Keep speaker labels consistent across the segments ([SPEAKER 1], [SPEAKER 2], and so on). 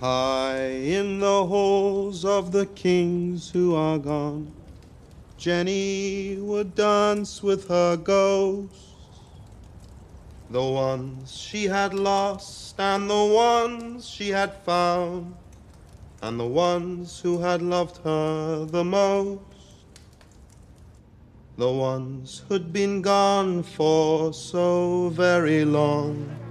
[SPEAKER 1] High in the halls of the kings who are gone, Jenny would dance with her ghosts. The ones she had lost and the ones she had found, and the ones who had loved her the most. The ones who'd been gone for so very long,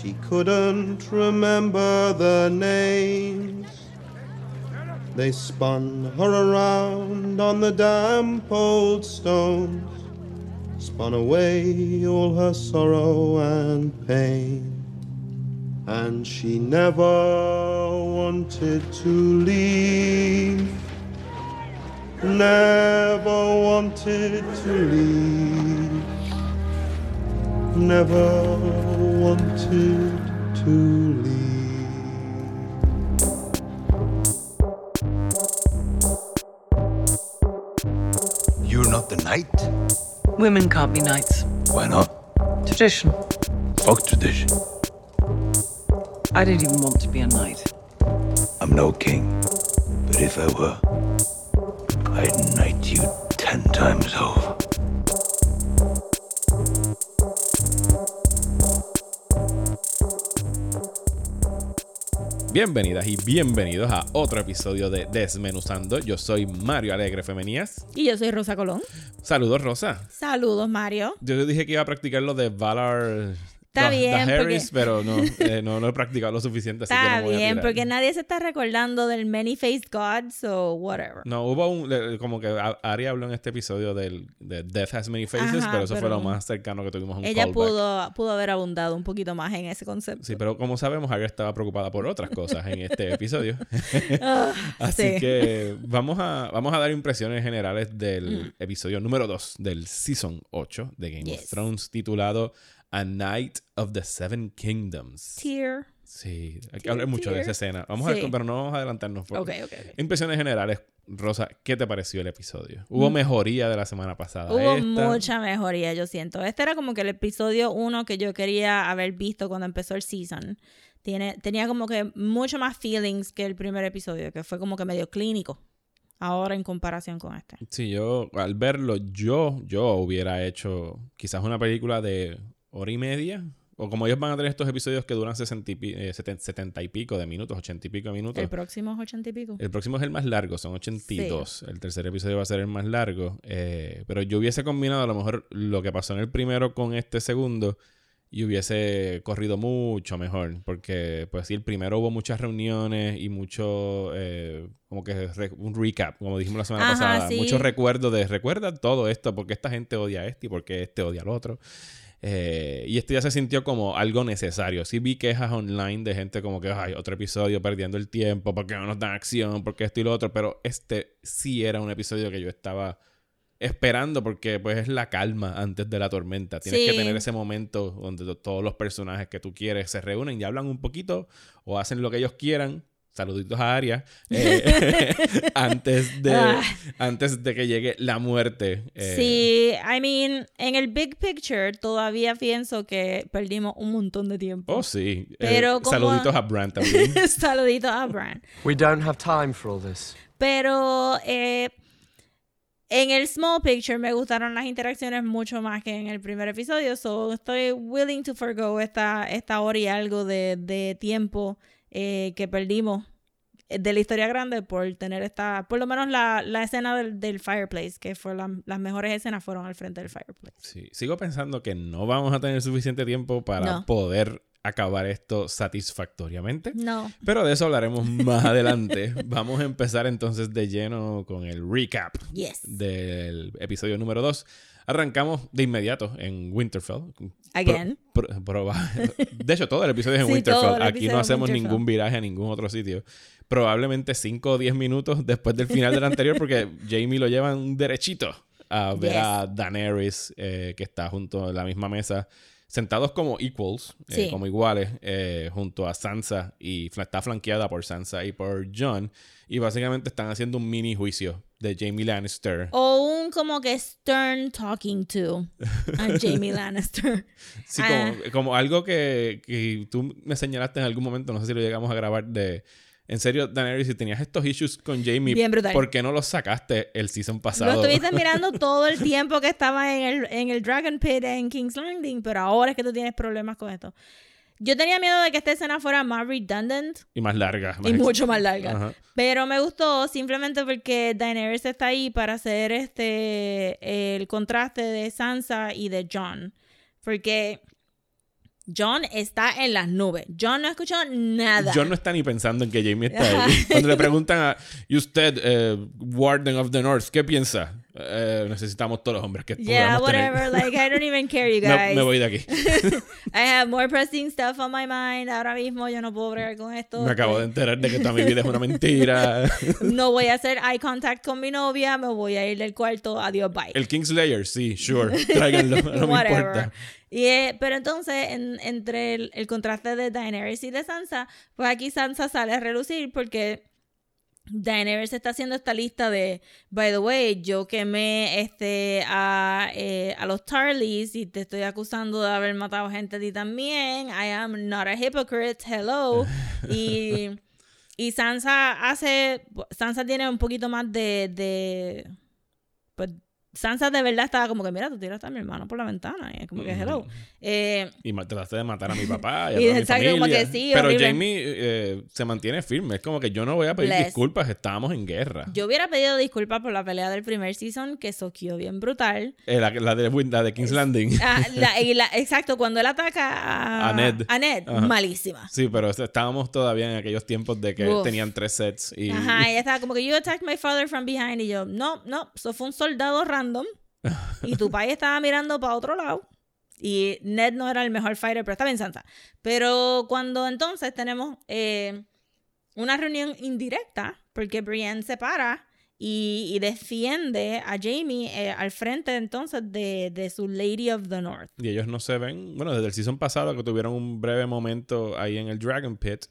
[SPEAKER 1] she couldn't remember the names. They spun her around on the damp old stones, spun away all her sorrow and pain. And she never wanted to leave, never wanted to leave, never wanted to leave.
[SPEAKER 2] You're not the knight?
[SPEAKER 3] Women can't be knights.
[SPEAKER 2] Why not?
[SPEAKER 3] Tradition.
[SPEAKER 2] Fuck tradition.
[SPEAKER 3] I don't even want to be a knight.
[SPEAKER 2] I'm no king. But if I were, I'd knight you ten times over.
[SPEAKER 4] Bienvenidas y bienvenidos a otro episodio de Desmenuzando. Yo soy Mario Alegre Femenías.
[SPEAKER 5] Y yo soy Rosa Colón.
[SPEAKER 4] Saludos, Rosa.
[SPEAKER 5] Saludos, Mario.
[SPEAKER 4] Yo dije que iba a practicar lo de Valar.
[SPEAKER 5] Está bien,
[SPEAKER 4] Harris,
[SPEAKER 5] porque-
[SPEAKER 4] pero no, eh, no, no he practicado lo suficiente. Así que
[SPEAKER 5] Está
[SPEAKER 4] no me voy
[SPEAKER 5] bien, porque nadie se está recordando del Many-Faced God, so whatever.
[SPEAKER 4] No, hubo un. Como que Ari habló en este episodio del, de Death Has Many Faces,
[SPEAKER 5] Ajá,
[SPEAKER 4] pero eso fue lo más cercano que tuvimos a un
[SPEAKER 5] Ella
[SPEAKER 4] callback.
[SPEAKER 5] pudo, pudo haber abundado un poquito más en ese concepto.
[SPEAKER 4] Sí, pero como sabemos, Ari estaba preocupada por otras cosas en este episodio.
[SPEAKER 5] Ah,
[SPEAKER 4] Así
[SPEAKER 5] sí.
[SPEAKER 4] que vamos a, vamos a dar impresiones generales del
[SPEAKER 5] Mm.
[SPEAKER 4] episodio número 2 del Season 8 de Game of. Thrones, titulado A Night of the Seven Kingdoms.
[SPEAKER 5] Tear.
[SPEAKER 4] Sí, hay que hablar mucho de esa escena. Vamos a ver, pero no vamos a adelantarnos. por-
[SPEAKER 5] Ok, ok, ok.
[SPEAKER 4] Impresiones generales, Rosa, ¿qué te pareció el episodio? ¿Hubo mejoría de la semana pasada?
[SPEAKER 5] Mm. Hubo
[SPEAKER 4] esta?
[SPEAKER 5] mucha mejoría, yo siento. Este era como que el episodio uno que yo quería haber visto cuando empezó el season. Tiene, tenía como que mucho más feelings que el primer episodio, que fue como que medio clínico. Ahora en comparación con este.
[SPEAKER 4] Sí, yo al verlo, yo, yo hubiera hecho quizás una película de hora y media. O como ellos van a tener estos episodios que duran 60 y pi- eh, seten- 70 y pico de minutos, 80 y pico de minutos.
[SPEAKER 5] El próximo es ochenta y pico.
[SPEAKER 4] El próximo es el más largo, son 82. El tercer episodio va a ser el más largo. eh, pero yo hubiese combinado a lo mejor lo que pasó en el primero con este segundo y hubiese corrido mucho mejor. Porque, pues sí, el primero hubo muchas reuniones y mucho, eh, como que re- un recap, como dijimos la semana
[SPEAKER 5] Ajá,
[SPEAKER 4] pasada.
[SPEAKER 5] sí.
[SPEAKER 4] Muchos recuerdos de, recuerda todo esto, porque esta gente odia a este y porque este odia al otro. Eh, y este ya se sintió como algo necesario. Sí vi quejas online de gente como que, ay, otro episodio perdiendo el tiempo, porque no nos dan acción, porque esto y lo otro. Pero este sí era un episodio que yo estaba esperando porque pues es la calma antes de la tormenta. Tienes que tener ese momento donde to- todos los personajes que tú quieres se reúnen y hablan un poquito o hacen lo que ellos quieran. Saluditos a Aria. eh, antes, de,
[SPEAKER 5] Ah.
[SPEAKER 4] antes de que llegue la muerte. eh,
[SPEAKER 5] Sí, I mean, en el big picture todavía pienso que perdimos un montón de tiempo.
[SPEAKER 4] Oh, sí. Eh,
[SPEAKER 5] Pero como-
[SPEAKER 4] Saluditos a Brand también.
[SPEAKER 5] Saluditos a Bran.
[SPEAKER 6] We don't have time for all this.
[SPEAKER 5] Pero eh, en el small picture me gustaron las interacciones mucho más que en el primer episodio. So estoy willing to forgo esta, esta hora y algo de, de tiempo eh, que perdimos de la historia grande por tener esta, por lo menos la, la escena del, del fireplace, que fue la- las mejores escenas fueron al frente del fireplace.
[SPEAKER 4] Sí, sigo pensando que no vamos a tener suficiente tiempo para
[SPEAKER 5] No.
[SPEAKER 4] poder acabar esto satisfactoriamente.
[SPEAKER 5] No.
[SPEAKER 4] Pero de eso hablaremos más adelante. Vamos a empezar entonces de lleno con el recap
[SPEAKER 5] Yes.
[SPEAKER 4] del episodio número 2. Arrancamos de inmediato en Winterfell.
[SPEAKER 5] Again.
[SPEAKER 4] Pro- pro- proba- de hecho, todo el episodio es en
[SPEAKER 5] Sí,
[SPEAKER 4] Winterfell.
[SPEAKER 5] el
[SPEAKER 4] Aquí no hacemos
[SPEAKER 5] Winterfell.
[SPEAKER 4] ningún viraje a ningún otro sitio. Probablemente 5 o 10 minutos después del final del anterior, porque Jamie lo llevan derechito a ver
[SPEAKER 5] Yes.
[SPEAKER 4] a Daenerys, eh, que está junto a la misma mesa, sentados como equals, eh, como iguales, eh, junto a Sansa, y está flanqueada por Sansa y por John, y básicamente están haciendo un mini juicio de Jamie Lannister.
[SPEAKER 5] O un como que stern talking to a Jamie Lannister.
[SPEAKER 4] Sí,
[SPEAKER 5] Ah.
[SPEAKER 4] como, como algo que, que tú me señalaste en algún momento, no sé si lo llegamos a grabar, de... En serio, Daenerys, si tenías estos issues con Jamie,
[SPEAKER 5] Bien brutal.
[SPEAKER 4] ¿por qué no los sacaste el season pasado?
[SPEAKER 5] Lo estuviste mirando todo el tiempo que estaba en el, en el Dragon Pit en King's Landing, pero ahora es que tú tienes problemas con esto. Yo tenía miedo de que esta escena fuera más redundant
[SPEAKER 4] y más larga.
[SPEAKER 5] y mucho más larga.
[SPEAKER 4] Ajá.
[SPEAKER 5] Pero me gustó simplemente porque Daenerys está ahí para hacer este el contraste de Sansa y de John. Porque John está en las nubes. John no ha escuchado nada.
[SPEAKER 4] John no está ni pensando en que Jamie está ahí. Cuando le preguntan a ¿y usted, eh, Warden of the North, qué piensa? Eh, necesitamos todos los hombres que
[SPEAKER 5] Yeah,
[SPEAKER 4] tener.
[SPEAKER 5] whatever. Like, I don't even care, you
[SPEAKER 4] No,
[SPEAKER 5] guys.
[SPEAKER 4] me voy de aquí.
[SPEAKER 5] I have more pressing stuff on my mind. Ahora mismo yo no puedo bregar con esto.
[SPEAKER 4] Me acabo de enterar de que toda mi vida es una mentira.
[SPEAKER 5] No voy a hacer eye contact con mi novia. Me voy a ir del cuarto. Adiós, bye.
[SPEAKER 4] El Kingslayer, sí, sure. Tráiganlo, no me importa.
[SPEAKER 5] Y, eh, pero entonces, en- entre el, el contraste de Daenerys y de Sansa, pues aquí Sansa sale a relucir porque Daenerys está haciendo esta lista de, by the way, yo quemé este, a, eh, a los Tarleys y te estoy acusando de haber matado gente a ti también. I am not a hypocrite, hello. Y, y Sansa hace, Sansa tiene un poquito más de, de pues, Sansa de verdad estaba como que, mira, tú tiraste a mi hermano por la ventana. Y es como que, hello. Eh,
[SPEAKER 4] Y trataste de matar a mi papá y
[SPEAKER 5] Y
[SPEAKER 4] mi
[SPEAKER 5] exacto, como
[SPEAKER 4] familia.
[SPEAKER 5] que sí,
[SPEAKER 4] Pero
[SPEAKER 5] horrible.
[SPEAKER 4] Jamie eh, se mantiene firme. Es como que yo no voy a pedir
[SPEAKER 5] Bless.
[SPEAKER 4] disculpas, estábamos en guerra.
[SPEAKER 5] yo hubiera pedido disculpas por la pelea del primer season, que soqueó bien brutal.
[SPEAKER 4] Eh, la, la de, la de King's Landing.
[SPEAKER 5] Ah, la- y exacto, cuando él ataca a,
[SPEAKER 4] A Ned.
[SPEAKER 5] a Ned, malísima.
[SPEAKER 4] Sí, pero estábamos todavía en aquellos tiempos de que
[SPEAKER 5] Uf.
[SPEAKER 4] tenían tres sets y
[SPEAKER 5] Ajá, ella estaba como que you attacked my father from behind y yo, no, no, eso fue un soldado random y tu país estaba mirando para otro lado y Ned no era el mejor fighter, pero estaba en Sansa. Pero cuando entonces tenemos eh, una reunión indirecta, porque Brienne se para y, y defiende a Jamie eh, al frente entonces de, de su Lady of the North.
[SPEAKER 4] y ellos no se ven. Bueno, desde el season pasado que tuvieron un breve momento ahí en el Dragon Pit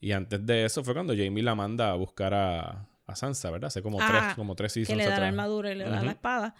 [SPEAKER 4] y antes de eso fue cuando Jamie la manda a buscar a, a Sansa, ¿verdad? Hace como
[SPEAKER 5] Ah,
[SPEAKER 4] tres, como tres
[SPEAKER 5] que
[SPEAKER 4] seasons
[SPEAKER 5] le da la
[SPEAKER 4] atrás.
[SPEAKER 5] armadura y le da
[SPEAKER 4] Ujú.
[SPEAKER 5] la espada.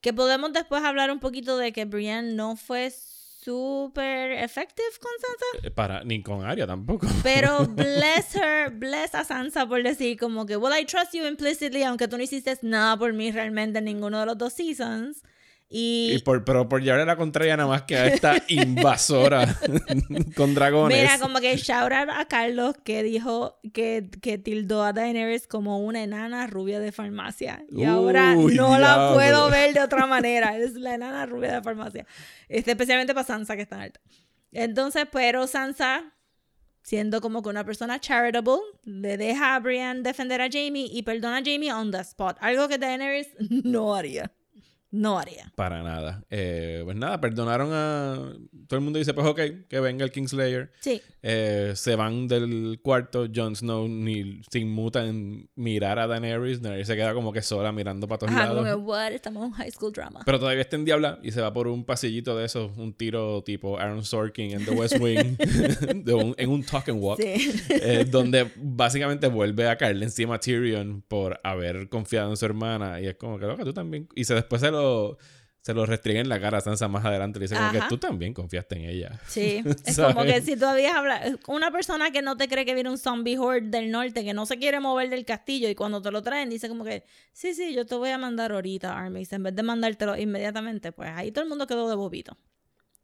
[SPEAKER 5] Que podemos después hablar un poquito de que Brienne no fue súper effective con Sansa.
[SPEAKER 4] Eh, Para, ni con Arya tampoco.
[SPEAKER 5] Pero bless her, bless a Sansa por decir como que, well, I trust you implicitly, aunque tú no hiciste nada por mí realmente en ninguno de los dos seasons. Y,
[SPEAKER 4] Y por, pero por llevarle la contraria nada más que a esta invasora con dragones.
[SPEAKER 5] mira, como que shout out a Carlos que dijo que, que tildó a Daenerys como una enana rubia de farmacia. Y ahora
[SPEAKER 4] Uy,
[SPEAKER 5] no la
[SPEAKER 4] diablo.
[SPEAKER 5] puedo ver de otra manera. Es la enana rubia de farmacia. Este, especialmente para Sansa, que está alta. Entonces, pero Sansa, siendo como que una persona charitable, le deja a Brienne defender a Jamie y perdona a Jamie on the spot. Algo que Daenerys no haría. No haría.
[SPEAKER 4] Para nada. Eh, pues nada, perdonaron a. Todo el mundo dice, pues ok, que venga el Kingslayer.
[SPEAKER 5] Sí.
[SPEAKER 4] Eh, se van del cuarto. Jon Snow ni se inmuta en mirar a Daenerys. Daenerys se queda como que sola mirando para todos
[SPEAKER 5] Ajá, como
[SPEAKER 4] lados.
[SPEAKER 5] que, what? Estamos en high school drama.
[SPEAKER 4] Pero todavía está en diabla y se va por un pasillito de esos, un tiro tipo Aaron Sorkin en The West Wing, de un- en un talk and walk,
[SPEAKER 5] Sí.
[SPEAKER 4] eh, donde básicamente vuelve a caerle encima a Tyrion por haber confiado en su hermana. Y es como que, loca, tú también. Y se después se lo, se lo restriega en la cara a Sansa más adelante. Le dice como que tú también confiaste en ella.
[SPEAKER 5] Sí, es como que si tú habías hablado, una persona que no te cree que viene un zombie horde del norte, que no se quiere mover del castillo y cuando te lo traen dice como que, sí, sí, yo te voy a mandar ahorita, Armis, en vez de mandártelo inmediatamente, pues ahí todo el mundo quedó de bobito.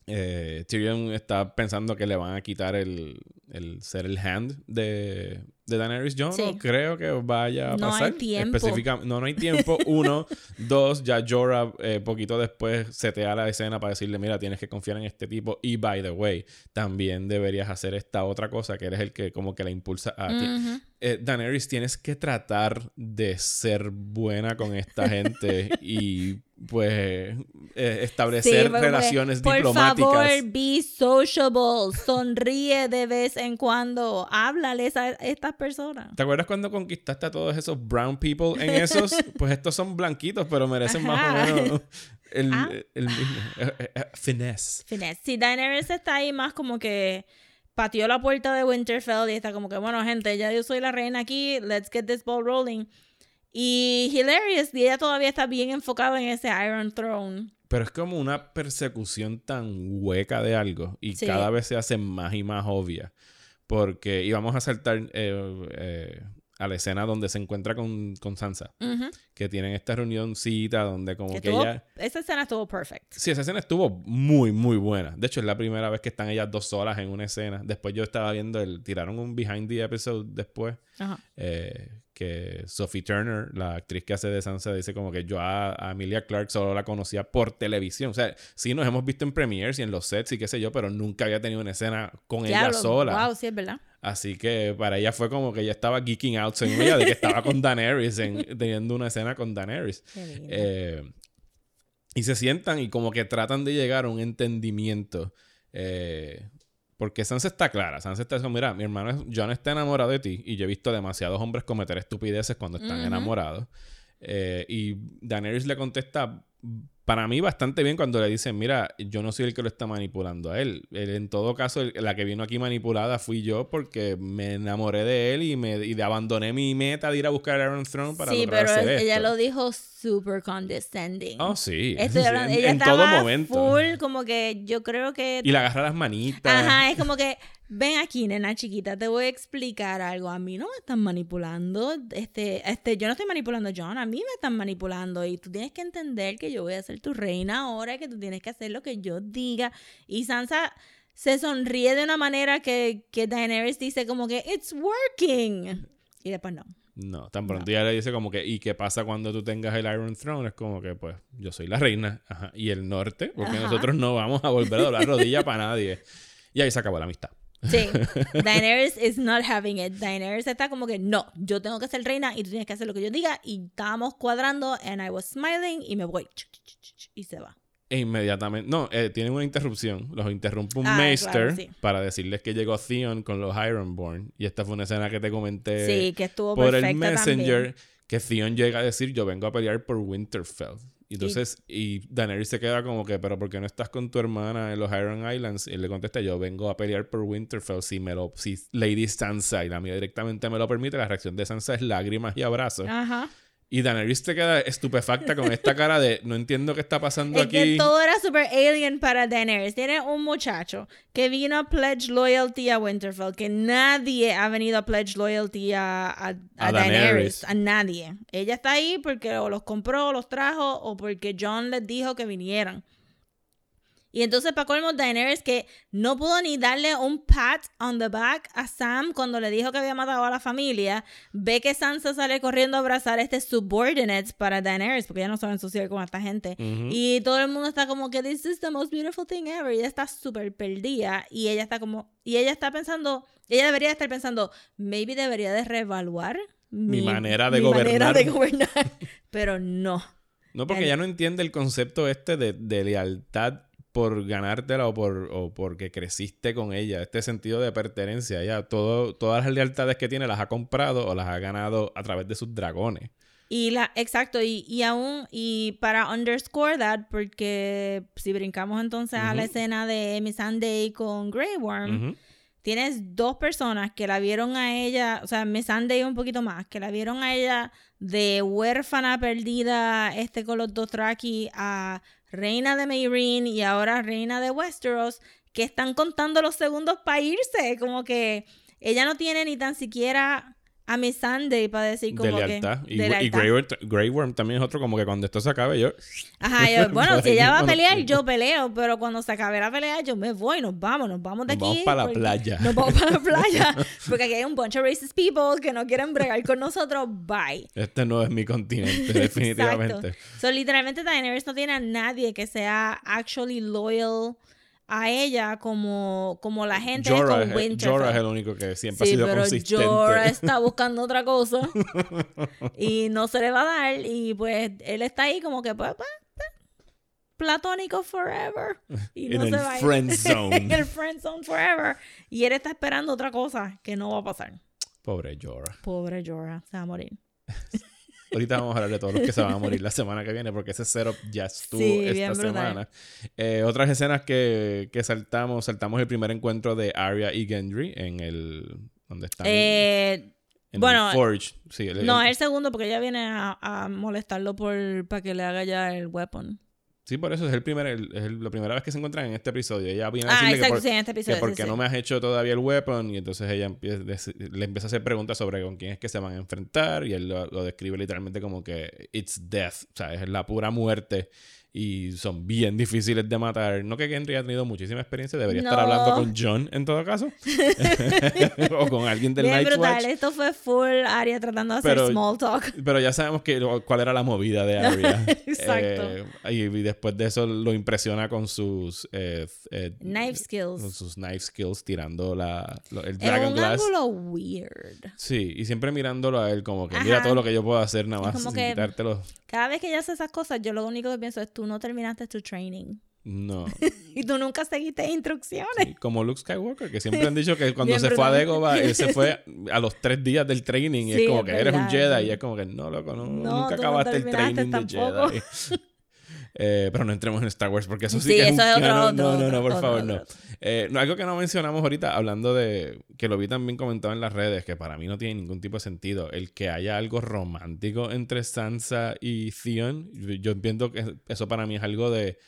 [SPEAKER 4] Eh, Tyrion está pensando que le van a quitar el, el ser el hand de, de Daenerys. Yo
[SPEAKER 5] Sí.
[SPEAKER 4] no creo que vaya a
[SPEAKER 5] No hay
[SPEAKER 4] pasar.
[SPEAKER 5] tiempo.
[SPEAKER 4] Específica- no, no hay tiempo. Uno. dos, ya Jorah eh, poquito después setea la escena para decirle, mira, tienes que confiar en este tipo. Y by the way, también deberías hacer esta otra cosa que eres el que como que la impulsa a ti. Eh, Daenerys, tienes que tratar de ser buena con esta gente y pues eh, establecer
[SPEAKER 5] Sí,
[SPEAKER 4] relaciones
[SPEAKER 5] Por
[SPEAKER 4] diplomáticas.
[SPEAKER 5] favor, be sociable, sonríe de vez en cuando, háblales a estas personas.
[SPEAKER 4] ¿Te acuerdas cuando conquistaste a todos esos brown people en esos? Pues estos son blanquitos, pero merecen más o
[SPEAKER 5] Ajá.
[SPEAKER 4] menos el,
[SPEAKER 5] Ah.
[SPEAKER 4] el mismo. Eh, eh, eh, finesse.
[SPEAKER 5] Finesse. Si Daenerys está ahí más como que pateó la puerta de Winterfell y está como que, bueno, gente, ya yo soy la reina aquí, let's get this ball rolling. Y hilarious, y ella todavía está bien enfocada en ese Iron Throne.
[SPEAKER 4] Pero es como una persecución tan hueca de algo y
[SPEAKER 5] Sí.
[SPEAKER 4] cada vez se hace más y más obvia. Porque íbamos a saltar eh, eh, a la escena donde se encuentra con, con Sansa, que tienen esta reunioncita donde como
[SPEAKER 5] Que
[SPEAKER 4] que,
[SPEAKER 5] estuvo-
[SPEAKER 4] ella...
[SPEAKER 5] Esa escena estuvo perfect.
[SPEAKER 4] Sí, esa escena estuvo muy, muy buena. De hecho, es la primera vez que están ellas dos solas en una escena. Después yo estaba viendo el... Tiraron un behind the episode después.
[SPEAKER 5] Ajá.
[SPEAKER 4] eh, que Sophie Turner, la actriz que hace de Sansa, dice como que yo a, a Emilia Clarke solo la conocía por televisión. O sea, sí nos hemos visto en premieres y en los sets y qué sé yo, pero nunca había tenido una escena con ella sola.
[SPEAKER 5] Wow, sí, es verdad.
[SPEAKER 4] Así que para ella fue como que ella estaba geeking out según ella de que estaba con Daenerys, en- teniendo una escena con Daenerys. Eh, y se sientan y como que tratan de llegar a un entendimiento. eh, porque Sansa está clara. Sansa está diciendo, mira, mi hermano John está enamorado de ti y yo he visto demasiados hombres cometer estupideces cuando están enamorados. Eh, y Daenerys le contesta, para mí bastante bien cuando le dicen, mira, yo no soy el que lo está manipulando a él. Él, en todo caso, el- la que vino aquí manipulada fui yo porque me enamoré de él y me y abandoné mi meta de ir a buscar a Iron Throne para
[SPEAKER 5] sí, pero
[SPEAKER 4] hacer
[SPEAKER 5] ella
[SPEAKER 4] esto".
[SPEAKER 5] lo dijo super condescending.
[SPEAKER 4] Oh, sí.
[SPEAKER 5] Estoy
[SPEAKER 4] Sí,
[SPEAKER 5] hablando-
[SPEAKER 4] en,
[SPEAKER 5] ella
[SPEAKER 4] en
[SPEAKER 5] estaba
[SPEAKER 4] todo momento.
[SPEAKER 5] full, como que yo creo que
[SPEAKER 4] Y le agarra las manitas.
[SPEAKER 5] Ajá, es como que, ven aquí, nena chiquita, te voy a explicar algo. A mí no me están manipulando. Este, este, yo no estoy manipulando a John, a mí me están manipulando. Y tú tienes que entender que yo voy a ser tu reina ahora, que tú tienes que hacer lo que yo diga. Y Sansa se sonríe de una manera que, que Daenerys dice como que, it's working. Y después no.
[SPEAKER 4] No, tan pronto ella le dice como que, ¿y qué pasa cuando tú tengas el Iron Throne? Es como que, pues, yo soy la reina. Ajá. Y el norte, porque
[SPEAKER 5] Ajá.
[SPEAKER 4] nosotros no vamos a volver a doblar rodilla para nadie. Y ahí se acabó la amistad.
[SPEAKER 5] Sí, Daenerys is not having it. Daenerys está como que no, yo tengo que ser reina y tú tienes que hacer lo que yo diga. Y estábamos cuadrando, and I was smiling y me voy. Y se va.
[SPEAKER 4] E inmediatamente, no, eh, tienen una interrupción. Los interrumpe un
[SPEAKER 5] Ah,
[SPEAKER 4] Maester
[SPEAKER 5] claro, sí.
[SPEAKER 4] para decirles que llegó Theon con los Ironborn. Y esta fue una escena que te comenté
[SPEAKER 5] sí, que estuvo
[SPEAKER 4] por el Messenger.
[SPEAKER 5] también.
[SPEAKER 4] Que Theon llega a decir, yo vengo a pelear por Winterfell. Y entonces, y Daenerys se queda como que, pero ¿por qué no estás con tu hermana en los Iron Islands? Y él le contesta, yo vengo a pelear por Winterfell si me lo, si Lady Sansa y la mía directamente me lo permite. La reacción de Sansa es lágrimas y abrazos.
[SPEAKER 5] Ajá.
[SPEAKER 4] Y Daenerys se queda estupefacta con esta cara de, no entiendo qué está pasando
[SPEAKER 5] Es
[SPEAKER 4] aquí.
[SPEAKER 5] que todo era super alien para Daenerys. Tiene un muchacho que vino a pledge loyalty a Winterfell, que nadie ha venido a pledge loyalty a, a, a
[SPEAKER 4] A
[SPEAKER 5] Daenerys.
[SPEAKER 4] Daenerys.
[SPEAKER 5] A nadie. Ella está ahí porque o los compró, o los trajo, o porque John les dijo que vinieran. Y entonces, para colmo, Daenerys que no pudo ni darle un pat on the back a Sam cuando le dijo que había matado a la familia, ve que Sansa sale corriendo a abrazar a este subordinates para Daenerys, porque ella no sabe ensuciar con esta gente.
[SPEAKER 4] Ujú.
[SPEAKER 5] Y todo el mundo está como que this is the most beautiful thing ever. Y ella está súper perdida. Y ella está como, y ella está pensando, ella debería estar pensando, maybe debería de reevaluar
[SPEAKER 4] Mi manera de
[SPEAKER 5] mi manera
[SPEAKER 4] gobernar.
[SPEAKER 5] de gobernar. Pero no.
[SPEAKER 4] No, porque
[SPEAKER 5] El-
[SPEAKER 4] ella no entiende el concepto este de, de lealtad por ganártela o, por, o porque creciste con ella. Este sentido de pertenencia. Ella todo, todas las lealtades que tiene las ha comprado o las ha ganado a través de sus dragones.
[SPEAKER 5] Y la, exacto, y, y aún, y para underscore that, porque si brincamos entonces a la escena de Miss Sunday con Grey Worm, tienes dos personas que la vieron a ella, o sea, Miss Sunday un poquito más, que la vieron a ella de huérfana perdida este con los dos Traki a reina de Meereen y ahora reina de Westeros, que están contando los segundos para irse, como que ella no tiene ni tan siquiera a Miss Sunday para decir
[SPEAKER 4] De
[SPEAKER 5] como
[SPEAKER 4] lealtad.
[SPEAKER 5] que
[SPEAKER 4] Y,
[SPEAKER 5] de
[SPEAKER 4] y
[SPEAKER 5] lealtad.
[SPEAKER 4] Grey, Worm, Grey Worm también es otro como que cuando esto se acabe yo...
[SPEAKER 5] Ajá, yo, bueno, si ella va a pelear, yo peleo, pero cuando se acabe la pelea, yo me voy, nos vamos, nos vamos de
[SPEAKER 4] Nos
[SPEAKER 5] aquí.
[SPEAKER 4] vamos pa' la playa.
[SPEAKER 5] Nos vamos para la playa, porque aquí hay un bunch of racist people que no quieren bregar con nosotros, bye.
[SPEAKER 4] Este no es mi continente, definitivamente.
[SPEAKER 5] Exacto. So, literalmente Daenerys no tiene a nadie que sea actually loyal a ella como, como la gente es
[SPEAKER 4] Jorah,
[SPEAKER 5] con
[SPEAKER 4] es-
[SPEAKER 5] Winterfell.
[SPEAKER 4] Jorah es el único que siempre ha
[SPEAKER 5] Sí,
[SPEAKER 4] sido
[SPEAKER 5] pero
[SPEAKER 4] consistente.
[SPEAKER 5] Jorah está buscando otra cosa y no se le va a dar y pues él está ahí como que pues, pues, pues, platónico forever y no se va a ir.
[SPEAKER 4] friend zone.
[SPEAKER 5] el friend zone forever y él está esperando otra cosa que no va a pasar
[SPEAKER 4] Pobre Jorah.
[SPEAKER 5] pobre Jorah se va a morir
[SPEAKER 4] Ahorita vamos a hablar de todos los que se van a morir la semana que viene, porque ese setup ya estuvo
[SPEAKER 5] Sí,
[SPEAKER 4] esta semana. Eh, otras escenas que, que saltamos, saltamos el primer encuentro de Arya y Gendry en el. donde están?
[SPEAKER 5] eh,
[SPEAKER 4] En
[SPEAKER 5] Bueno,
[SPEAKER 4] el Forge. Sí, el-
[SPEAKER 5] No, es el segundo porque ella viene a, a molestarlo por para que le haga ya el weapon.
[SPEAKER 4] Sí, por eso es el primer, el- es el- la primera vez que se encuentran en este episodio. Ella viene a
[SPEAKER 5] Ah,
[SPEAKER 4] decirle
[SPEAKER 5] exacto,
[SPEAKER 4] que, por-
[SPEAKER 5] sí, en este episodio.
[SPEAKER 4] que porque
[SPEAKER 5] sí, sí.
[SPEAKER 4] no me has hecho todavía el weapon y entonces ella empieza, le empieza a hacer preguntas sobre con quién es que se van a enfrentar y él lo, lo describe literalmente como que it's death, o sea, es la pura muerte y son bien difíciles de matar. No que Henry ha tenido muchísima experiencia, debería estar hablando con John en todo caso o con alguien del
[SPEAKER 5] Bien
[SPEAKER 4] Night's
[SPEAKER 5] brutal.
[SPEAKER 4] Watch.
[SPEAKER 5] Esto fue full área tratando de hacer
[SPEAKER 4] Pero-
[SPEAKER 5] small talk.
[SPEAKER 4] Pero ya sabemos que, cuál era la movida de Arya.
[SPEAKER 5] Exacto.
[SPEAKER 4] Eh, y, y después de eso lo impresiona con sus eh, eh,
[SPEAKER 5] Knife skills.
[SPEAKER 4] con sus knife skills tirando la, lo- el Dragon
[SPEAKER 5] un
[SPEAKER 4] Glass.
[SPEAKER 5] ángulo weird.
[SPEAKER 4] Sí, y siempre mirándolo a él como que mira todo lo que yo puedo hacer nada más
[SPEAKER 5] como
[SPEAKER 4] sin
[SPEAKER 5] que-
[SPEAKER 4] quitártelo.
[SPEAKER 5] Cada vez que ella hace esas cosas, yo lo único que pienso es tú no terminaste tu training.
[SPEAKER 4] No.
[SPEAKER 5] Y tú nunca seguiste instrucciones.
[SPEAKER 4] Sí, como Luke Skywalker, que siempre han dicho que cuando se fue a. Dagobah, él se fue a los tres días del training y
[SPEAKER 5] Sí,
[SPEAKER 4] es como
[SPEAKER 5] es
[SPEAKER 4] que eres un Jedi y es como que no, loco, no,
[SPEAKER 5] No,
[SPEAKER 4] nunca
[SPEAKER 5] no
[SPEAKER 4] acabaste el training de. Jedi. Eh, pero no entremos en Star Wars porque eso sí,
[SPEAKER 5] Sí,
[SPEAKER 4] que es
[SPEAKER 5] eso
[SPEAKER 4] un
[SPEAKER 5] es otro,
[SPEAKER 4] canon.
[SPEAKER 5] otro,
[SPEAKER 4] No, no, no, por
[SPEAKER 5] otro,
[SPEAKER 4] favor, no. Eh, no, Algo que no mencionamos ahorita, hablando de que lo vi también comentado en las redes, que para mí no tiene ningún tipo de sentido, el que haya algo romántico entre Sansa y Theon, yo, entiendo que eso para mí es algo de,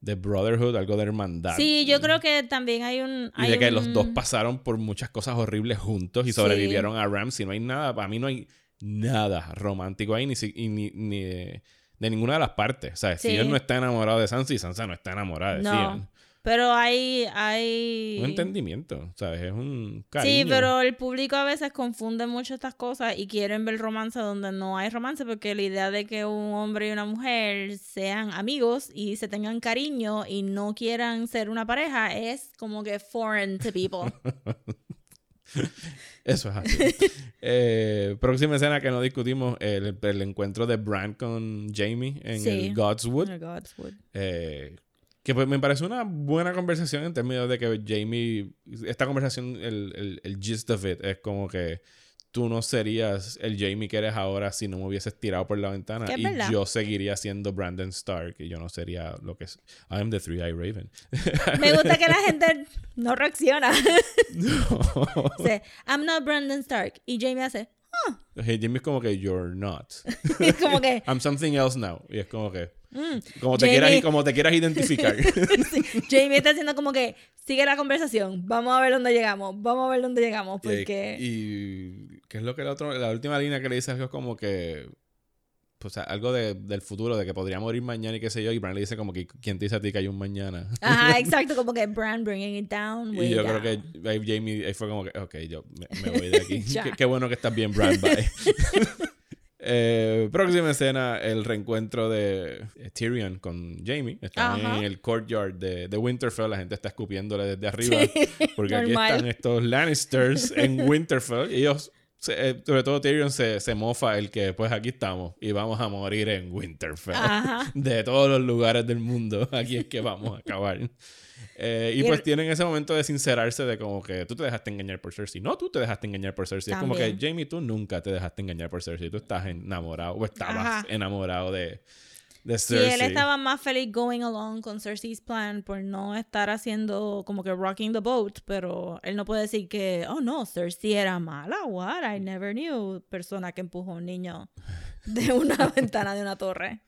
[SPEAKER 4] de brotherhood, algo de hermandad.
[SPEAKER 5] Sí, yo creo que también hay un.
[SPEAKER 4] Y
[SPEAKER 5] hay
[SPEAKER 4] de que
[SPEAKER 5] un-
[SPEAKER 4] los dos pasaron por muchas cosas horribles juntos y
[SPEAKER 5] Sí.
[SPEAKER 4] sobrevivieron a Ramsey. No hay nada, para mí no hay nada romántico ahí, ni, y ni, ni de, de ninguna de las partes. O sea,
[SPEAKER 5] Sí.
[SPEAKER 4] No está enamorado de Sansa y Sansa no está enamorada de
[SPEAKER 5] No. Pero hay. hay...
[SPEAKER 4] Un entendimiento, ¿sabes? Es un cariño.
[SPEAKER 5] Sí, pero el público a veces confunde mucho estas cosas y quieren ver romance donde no hay romance porque la idea de que un hombre y una mujer sean amigos y se tengan cariño y no quieran ser una pareja es como que foreign to people.
[SPEAKER 4] Eso es así. Eh, próxima escena que no discutimos, el, el encuentro de Bran con Jamie en
[SPEAKER 5] Sí.
[SPEAKER 4] el Godswood.
[SPEAKER 5] Oh, Godswood.
[SPEAKER 4] Eh, que pues me parece una buena conversación en términos de que Jamie, esta conversación, el, el, el gist of it es como que tú no serías el Jamie que eres ahora si no me hubieses tirado por la ventana y
[SPEAKER 5] verdad.
[SPEAKER 4] yo seguiría siendo Brandon Stark y yo no sería lo que es I am the Three-Eyed Raven.
[SPEAKER 5] Me gusta que la gente no reacciona.
[SPEAKER 4] No.
[SPEAKER 5] Dice, I'm not Brandon Stark. Y Jamie hace,
[SPEAKER 4] Jamie es como que you're not.
[SPEAKER 5] es como que,
[SPEAKER 4] I'm something else now. Y es como que
[SPEAKER 5] mm.
[SPEAKER 4] como te
[SPEAKER 5] Jamie-
[SPEAKER 4] quieras como te quieras identificar.
[SPEAKER 5] Sí, Jamie está haciendo como que sigue la conversación. Vamos a ver dónde llegamos. Vamos a ver dónde llegamos.
[SPEAKER 4] Y-
[SPEAKER 5] Porque.
[SPEAKER 4] Y, qué es lo que el otro, la última línea que le dice algo como que pues algo de- del futuro, de que podría morir mañana y qué sé yo, y Bran le dice como que quién te dice a ti que hay un mañana.
[SPEAKER 5] Ajá, exacto. Como que Bran bringing it down.
[SPEAKER 4] y yo
[SPEAKER 5] down.
[SPEAKER 4] creo que ahí Jamie ahí fue como que, ok, yo me, me voy de aquí. Qué, qué bueno que estás bien, Bran, bye. Eh, próxima escena, el reencuentro de Tyrion con Jamie. Están
[SPEAKER 5] Ajá.
[SPEAKER 4] en el courtyard de, de Winterfell, la gente está escupiéndole desde arriba. Porque aquí están estos Lannisters en Winterfell. Y ellos, se- eh, sobre todo Tyrion, se, se mofa el que, pues aquí estamos y vamos a morir en Winterfell.
[SPEAKER 5] Ajá.
[SPEAKER 4] De todos los lugares del mundo, aquí es que vamos a acabar. Eh, y
[SPEAKER 5] Y
[SPEAKER 4] pues
[SPEAKER 5] el-
[SPEAKER 4] tienen ese momento de sincerarse de como que tú te dejaste engañar por Cersei. No, tú te dejaste engañar por Cersei. Es como que. Jamie, tú nunca te dejaste engañar por Cersei. Tú estás enamorado o estabas
[SPEAKER 5] Ajá.
[SPEAKER 4] enamorado de, de
[SPEAKER 5] Sí,
[SPEAKER 4] Cersei.
[SPEAKER 5] él estaba más feliz going along con Cersei's plan por no estar haciendo como que rocking the boat, pero él no puede decir que, oh no, Cersei era mala, what, I never knew, persona que empujó a un niño de una ventana de una torre.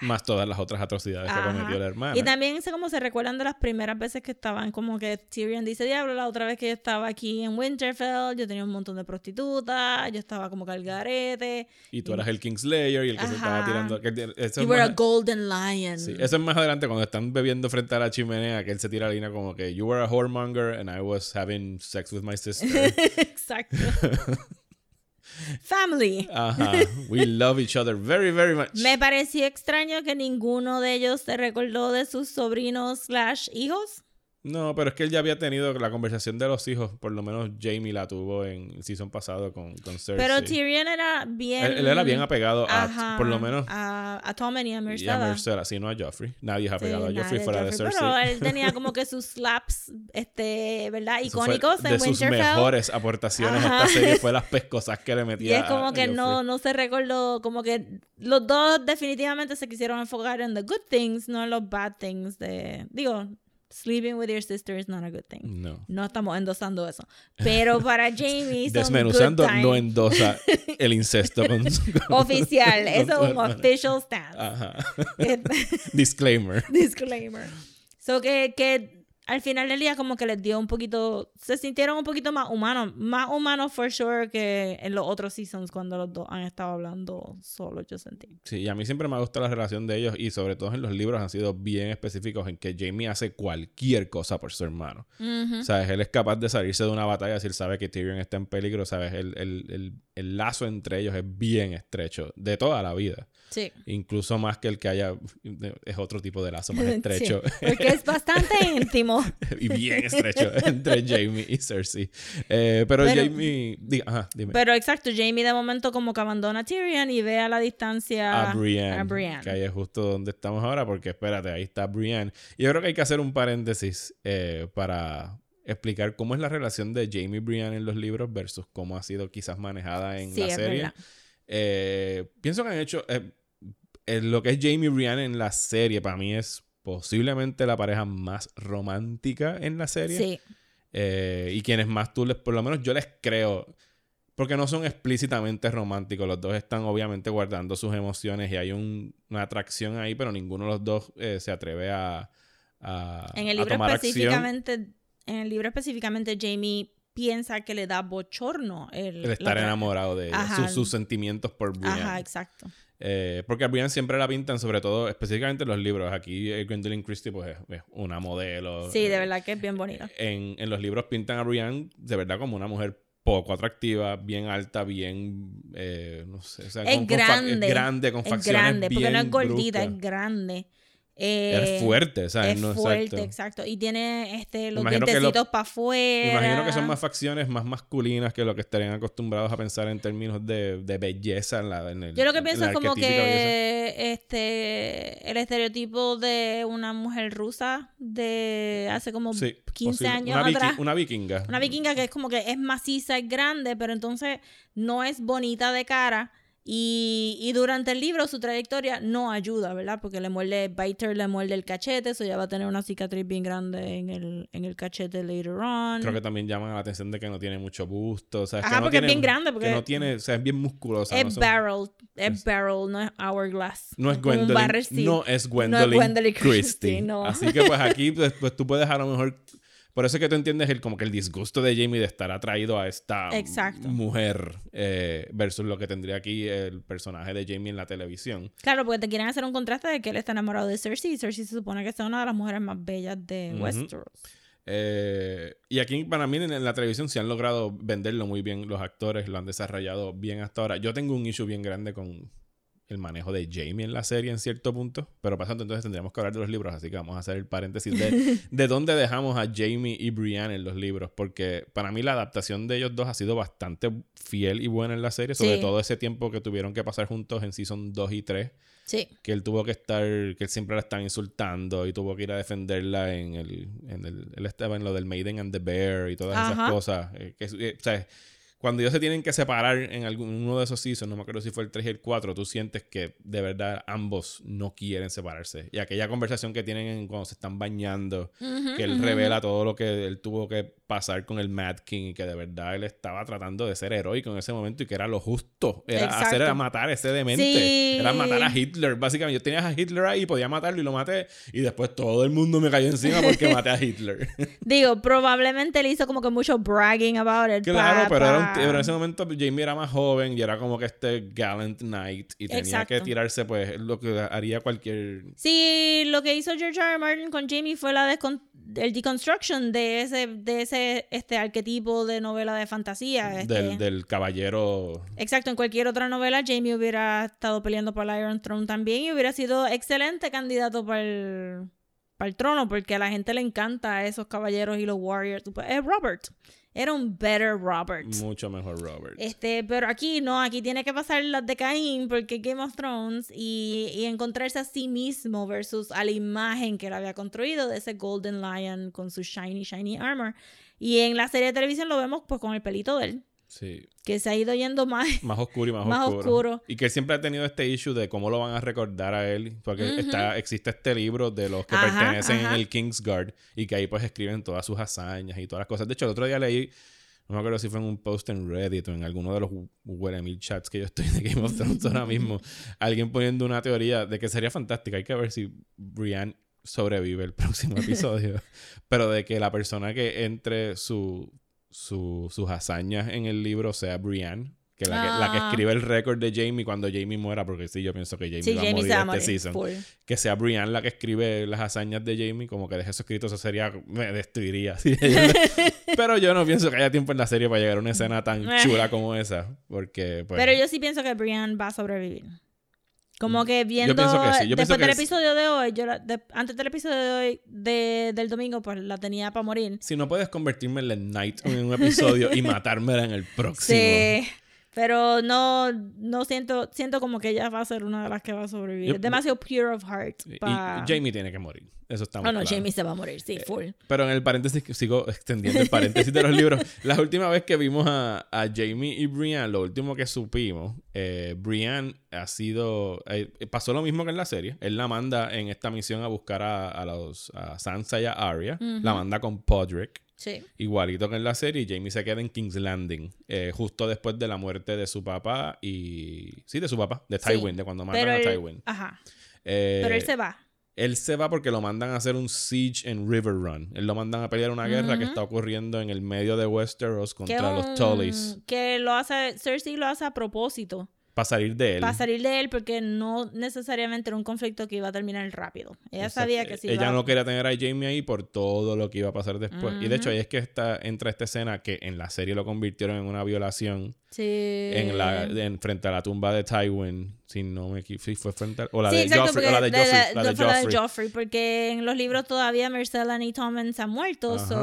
[SPEAKER 4] Más todas las otras atrocidades que
[SPEAKER 5] Ajá.
[SPEAKER 4] cometió la hermana.
[SPEAKER 5] Y también sé como se recuerdan de las primeras veces que estaban como que Tyrion dice, diablo, la otra vez que yo estaba aquí en Winterfell, yo tenía un montón de prostitutas, yo estaba como que al garete.
[SPEAKER 4] Y tú eras el Kingslayer y el que se estaba
[SPEAKER 5] Ajá.
[SPEAKER 4] tirando. que- eso,
[SPEAKER 5] You
[SPEAKER 4] es
[SPEAKER 5] were a
[SPEAKER 4] más,
[SPEAKER 5] golden lion.
[SPEAKER 4] sí, eso es más adelante cuando están bebiendo frente a la chimenea que él se tira la línea como que You were a whoremonger and I was having sex with my sister.
[SPEAKER 5] Exacto. Family.
[SPEAKER 4] Ajá. We love each other very, very much.
[SPEAKER 5] Me pareció extraño que ninguno de ellos se recordó de sus sobrinos slash hijos.
[SPEAKER 4] No, pero es que él ya había tenido la conversación de los hijos. Por lo menos Jamie la tuvo en el season pasado con, con Cersei.
[SPEAKER 5] Pero Tyrion era bien...
[SPEAKER 4] él, él era bien apegado a,
[SPEAKER 5] Ajá,
[SPEAKER 4] por lo menos,
[SPEAKER 5] A, a Tommen y a
[SPEAKER 4] y a.
[SPEAKER 5] Myrcella,
[SPEAKER 4] sí, no a Joffrey. Nadie es
[SPEAKER 5] Sí,
[SPEAKER 4] apegado a
[SPEAKER 5] nada
[SPEAKER 4] Joffrey
[SPEAKER 5] de
[SPEAKER 4] fuera de
[SPEAKER 5] Joffrey,
[SPEAKER 4] Cersei.
[SPEAKER 5] Pero él tenía como que sus slaps, este, ¿verdad? Icónicos
[SPEAKER 4] de
[SPEAKER 5] en
[SPEAKER 4] sus
[SPEAKER 5] Winterfell.
[SPEAKER 4] mejores aportaciones a
[SPEAKER 5] Ajá.
[SPEAKER 4] esta serie fue las pescosas que le metía
[SPEAKER 5] Y es como
[SPEAKER 4] a- a
[SPEAKER 5] que no,
[SPEAKER 4] Joffrey.
[SPEAKER 5] no se recordó, como que los dos definitivamente se quisieron enfocar en the good things, no en los bad things de, digo, sleeping with your sister is not a good thing.
[SPEAKER 4] No.
[SPEAKER 5] No estamos endosando eso. Pero para Jamie
[SPEAKER 4] Desmenuzando no endosa el incesto con, con-
[SPEAKER 5] Oficial, eso es un official stance.
[SPEAKER 4] Ajá. Disclaimer.
[SPEAKER 5] Disclaimer. So que, que al final del día como que les dio un poquito, se sintieron un poquito más humanos, más humanos for sure que en los otros seasons cuando los dos han estado hablando solos, yo sentí.
[SPEAKER 4] Sí, y a mí siempre me ha gustado la relación de ellos y sobre todo en los libros han sido bien específicos en que Jamie hace cualquier cosa por su hermano.
[SPEAKER 5] Ujú.
[SPEAKER 4] ¿Sabes? Él es capaz de salirse de una batalla si él sabe que Tyrion está en peligro, ¿sabes? El, el- el- el lazo entre ellos es bien estrecho, de toda la vida.
[SPEAKER 5] Sí.
[SPEAKER 4] Incluso más que el que haya, es otro tipo de lazo más estrecho
[SPEAKER 5] Sí, porque es bastante íntimo.
[SPEAKER 4] y bien estrecho entre Jamie y Cersei. Eh, pero,
[SPEAKER 5] Pero-
[SPEAKER 4] Jamie, diga, ajá, dime.
[SPEAKER 5] Pero exacto, Jamie de momento como que abandona a Tyrion y ve a la distancia
[SPEAKER 4] a Brienne,
[SPEAKER 5] a Brienne.
[SPEAKER 4] que ahí es justo donde estamos ahora, porque espérate, ahí está Brienne. Y yo creo que hay que hacer un paréntesis eh, para explicar cómo es la relación de Jamie y Brienne en los libros versus cómo ha sido quizás manejada en
[SPEAKER 5] Sí,
[SPEAKER 4] la serie. Eh, pienso que han hecho eh, lo que es Jamie y Brienne en la serie, para mí es posiblemente la pareja más romántica en la serie.
[SPEAKER 5] Sí.
[SPEAKER 4] Eh, y quienes más tú les, por lo menos yo les creo, porque no son explícitamente románticos, los dos están obviamente guardando sus emociones y hay un- una atracción ahí, pero ninguno de los dos eh, se atreve a, a,
[SPEAKER 5] En el
[SPEAKER 4] a
[SPEAKER 5] libro
[SPEAKER 4] acción.
[SPEAKER 5] específicamente, en el libro específicamente Jamie piensa que le da bochorno el,
[SPEAKER 4] El estar enamorado de ella, sus, sus sentimientos por Brienne.
[SPEAKER 5] Ajá, exacto.
[SPEAKER 4] Eh, porque a Brienne siempre la pintan, sobre todo, específicamente en los libros. Aquí eh, Gwendolyn Christie pues, es, es una modelo.
[SPEAKER 5] Sí, de
[SPEAKER 4] Eh,
[SPEAKER 5] verdad que es bien bonito.
[SPEAKER 4] en, en los libros pintan a Brienne de verdad como una mujer poco atractiva, bien alta, bien, eh, no sé, o sea,
[SPEAKER 5] Es
[SPEAKER 4] con- con
[SPEAKER 5] grande.
[SPEAKER 4] es grande, con
[SPEAKER 5] Es
[SPEAKER 4] facciones
[SPEAKER 5] grande, porque no es gordita, es grande. Eh,
[SPEAKER 4] es fuerte, ¿sabes?
[SPEAKER 5] Es
[SPEAKER 4] No,
[SPEAKER 5] fuerte,
[SPEAKER 4] exacto.
[SPEAKER 5] exacto. Y tiene este, los dientecitos para afuera.
[SPEAKER 4] Me imagino que son más facciones más masculinas que lo que estarían acostumbrados a pensar en términos de, de belleza en, la, en el
[SPEAKER 5] Yo lo que
[SPEAKER 4] en
[SPEAKER 5] pienso es como
[SPEAKER 4] belleza.
[SPEAKER 5] que este el estereotipo de una mujer rusa de hace como
[SPEAKER 4] Sí,
[SPEAKER 5] 15
[SPEAKER 4] posible.
[SPEAKER 5] años
[SPEAKER 4] una,
[SPEAKER 5] atrás.
[SPEAKER 4] una vikinga.
[SPEAKER 5] Una vikinga que es como que es maciza, es grande, pero entonces no es bonita de cara. Y, y durante el libro su trayectoria no ayuda, ¿verdad? Porque le muerde, Biter le muerde el cachete, eso ya va a tener una cicatriz bien grande en el, en el cachete later on.
[SPEAKER 4] Creo que también llaman la atención de que no tiene mucho busto. O sea, es
[SPEAKER 5] Ajá,
[SPEAKER 4] que no
[SPEAKER 5] porque es
[SPEAKER 4] tiene,
[SPEAKER 5] bien grande, porque-
[SPEAKER 4] Que no tiene, o sea, es bien musculosa. no
[SPEAKER 5] es
[SPEAKER 4] son-
[SPEAKER 5] barrel, es,
[SPEAKER 4] es-
[SPEAKER 5] barrel, no es hourglass.
[SPEAKER 4] No es Gwendolyn, no es Gwendolyn,
[SPEAKER 5] Gwendolyn
[SPEAKER 4] Christie.
[SPEAKER 5] Christie, no.
[SPEAKER 4] Así que pues aquí pues, pues, tú puedes a lo mejor... Por eso es que tú entiendes el, como que el disgusto de Jamie de estar atraído a esta
[SPEAKER 5] Exacto.
[SPEAKER 4] mujer eh, versus lo que tendría aquí el personaje de Jamie en la televisión.
[SPEAKER 5] Claro, porque te quieren hacer un contraste de que él está enamorado de Cersei y Cersei se supone que es una de las mujeres más bellas de
[SPEAKER 4] Ujú.
[SPEAKER 5] Westeros.
[SPEAKER 4] Eh, y aquí para mí en, en la televisión sí han logrado venderlo muy bien los actores, lo han desarrollado bien hasta ahora. Yo tengo un issue bien grande con el manejo de Jamie en la serie en cierto punto, pero pasando entonces tendríamos que hablar de los libros, así que vamos a hacer el paréntesis de, de dónde dejamos a Jamie y Brienne en los libros, porque para mí la adaptación de ellos dos ha sido bastante fiel y buena en la serie, sobre
[SPEAKER 5] Sí.
[SPEAKER 4] todo ese tiempo que tuvieron que pasar juntos en Season 2 y 3
[SPEAKER 5] Sí.
[SPEAKER 4] que él tuvo que estar, que él siempre la estaba insultando y tuvo que ir a defenderla en el, en el él estaba en lo del Maiden and the Bear y todas esas
[SPEAKER 5] Ajá.
[SPEAKER 4] cosas. eh, que, eh, o sea, cuando ellos se tienen que separar en algún, uno de esos seasons, no me acuerdo si fue el 3 y el 4, tú sientes que de verdad ambos no quieren separarse. Y aquella conversación que tienen en- cuando se están bañando, que él revela todo lo que él tuvo que pasar con el Mad King y que de verdad él estaba tratando de ser heroico en ese momento y que era lo justo. Era
[SPEAKER 5] Exacto.
[SPEAKER 4] hacer era matar a ese demente.
[SPEAKER 5] Sí.
[SPEAKER 4] Era matar a Hitler. Básicamente, yo tenía a Hitler ahí, podía matarlo y lo maté. Y después todo el mundo me cayó encima porque maté a Hitler.
[SPEAKER 5] Digo, probablemente él hizo como que mucho bragging about it.
[SPEAKER 4] claro, pero, era un- pero en ese momento Jamie era más joven y era como que este gallant knight y tenía
[SPEAKER 5] Exacto.
[SPEAKER 4] que tirarse pues lo que haría cualquier
[SPEAKER 5] Sí, lo que hizo George R. R. Martin con Jamie fue la descon- el deconstruction de ese, de ese este arquetipo de novela de fantasía. este.
[SPEAKER 4] del, del caballero
[SPEAKER 5] Exacto, en cualquier otra novela Jamie hubiera estado peleando por el Iron Throne también y hubiera sido excelente candidato para el, para el trono porque a la gente le encanta a esos caballeros y los warriors. Es Robert. Era un better Robert.
[SPEAKER 4] mucho mejor Robert.
[SPEAKER 5] Este, pero aquí no, aquí tiene que pasar las de Caín porque Game of Thrones y, y encontrarse a sí mismo versus a la imagen que él había construido de ese Golden Lion con su shiny, shiny armor. Y en la serie de televisión lo vemos pues con el pelito de él.
[SPEAKER 4] Sí.
[SPEAKER 5] que se ha ido yendo más.
[SPEAKER 4] Más oscuro y más,
[SPEAKER 5] Más
[SPEAKER 4] oscuro.
[SPEAKER 5] oscuro.
[SPEAKER 4] Y que él siempre ha tenido este issue de cómo lo van a recordar a él. Porque está, existe este libro de los que
[SPEAKER 5] Ajá,
[SPEAKER 4] pertenecen
[SPEAKER 5] ajá.
[SPEAKER 4] en el Kingsguard y que ahí pues escriben todas sus hazañas y todas las cosas. De hecho, el otro día leí, no me acuerdo si fue en un post en Reddit o en alguno de los mil chats que yo estoy de Game of Thrones ahora mismo, alguien poniendo una teoría de que sería fantástica. Hay que ver si Brian sobrevive el próximo episodio. Pero de que la persona que entre su, su- sus hazañas en el libro sea Brienne. Que la, que la que
[SPEAKER 5] Ah.
[SPEAKER 4] escribe el récord de Jamie cuando Jamie muera, porque sí, yo pienso que Jamie
[SPEAKER 5] Sí,
[SPEAKER 4] va a
[SPEAKER 5] Jamie
[SPEAKER 4] morir
[SPEAKER 5] se va a
[SPEAKER 4] este
[SPEAKER 5] morir.
[SPEAKER 4] season.
[SPEAKER 5] full.
[SPEAKER 4] Que sea Brienne la que escribe las hazañas de Jamie, como que deje eso escrito, eso sería. Me destruiría. sí. Pero yo no pienso que haya tiempo en la serie para llegar a una escena tan chula como esa. Porque, pues.
[SPEAKER 5] Pero yo sí pienso que Brian va a sobrevivir. Como que viendo
[SPEAKER 4] pienso que sí. Yo pienso
[SPEAKER 5] después
[SPEAKER 4] que
[SPEAKER 5] del episodio de hoy, yo la- de- antes del episodio de hoy de- del domingo, pues la tenía para morir.
[SPEAKER 4] Si no puedes convertirme en el Knight en un episodio y matármela en el próximo.
[SPEAKER 5] Sí. Pero no, no siento, siento como que ella va a ser una de las que va a sobrevivir.
[SPEAKER 4] Yo-
[SPEAKER 5] demasiado pure of heart.
[SPEAKER 4] Y, y
[SPEAKER 5] pa-
[SPEAKER 4] Jamie tiene que morir. Eso está muy
[SPEAKER 5] Oh, no,
[SPEAKER 4] claro.
[SPEAKER 5] Jamie se va a morir, sí, full.
[SPEAKER 4] Pero en el paréntesis, sigo extendiendo el paréntesis de los libros. La última vez que vimos a, a Jamie y Brienne, lo último que supimos, eh, ha sido. eh, pasó lo mismo que en la serie. Él la manda en esta misión a buscar a, a los, a Sansa y a Arya. La manda con Podrick.
[SPEAKER 5] Sí.
[SPEAKER 4] Igualito que en la serie, Jamie se queda en King's Landing, eh, justo después de la muerte de su papá y... Sí, de su papá, de
[SPEAKER 5] Sí.
[SPEAKER 4] Tywin, de cuando matan a
[SPEAKER 5] él,
[SPEAKER 4] Tywin.
[SPEAKER 5] ajá.
[SPEAKER 4] Eh,
[SPEAKER 5] Pero él se va.
[SPEAKER 4] él se va porque lo mandan a hacer un siege en River Run. Él lo mandan a pelear una guerra que está ocurriendo en el medio de Westeros contra los Tullys.
[SPEAKER 5] que lo hace, Cersei lo hace a propósito.
[SPEAKER 4] Para salir de él.
[SPEAKER 5] Para salir de él porque no necesariamente era un conflicto que iba a terminar rápido. Ella
[SPEAKER 4] Exacto.
[SPEAKER 5] sabía que sí.
[SPEAKER 4] Ella
[SPEAKER 5] iba-
[SPEAKER 4] no quería tener a Jamie ahí por todo lo que iba a pasar después. Y de hecho, ahí es que está, entra esta escena que en la serie lo convirtieron en una violación
[SPEAKER 5] Sí.
[SPEAKER 4] en la, en- frente a la tumba de Tywin. Si no me equivoco. Sí, fue frente a, o la
[SPEAKER 5] sí,
[SPEAKER 4] de
[SPEAKER 5] exacto,
[SPEAKER 4] Joffrey.
[SPEAKER 5] porque
[SPEAKER 4] O la de Joffrey. la
[SPEAKER 5] fue la de.
[SPEAKER 4] Joffrey,
[SPEAKER 5] porque en los libros todavía Marcella y Tommen se han muerto,
[SPEAKER 4] Ajá.
[SPEAKER 5] so,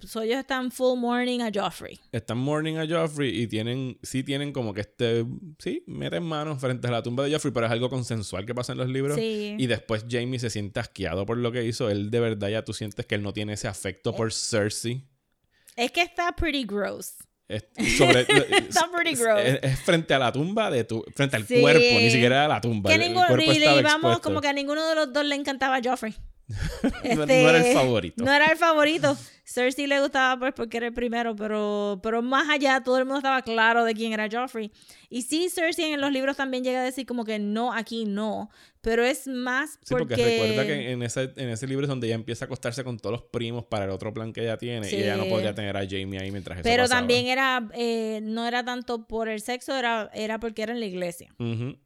[SPEAKER 5] so ellos están full mourning a Joffrey.
[SPEAKER 4] Están mourning a Joffrey y tienen, sí tienen como que este, sí, meten manos frente a la tumba de Joffrey, pero es algo consensual que pasa en los libros.
[SPEAKER 5] Sí.
[SPEAKER 4] Y después Jamie se siente asqueado por lo que hizo. Él de verdad ya tú sientes que él no tiene ese afecto por Cersei.
[SPEAKER 5] Es que está pretty gross.
[SPEAKER 4] Es, sobre,
[SPEAKER 5] Está pretty gross.
[SPEAKER 4] Es, es frente a la tumba de tu, frente al
[SPEAKER 5] Sí.
[SPEAKER 4] cuerpo, ni siquiera a la tumba.
[SPEAKER 5] Que
[SPEAKER 4] el, el
[SPEAKER 5] ninguno,
[SPEAKER 4] cuerpo
[SPEAKER 5] y
[SPEAKER 4] estaba
[SPEAKER 5] vamos como que a ninguno de los dos le encantaba a Joffrey.
[SPEAKER 4] No-
[SPEAKER 5] Este,
[SPEAKER 4] no era el favorito.
[SPEAKER 5] No era el favorito. Cersei le gustaba pues porque era el primero, pero, pero más allá todo el mundo estaba claro de quién era Joffrey. Y sí, Cersei en los libros también llega a decir como que no, aquí no. Pero es más
[SPEAKER 4] Sí, porque,
[SPEAKER 5] porque...
[SPEAKER 4] recuerda que en ese, en ese libro es donde ella empieza a acostarse con todos los primos para el otro plan que ella tiene y ella no podría tener a Jamie ahí mientras eso
[SPEAKER 5] Pero
[SPEAKER 4] pasaba.
[SPEAKER 5] también era, eh, no era tanto por el sexo, era, era porque era en la iglesia.
[SPEAKER 4] Ujú.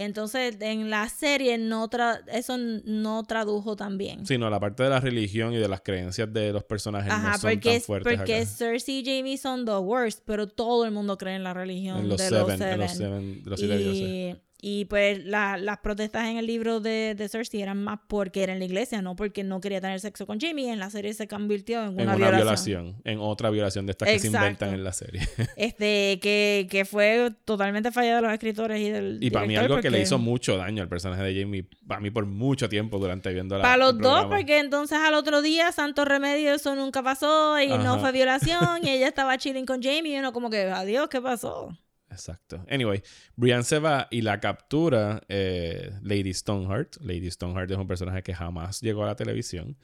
[SPEAKER 5] Entonces, en la serie no tra- eso no tradujo tan bien.
[SPEAKER 4] Sí, no, la parte de la religión y de las creencias de los personajes
[SPEAKER 5] Ajá,
[SPEAKER 4] no son
[SPEAKER 5] porque,
[SPEAKER 4] tan
[SPEAKER 5] es,
[SPEAKER 4] fuertes
[SPEAKER 5] porque
[SPEAKER 4] acá.
[SPEAKER 5] Cersei y Jamie son the worst, pero todo el mundo cree en la religión
[SPEAKER 4] En los
[SPEAKER 5] de
[SPEAKER 4] Seven,
[SPEAKER 5] los Seven.
[SPEAKER 4] en los Seven, de los siete dioses.
[SPEAKER 5] Y, pues la- las protestas en el libro de, de Cersei eran más porque era en la iglesia, no porque no quería tener sexo con Jamie. En la serie se convirtió en una,
[SPEAKER 4] En una
[SPEAKER 5] violación.
[SPEAKER 4] violación. En otra violación de estas que se inventan en la serie.
[SPEAKER 5] Este, que, que fue totalmente falla de los escritores y del
[SPEAKER 4] y para mí algo que le hizo mucho daño al personaje de Jamie, para mí por mucho tiempo durante viendo la
[SPEAKER 5] Para los
[SPEAKER 4] el
[SPEAKER 5] dos, porque entonces al otro día, santo remedio, eso nunca pasó y no fue violación y ella estaba chilling con Jamie y uno como que, adiós, ¿qué pasó?
[SPEAKER 4] Exacto. Anyway, Brian se va y la captura eh, Lady Stoneheart. Lady Stoneheart es un personaje que jamás llegó a la televisión,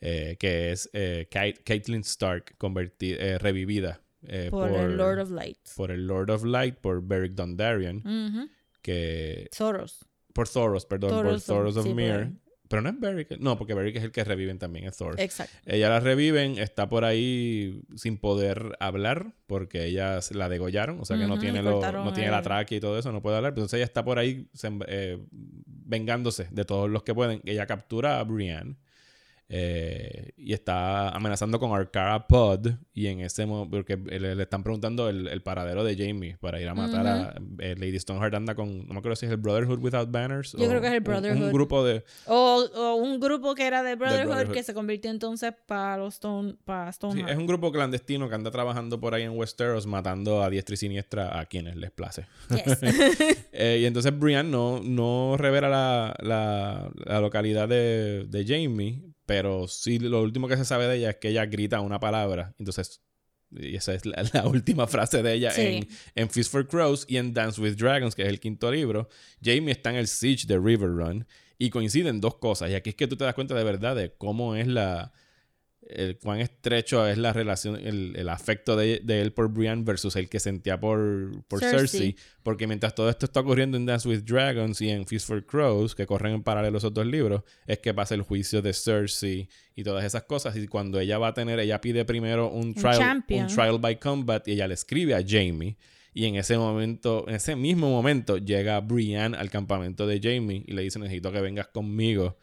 [SPEAKER 4] eh, que es eh, Kate- Caitlyn Stark converti- eh, revivida eh,
[SPEAKER 5] Por, el Lord of Light.
[SPEAKER 4] por el Lord of Light, por Beric Dondarrion,
[SPEAKER 5] Ujú.
[SPEAKER 4] que
[SPEAKER 5] Soros.
[SPEAKER 4] por Thoros, perdón,
[SPEAKER 5] Thoros
[SPEAKER 4] por
[SPEAKER 5] of-
[SPEAKER 4] Thoros of
[SPEAKER 5] sí,
[SPEAKER 4] Myr.
[SPEAKER 5] ahí.
[SPEAKER 4] Pero no es Beric, no, porque Beric es el que reviven también, es Thoros.
[SPEAKER 5] Exacto.
[SPEAKER 4] Ella la reviven, está por ahí sin poder hablar porque ella la degollaron, o sea que no tiene lo, no tiene la
[SPEAKER 5] el-
[SPEAKER 4] tráquea y todo eso, no puede hablar. Entonces ella está por ahí eh, vengándose de todos los que pueden. Ella captura a Brienne eh, y está amenazando con Arcara Pod y en ese momento, porque le, le están preguntando el, el paradero de Jamie para ir a matar a eh, Lady Stoneheart anda con, no me acuerdo si es el Brotherhood Without Banners.
[SPEAKER 5] Yo
[SPEAKER 4] o
[SPEAKER 5] creo que es el
[SPEAKER 4] un- Un,
[SPEAKER 5] Brotherhood.
[SPEAKER 4] grupo de...
[SPEAKER 5] O, o un grupo que era de Brotherhood,
[SPEAKER 4] Brotherhood.
[SPEAKER 5] que se convirtió entonces para los Stone, para
[SPEAKER 4] Sí,
[SPEAKER 5] Stoneheart.
[SPEAKER 4] es un grupo clandestino que anda trabajando por ahí en Westeros matando a diestra y siniestra a quienes les place.
[SPEAKER 5] Yes.
[SPEAKER 4] Eh, y entonces Brian no, no revela la, la- la localidad de, de Jamie, pero sí lo último que se sabe de ella es que ella grita una palabra. Entonces Y esa es la, la última frase de ella
[SPEAKER 5] Sí.
[SPEAKER 4] en, en Fist for Crows y en Dance with Dragons, que es el quinto libro. Jamie está en el Siege de River Run y coinciden dos cosas. Y aquí es que tú te das cuenta de verdad de cómo es la. El, cuán estrecho es la relación, el, el afecto de, de él por Brian versus el que sentía por, por Cersei.
[SPEAKER 5] Cersei.
[SPEAKER 4] Porque mientras todo esto está ocurriendo en Dance with Dragons y en Feast for Crows, que corren en paralelo esos dos libros, es que pasa el juicio de Cersei y todas esas cosas. Y cuando ella va a tener, ella pide primero un trial,
[SPEAKER 5] champion.
[SPEAKER 4] un trial by combat y ella le escribe a Jamie. Y en ese momento, en ese mismo momento, llega Brienne al campamento de Jamie y le dice: Necesito que vengas conmigo.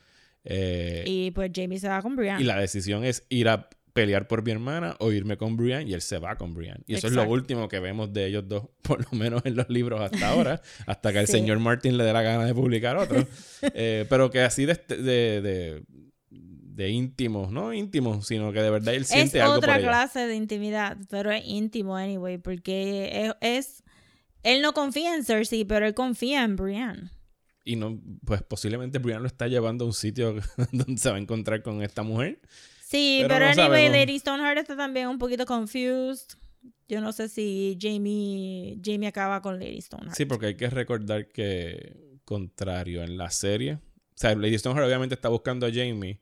[SPEAKER 4] Eh,
[SPEAKER 5] Y pues Jamie se va con Brian.
[SPEAKER 4] y la decisión es ir a pelear por mi hermana o irme con Brian y él se va con Brian. Y eso es lo último que vemos de ellos dos, por lo menos en los libros hasta ahora, hasta que el
[SPEAKER 5] Sí.
[SPEAKER 4] señor Martin le dé la gana de publicar otro. Eh, pero que así de, de, de, de íntimos, no íntimos, sino que de verdad él
[SPEAKER 5] es
[SPEAKER 4] siente algo por
[SPEAKER 5] otra clase de intimidad, pero es íntimo anyway, porque es, es- él no confía en Cersei, pero él confía en Brian.
[SPEAKER 4] Y no, pues posiblemente Brian lo está llevando a un sitio donde se va a encontrar con esta mujer.
[SPEAKER 5] Sí,
[SPEAKER 4] Pero
[SPEAKER 5] pero,
[SPEAKER 4] no
[SPEAKER 5] anyway,
[SPEAKER 4] sabemos.
[SPEAKER 5] Lady Stoneheart está también un poquito confused. Yo no sé si Jamie, Jamie acaba con Lady Stoneheart.
[SPEAKER 4] Sí, porque hay que recordar que, contrario en la serie, o sea, Lady Stoneheart obviamente está buscando a Jamie,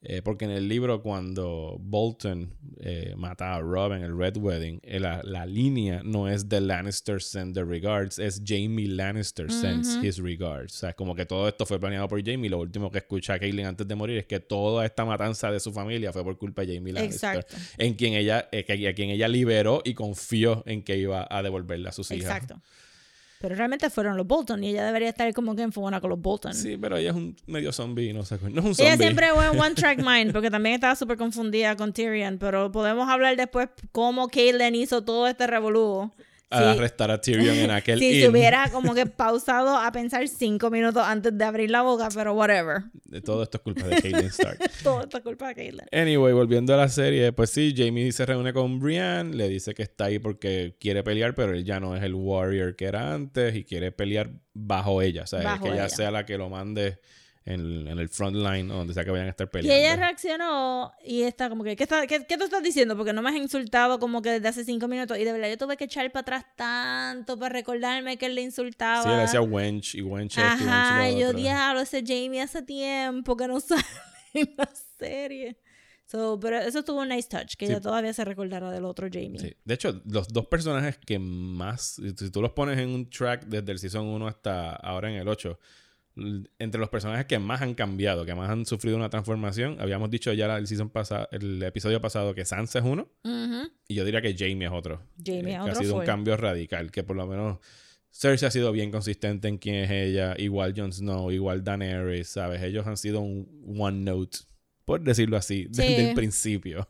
[SPEAKER 4] eh, porque en el libro cuando Bolton eh, mata a Rob en el Red Wedding, eh, la, la línea no es The Lannister send the regards, es Jamie Lannister sends his regards. O sea, como que todo esto fue planeado por Jamie. Lo último que escucha a Caitlyn antes de morir es que toda esta matanza de su familia fue por culpa de Jamie Lannister.
[SPEAKER 5] Exacto.
[SPEAKER 4] En quien ella, eh, a quien ella liberó y confió en que iba a devolverle a sus hijas.
[SPEAKER 5] Exacto. Pero realmente fueron los Bolton y ella debería estar como que enfocada con los Bolton.
[SPEAKER 4] Sí, pero ella es un medio zombie no sé. No es un zombie.
[SPEAKER 5] Ella siempre fue en One Track Mind porque también estaba súper confundida con Tyrion, pero podemos hablar después cómo Caitlyn hizo todo este revolú.
[SPEAKER 4] A
[SPEAKER 5] Sí.
[SPEAKER 4] arrestar a Tyrion en aquel
[SPEAKER 5] Si se hubiera como que pausado a pensar cinco minutos antes de abrir la boca, pero whatever.
[SPEAKER 4] De todo esto es culpa de Caitlyn Stark.
[SPEAKER 5] Todo esto es culpa de Caitlyn.
[SPEAKER 4] Anyway, volviendo a la serie, pues sí, Jamie se reúne con Brienne, le dice que está ahí porque quiere pelear, pero él ya no es el warrior que era antes y quiere pelear bajo ella, o sea,
[SPEAKER 5] Bajo
[SPEAKER 4] que ella,
[SPEAKER 5] ella.
[SPEAKER 4] sea la que lo mande en, en el front line o donde sea que vayan a estar
[SPEAKER 5] Y
[SPEAKER 4] peleando.
[SPEAKER 5] ella reaccionó y está como que, ¿qué, está- qué, qué tú estás diciendo? Porque no me has insultado como que desde hace cinco minutos. Y de verdad yo tuve que echar para atrás tanto para recordarme que él le insultaba.
[SPEAKER 4] Sí, él decía wench y wench y
[SPEAKER 5] Ajá, y yo diablo, ese Jamie hace tiempo que no sale en la serie. So, pero eso tuvo un nice touch, que
[SPEAKER 4] Sí.
[SPEAKER 5] ella todavía se recordara del otro Jamie.
[SPEAKER 4] Sí. De hecho, los dos personajes que más, si tú los pones en un track desde el season 1 hasta ahora en el 8, l- entre los personajes que más han cambiado, que más han sufrido una transformación, habíamos dicho ya el season pasado, el episodio pasado que Sansa es uno, y yo diría que Jamie es otro.
[SPEAKER 5] Jamie es
[SPEAKER 4] que ha
[SPEAKER 5] otro
[SPEAKER 4] sido un cambio radical, que por lo menos Cersei ha sido bien consistente en quién es ella, igual Jon Snow, igual Daenerys, ¿sabes? Ellos han sido un one note, por decirlo así, desde el principio.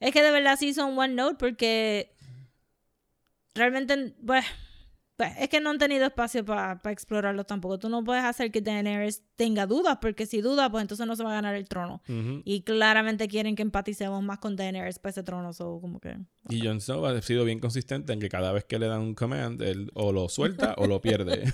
[SPEAKER 5] Es que de verdad sí son one note porque realmente, pues, pues, es que no han tenido espacio para explorarlo tampoco. Tú no puedes hacer que Daenerys tenga dudas, porque si duda, pues entonces no se va a ganar el trono.
[SPEAKER 4] Ujú.
[SPEAKER 5] Y claramente quieren que empaticemos más con Daenerys para ese trono, so como que...
[SPEAKER 4] Y Jon Snow ha sido bien consistente en que cada vez que le dan un command, él o lo suelta o lo pierde.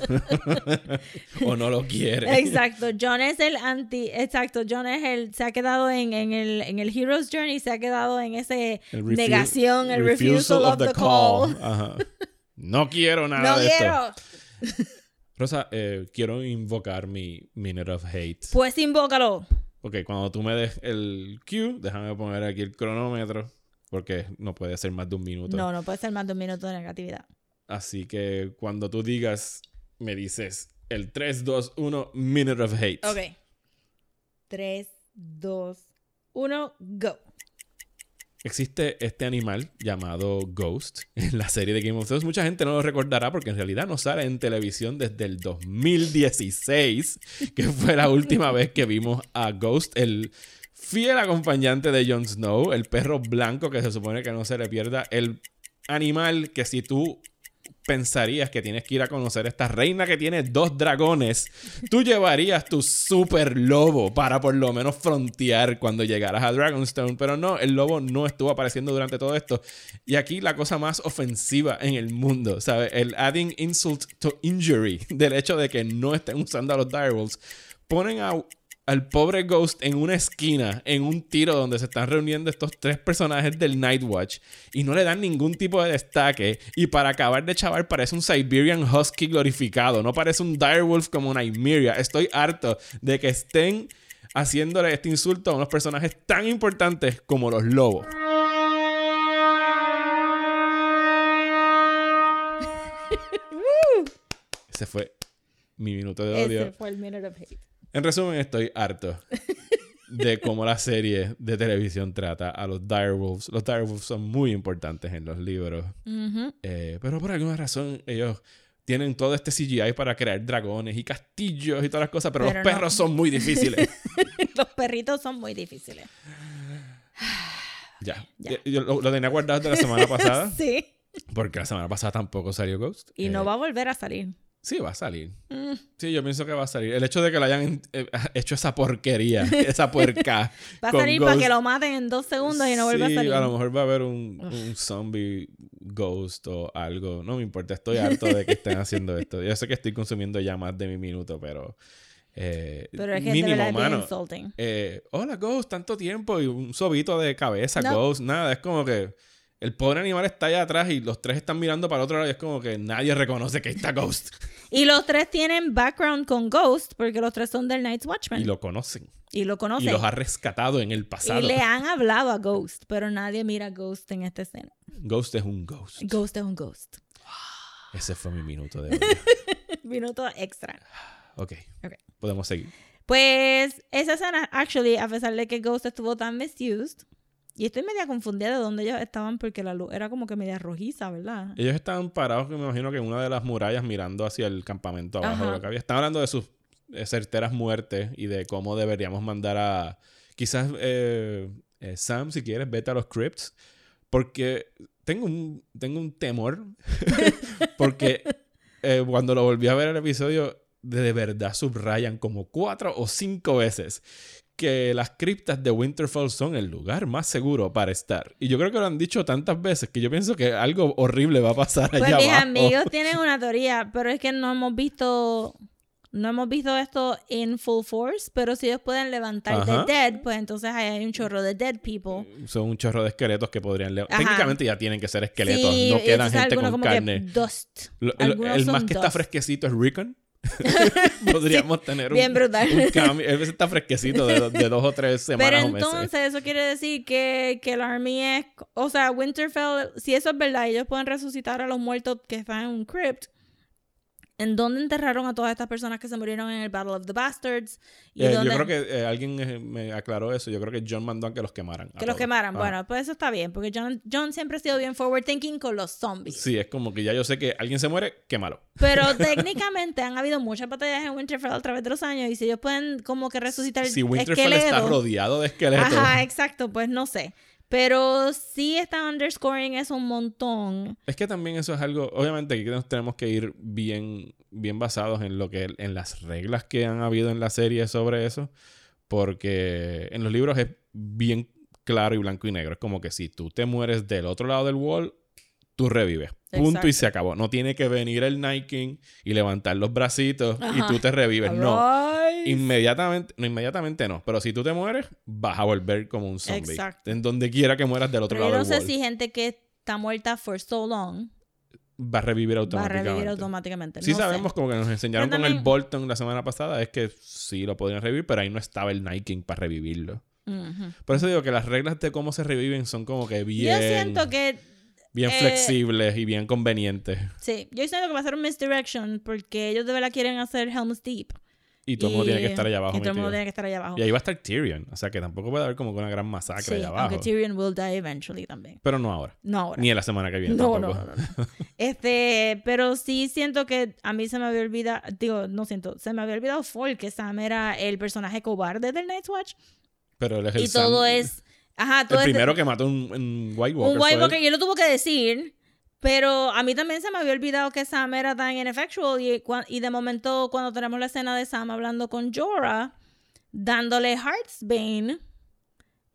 [SPEAKER 4] o no lo quiere.
[SPEAKER 5] Exacto, John es el anti, exacto, John es el, se ha quedado en, en el, en el Hero's Journey, se ha quedado en ese
[SPEAKER 4] El
[SPEAKER 5] negación, el refusal, of, the call.
[SPEAKER 4] Ajá. No quiero nada
[SPEAKER 5] No
[SPEAKER 4] de
[SPEAKER 5] quiero.
[SPEAKER 4] esto. Rosa, eh, quiero invocar mi Minute of Hate.
[SPEAKER 5] Pues invócalo.
[SPEAKER 4] Ok, cuando tú me des el cue, déjame poner aquí el cronómetro. Porque no puede ser más de un minuto.
[SPEAKER 5] No, no puede ser más de un minuto de negatividad.
[SPEAKER 4] Así que cuando tú digas, me dices el 3, 2, 1, Minute of Hate.
[SPEAKER 5] Ok. 3, 2, 1, go.
[SPEAKER 4] Existe este animal llamado Ghost en la serie de Game of Thrones. Mucha gente no lo recordará porque en realidad no sale en televisión desde el 2016, que fue la última vez que vimos a Ghost, el fiel acompañante de Jon Snow, el perro blanco que se supone que no se le pierda, el animal que si tú pensarías que tienes que ir a conocer esta reina que tiene dos dragones, tú llevarías tu super lobo para por lo menos frontear cuando llegaras a Dragonstone. Pero no, el lobo no estuvo apareciendo durante todo esto. Y aquí la cosa más ofensiva en el mundo, ¿sabes? El adding insult to injury del hecho de que no estén usando a los direwolves. Ponen a, al pobre Ghost en una esquina, en un tiro donde se están reuniendo estos tres personajes del Night Watch y no le dan ningún tipo de destaque. Y para acabar de chaval, parece un Siberian Husky glorificado, no parece un Direwolf como Nymeria. Estoy harto de que estén haciéndole este insulto a unos personajes tan importantes como los lobos. Ese fue mi minuto de odio.
[SPEAKER 5] Ese fue el minute of hate.
[SPEAKER 4] En resumen, estoy harto de cómo la serie de televisión trata a los Direwolves. Los Direwolves son muy importantes en los libros. Eh, pero por alguna razón ellos tienen todo este CGI para crear dragones y castillos y todas las cosas, pero,
[SPEAKER 5] Pero
[SPEAKER 4] los
[SPEAKER 5] no.
[SPEAKER 4] perros son muy difíciles.
[SPEAKER 5] Los perritos son muy difíciles.
[SPEAKER 4] ya.
[SPEAKER 5] Ya.
[SPEAKER 4] Yo lo, lo tenía guardado de la semana pasada,
[SPEAKER 5] Sí.
[SPEAKER 4] porque la semana pasada tampoco salió Ghost.
[SPEAKER 5] Y
[SPEAKER 4] Eh,
[SPEAKER 5] no va a volver a salir.
[SPEAKER 4] Sí, va a salir.
[SPEAKER 5] Mm.
[SPEAKER 4] Sí, yo pienso que va a salir. El hecho de que le hayan eh, hecho esa porquería, esa puerca.
[SPEAKER 5] Va a salir para que lo maten en dos segundos y no vuelva a salir.
[SPEAKER 4] a lo mejor va a haber un, un zombie ghost o algo. No me importa, estoy harto de que estén haciendo esto. Yo sé que estoy consumiendo ya más de mi minuto, pero. eh,
[SPEAKER 5] Pero es que
[SPEAKER 4] mínimo,
[SPEAKER 5] de
[SPEAKER 4] mano. eh, Hola, Ghost, tanto tiempo y un sobito de cabeza,
[SPEAKER 5] No.
[SPEAKER 4] Ghost. Nada, es como que. El pobre animal está allá atrás y los tres están mirando para el otro lado y es como que nadie reconoce que está Ghost.
[SPEAKER 5] Y los tres tienen background con Ghost porque los tres son del Night's Watchman.
[SPEAKER 4] y lo conocen.
[SPEAKER 5] Y lo
[SPEAKER 4] Y
[SPEAKER 5] conocen.
[SPEAKER 4] los ha rescatado en el pasado.
[SPEAKER 5] Y le han hablado a Ghost, pero nadie mira a Ghost en esta escena.
[SPEAKER 4] Ghost es un ghost.
[SPEAKER 5] Ghost es un Ghost.
[SPEAKER 4] Ese fue mi minuto de hoy.
[SPEAKER 5] Minuto extra.
[SPEAKER 4] ok.
[SPEAKER 5] Ok.
[SPEAKER 4] Podemos seguir.
[SPEAKER 5] Pues esa escena, actually, a pesar de que Ghost estuvo tan misused, y estoy media confundida de dónde ellos estaban porque la luz era como que media rojiza, ¿verdad?
[SPEAKER 4] Ellos estaban parados, me imagino que en una de las murallas mirando hacia el campamento abajo de lo que había. Estaban hablando de sus eh, certeras muertes y de cómo deberíamos mandar a. Quizás eh, eh, Sam, si quieres, vete a los crypts. Porque tengo un, tengo un temor. porque eh, cuando lo volví a ver el episodio, de verdad subrayan como cuatro o cinco veces que las criptas de Winterfell son el lugar más seguro para estar. Y yo creo que lo han dicho tantas veces que yo pienso que algo horrible va a pasar
[SPEAKER 5] Pues
[SPEAKER 4] allá
[SPEAKER 5] mis
[SPEAKER 4] abajo.
[SPEAKER 5] amigos tienen una teoría, pero es que no hemos visto no hemos visto esto in full force, pero si ellos pueden levantar
[SPEAKER 4] Ajá.
[SPEAKER 5] the dead, pues entonces ahí hay un chorro de dead people.
[SPEAKER 4] Son un chorro de esqueletos que podrían... le-
[SPEAKER 5] Ajá.
[SPEAKER 4] Técnicamente ya tienen que ser esqueletos,
[SPEAKER 5] Sí,
[SPEAKER 4] no quedan gente con carne.
[SPEAKER 5] dust.
[SPEAKER 4] Lo- el- más que está
[SPEAKER 5] dust.
[SPEAKER 4] fresquecito es Rickon. Podríamos tener un,
[SPEAKER 5] bien brutal.
[SPEAKER 4] un cambio. Él está fresquecito de, de dos o tres semanas
[SPEAKER 5] Pero
[SPEAKER 4] o meses.
[SPEAKER 5] entonces eso quiere decir que, que el army es, o sea, Winterfell, si eso es verdad, ellos pueden resucitar a los muertos que están en un crypt. ¿En dónde enterraron a todas estas personas que se murieron en el Battle of the Bastards? ¿Y
[SPEAKER 4] Eh, yo
[SPEAKER 5] dónde-
[SPEAKER 4] creo que eh, alguien eh, me aclaró eso. Yo creo que John mandó a que los quemaran.
[SPEAKER 5] Que los
[SPEAKER 4] todos.
[SPEAKER 5] quemaran.
[SPEAKER 4] Ajá.
[SPEAKER 5] Bueno, pues eso está bien, porque John, John siempre ha sido bien forward thinking con los zombies.
[SPEAKER 4] Sí, es como que ya yo sé que alguien se muere, quémalo.
[SPEAKER 5] Pero técnicamente han habido muchas batallas en Winterfell a través de los años y si ellos pueden como que resucitar
[SPEAKER 4] Si Winterfell está
[SPEAKER 5] esqueletos-
[SPEAKER 4] rodeado de esqueletos.
[SPEAKER 5] Ajá, exacto, pues no sé. Pero sí están underscoring eso un montón.
[SPEAKER 4] Es que también eso es algo, obviamente aquí nos tenemos que ir bien, bien basados en lo que, en las reglas que han habido en la serie sobre eso, porque en los libros es bien claro y blanco y negro. Es como que si tú te mueres del otro lado del wall, tú revives. Punto y se acabó. No tiene que venir el King y levantar los bracitos y tú te revives. No. Inmediatamente, no, inmediatamente no. Pero si tú te mueres, vas a volver como un zombie.
[SPEAKER 5] Exacto.
[SPEAKER 4] En donde quiera que mueras del otro
[SPEAKER 5] Pero yo
[SPEAKER 4] lado
[SPEAKER 5] no sé si gente que está muerta for so long
[SPEAKER 4] Va a revivir
[SPEAKER 5] va a
[SPEAKER 4] automáticamente.
[SPEAKER 5] revivir automáticamente.
[SPEAKER 4] Sí
[SPEAKER 5] No sé.
[SPEAKER 4] sabemos, como que nos enseñaron con el Bolton la semana pasada, es que sí lo podían revivir, pero ahí no estaba el King para revivirlo. Por eso digo que las reglas de cómo se reviven son como que bien,
[SPEAKER 5] Yo siento que
[SPEAKER 4] bien
[SPEAKER 5] eh,
[SPEAKER 4] flexibles y bien convenientes.
[SPEAKER 5] sí, yo siento que va a ser un misdirection porque ellos de verdad quieren hacer Helm's Deep.
[SPEAKER 4] Y todo el mundo tiene que estar allá abajo.
[SPEAKER 5] Y todo el mundo tiene que estar allá abajo.
[SPEAKER 4] Y ahí va a estar Tyrion. O sea que tampoco puede haber como una gran masacre
[SPEAKER 5] Sí,
[SPEAKER 4] allá abajo.
[SPEAKER 5] aunque Tyrion will die eventually también.
[SPEAKER 4] Pero no ahora.
[SPEAKER 5] No ahora.
[SPEAKER 4] Ni en la semana que viene
[SPEAKER 5] No,
[SPEAKER 4] tampoco.
[SPEAKER 5] no, no, no. Este, pero sí siento que a mí se me había olvidado, digo, no siento, se me había olvidado full que Sam era el personaje cobarde del Night's Watch.
[SPEAKER 4] Pero él es el
[SPEAKER 5] Y todo es, ajá, todo
[SPEAKER 4] El
[SPEAKER 5] es
[SPEAKER 4] primero que mató un, un White Walker.
[SPEAKER 5] un
[SPEAKER 4] fue
[SPEAKER 5] White
[SPEAKER 4] él.
[SPEAKER 5] Walker, y él lo tuvo que decir, pero a mí también se me había olvidado que Sam era tan ineffectual y, y de momento cuando tenemos la escena de Sam hablando con Jorah, dándole Heartsbane,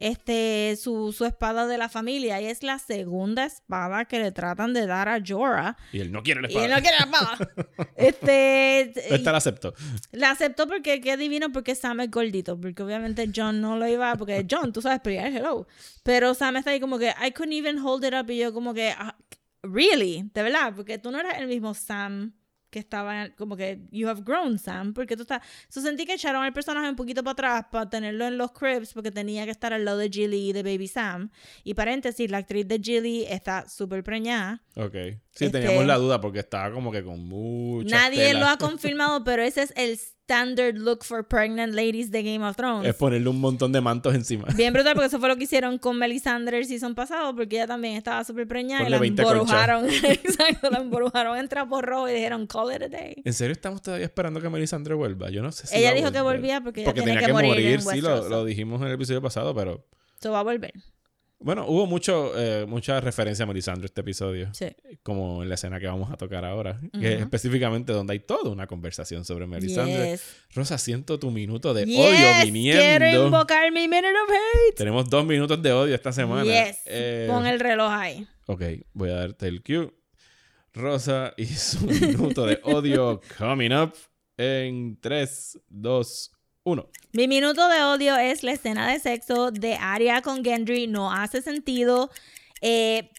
[SPEAKER 5] este, su, su espada de la familia. Y es la segunda espada que le tratan de dar a Jorah.
[SPEAKER 4] Y él no quiere la
[SPEAKER 5] Y él
[SPEAKER 4] espada.
[SPEAKER 5] no quiere la espada. este,
[SPEAKER 4] Esta la aceptó.
[SPEAKER 5] la aceptó porque qué divino porque Sam es gordito. Porque obviamente John no lo iba. Porque John, tú sabes pelear, hello. Pero Sam está ahí como que I couldn't even hold it up. Y yo como que, ah, really, de verdad. Porque tú no eras el mismo Sam que estaba como que you have grown Sam porque tú estás so sentí que echaron al personaje un poquito para atrás para tenerlo en los cribs porque tenía que estar al lado de Gilly y de Baby Sam y paréntesis la actriz de Gilly está súper preñada
[SPEAKER 4] Ok. Sí,
[SPEAKER 5] Este-
[SPEAKER 4] teníamos la duda porque estaba como que con mucha
[SPEAKER 5] Nadie lo ha confirmado, pero ese es el standard look for pregnant ladies de Game of Thrones.
[SPEAKER 4] Es ponerle un montón de mantos encima.
[SPEAKER 5] Bien brutal, porque eso fue lo que hicieron con Melisandre el season pasado, porque ella también estaba súper preñada y la
[SPEAKER 4] 20
[SPEAKER 5] emborujaron. Exacto, la emborujaron en trapo rojo y dijeron, call it a day.
[SPEAKER 4] ¿En serio estamos todavía esperando que Melisandre vuelva? Yo no sé si
[SPEAKER 5] ella dijo que volvía porque
[SPEAKER 4] tenía
[SPEAKER 5] que,
[SPEAKER 4] que
[SPEAKER 5] morir, en
[SPEAKER 4] sí, lo, dijimos en el episodio pasado, pero...
[SPEAKER 5] So va a volver.
[SPEAKER 4] Bueno, hubo mucho, eh, mucha referencia a Melisandre este episodio.
[SPEAKER 5] Sí.
[SPEAKER 4] Como en la escena que vamos a tocar ahora. Que es
[SPEAKER 5] Ujú.
[SPEAKER 4] específicamente donde hay toda una conversación sobre Melisandre.
[SPEAKER 5] Yes.
[SPEAKER 4] Rosa, siento tu minuto de
[SPEAKER 5] Yes,
[SPEAKER 4] odio
[SPEAKER 5] Quiero
[SPEAKER 4] viniendo.
[SPEAKER 5] invocar mi minute of hate.
[SPEAKER 4] Tenemos dos minutos de odio esta semana.
[SPEAKER 5] Yes.
[SPEAKER 4] Eh,
[SPEAKER 5] Pon el reloj ahí.
[SPEAKER 4] Ok, voy a darte el cue. Rosa y su minuto de odio coming up en 3, 2, 1.
[SPEAKER 5] Mi minuto de odio es la escena de sexo de Arya con Gendry. No hace sentido. Eh,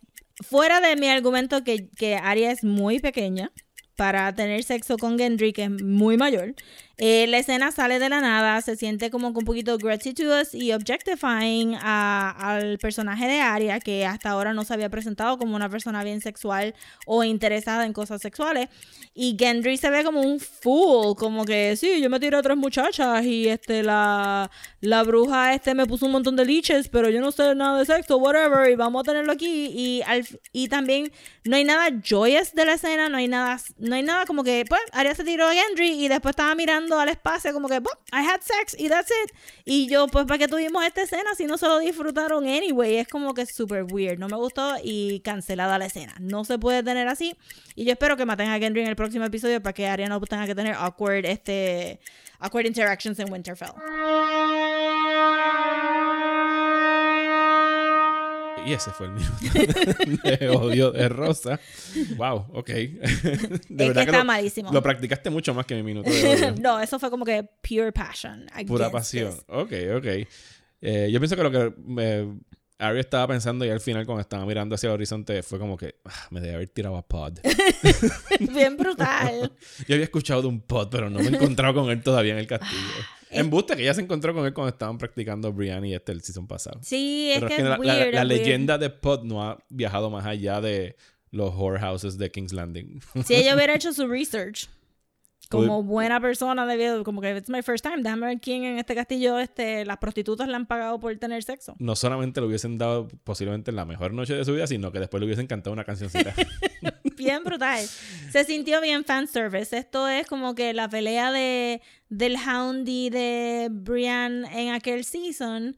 [SPEAKER 5] fuera de mi argumento que, que Arya es muy pequeña para tener sexo con Gendry, que es muy mayor. Eh, la escena sale de la nada, se siente como que un poquito gratuitous y objectifying a- al personaje de Arya, que hasta ahora no se había presentado como una persona bien sexual o interesada en cosas sexuales. Y Gendry se ve como un fool, como que sí, yo me tiré a otras muchachas y este la, la bruja este me puso un montón de liches, pero yo no sé nada de sexo, whatever, y vamos a tenerlo aquí. Y, al, y también no hay nada joyous de la escena, no hay nada, no hay nada como que, pues, Arya se tiró a Gendry y después estaba mirando al espacio como que, "Well, I had sex y that's it. Y yo, pues, ¿para qué tuvimos esta escena si no se lo disfrutaron anyway? Es como que super weird, no me gustó y cancelada la escena. No se puede tener así. Y yo espero que maten a Gendry en el próximo episodio para que Arya no tenga que tener awkward, este, awkward interactions en Winterfell.
[SPEAKER 4] Y ese fue el minuto de odio de Rosa. Wow, ok. De
[SPEAKER 5] es que está
[SPEAKER 4] lo,
[SPEAKER 5] malísimo.
[SPEAKER 4] lo practicaste mucho más que mi minuto de odio.
[SPEAKER 5] no, eso fue como que pure passion.
[SPEAKER 4] Pura pasión.
[SPEAKER 5] this.
[SPEAKER 4] Ok, ok. Eh, yo pienso que lo que eh, Ari estaba pensando y al final cuando estaba mirando hacia el horizonte fue como que "Ah, me debe haber tirado a Pod.
[SPEAKER 5] Bien brutal.
[SPEAKER 4] Yo había escuchado de un Pod, pero no me he encontrado con él todavía en el castillo.
[SPEAKER 5] Ah,
[SPEAKER 4] Embuste, que ya se encontró con él cuando estaban practicando Brian y este el season pasado.
[SPEAKER 5] Sí, es
[SPEAKER 4] Pero
[SPEAKER 5] que
[SPEAKER 4] es que
[SPEAKER 5] es
[SPEAKER 4] la, la-
[SPEAKER 5] weird.
[SPEAKER 4] la
[SPEAKER 5] es weird.
[SPEAKER 4] leyenda de Pod no ha viajado más allá de los whorehouses de King's Landing.
[SPEAKER 5] Si ella hubiera hecho su research, como buena persona, como que it's my first time, déjame ver quién en este castillo, este, las prostitutas le han pagado por tener sexo.
[SPEAKER 4] no solamente le hubiesen dado posiblemente la mejor noche de su vida, sino que después le hubiesen cantado una cancioncita.
[SPEAKER 5] Bien brutal. Se sintió bien fanservice. Esto es como que la pelea de del Hound y de Brian en aquel season.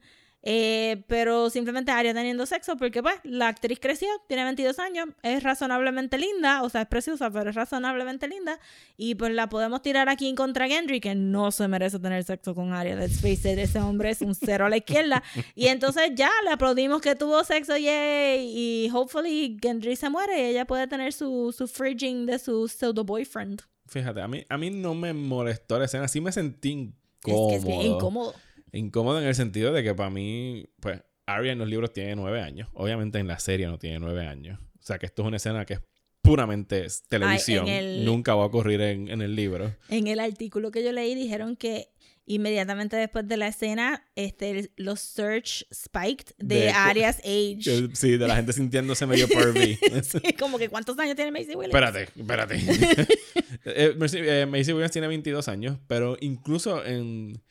[SPEAKER 5] Eh, pero simplemente Arya teniendo sexo porque pues la actriz creció, tiene 22 años, es razonablemente linda, o sea, es preciosa, pero es razonablemente linda y pues la podemos tirar aquí contra Gendry que no se merece tener sexo con Arya, let's face it, ese hombre es un cero a la izquierda y entonces ya le aplaudimos que tuvo sexo, yay, y hopefully Gendry se muere y ella puede tener su, su fridging de su pseudo boyfriend.
[SPEAKER 4] Fíjate, a mí, a mí no me molestó la escena, sí me sentí
[SPEAKER 5] Es
[SPEAKER 4] incómodo.
[SPEAKER 5] que es bien incómodo.
[SPEAKER 4] Incómodo en el sentido de que para mí, pues, Arya en los libros tiene nueve años. Obviamente en la serie no tiene nueve años. O sea que esto es una escena que es puramente es televisión.
[SPEAKER 5] el-
[SPEAKER 4] Nunca va a ocurrir en, en el libro.
[SPEAKER 5] En el artículo que yo leí dijeron que inmediatamente después de la escena, este, los search spiked de,
[SPEAKER 4] De-
[SPEAKER 5] Arias age.
[SPEAKER 4] Sí, de la gente sintiéndose medio pervy.
[SPEAKER 5] Sí, como que ¿cuántos años tiene Macy Williams?
[SPEAKER 4] Espérate, espérate. Eh, Macy eh, Macy Williams tiene 22 años, pero incluso en.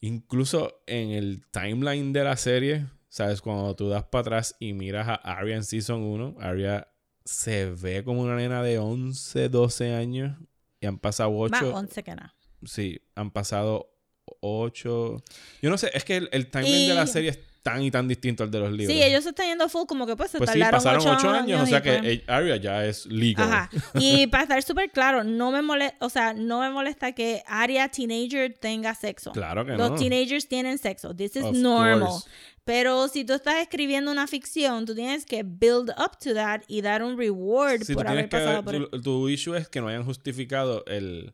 [SPEAKER 4] Incluso en el timeline de la serie, ¿sabes? Cuando tú das para atrás y miras a Arya en Season 1, Arya se ve como una nena de 11, 12 años y han pasado 8.
[SPEAKER 5] Más 11 que nada.
[SPEAKER 4] Sí, han pasado 8. Yo no sé, es que el, el timeline
[SPEAKER 5] Y-
[SPEAKER 4] de la serie es tan y tan distinto al de los libros.
[SPEAKER 5] Sí, ellos se están yendo full como que pues se
[SPEAKER 4] Pues sí,
[SPEAKER 5] tardaron
[SPEAKER 4] pasaron
[SPEAKER 5] ocho,
[SPEAKER 4] ocho años, o sea que
[SPEAKER 5] pues,
[SPEAKER 4] Arya ya es legal.
[SPEAKER 5] Ajá. Y para estar súper claro, no me molesta, o sea, no me molesta que Arya teenager tenga sexo.
[SPEAKER 4] Claro que
[SPEAKER 5] Los
[SPEAKER 4] no.
[SPEAKER 5] teenagers tienen sexo. This is
[SPEAKER 4] Of
[SPEAKER 5] normal.
[SPEAKER 4] course.
[SPEAKER 5] Pero si tú estás escribiendo una ficción, tú tienes que build up to that y dar un reward por haber
[SPEAKER 4] que
[SPEAKER 5] pasado
[SPEAKER 4] ver-
[SPEAKER 5] por
[SPEAKER 4] tu, tu issue es que no hayan justificado el,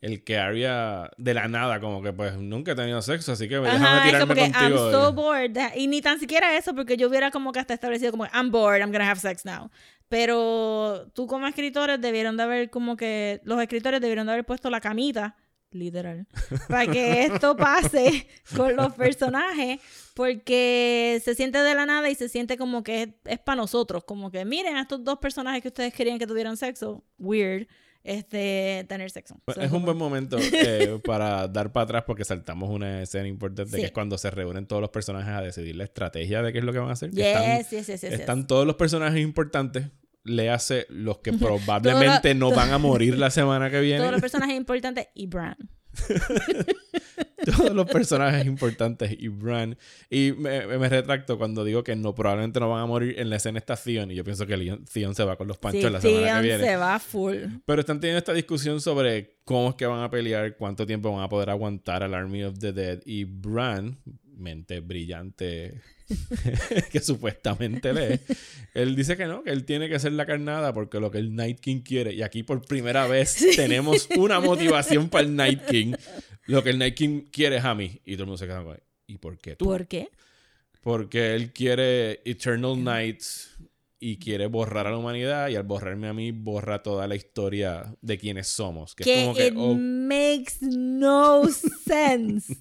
[SPEAKER 4] el que Arya de la nada, como que pues nunca he tenido sexo, así que déjame
[SPEAKER 5] Ajá, es
[SPEAKER 4] tirarme
[SPEAKER 5] como que I'm
[SPEAKER 4] contigo.
[SPEAKER 5] so bored. Deja- Y ni tan siquiera eso, porque yo hubiera como que hasta establecido como I'm bored, I'm gonna have sex now. Pero tú como escritores debieron de haber como que los escritores debieron de haber puesto la camita, literal, para que esto pase con los personajes, porque se siente de la nada y se siente como que es, es para nosotros, como que miren a estos dos personajes que ustedes querían que tuvieran sexo, weird, este tener sexo. So,
[SPEAKER 4] Pues, Es un
[SPEAKER 5] como-
[SPEAKER 4] buen momento eh, para dar para atrás porque saltamos una escena importante
[SPEAKER 5] Sí.
[SPEAKER 4] que es cuando se reúnen todos los personajes a decidir la estrategia de qué es lo que van a hacer. que están,
[SPEAKER 5] Yes, yes, yes, yes, yes.
[SPEAKER 4] están todos los personajes importantes. Le hace los que probablemente no van a morir la semana que viene.
[SPEAKER 5] Todos los personajes importantes y Bran.
[SPEAKER 4] todos los personajes importantes y Bran. Y me, me retracto cuando digo que no, probablemente no van a morir en la escena está Theon. Y yo pienso que Leon- Theon se va con los panchos
[SPEAKER 5] Sí,
[SPEAKER 4] la semana
[SPEAKER 5] Theon
[SPEAKER 4] que viene.
[SPEAKER 5] se va full.
[SPEAKER 4] Pero están teniendo esta discusión sobre cómo es que van a pelear, cuánto tiempo van a poder aguantar al Army of the Dead. Y Bran, mente brillante que supuestamente lee, él dice que no, que él tiene que hacer la carnada porque lo que el Night King quiere. Y aquí por primera vez tenemos una motivación para el Night King. Lo que el Night King quiere es a mí. Y todo el mundo se queda con ¿Y por qué tú?
[SPEAKER 5] ¿Por qué?
[SPEAKER 4] Porque él quiere Eternal Nights y quiere borrar a la humanidad y al borrarme a mí borra toda la historia de quienes somos. Que, es como que,
[SPEAKER 5] it
[SPEAKER 4] oh,
[SPEAKER 5] makes no sense.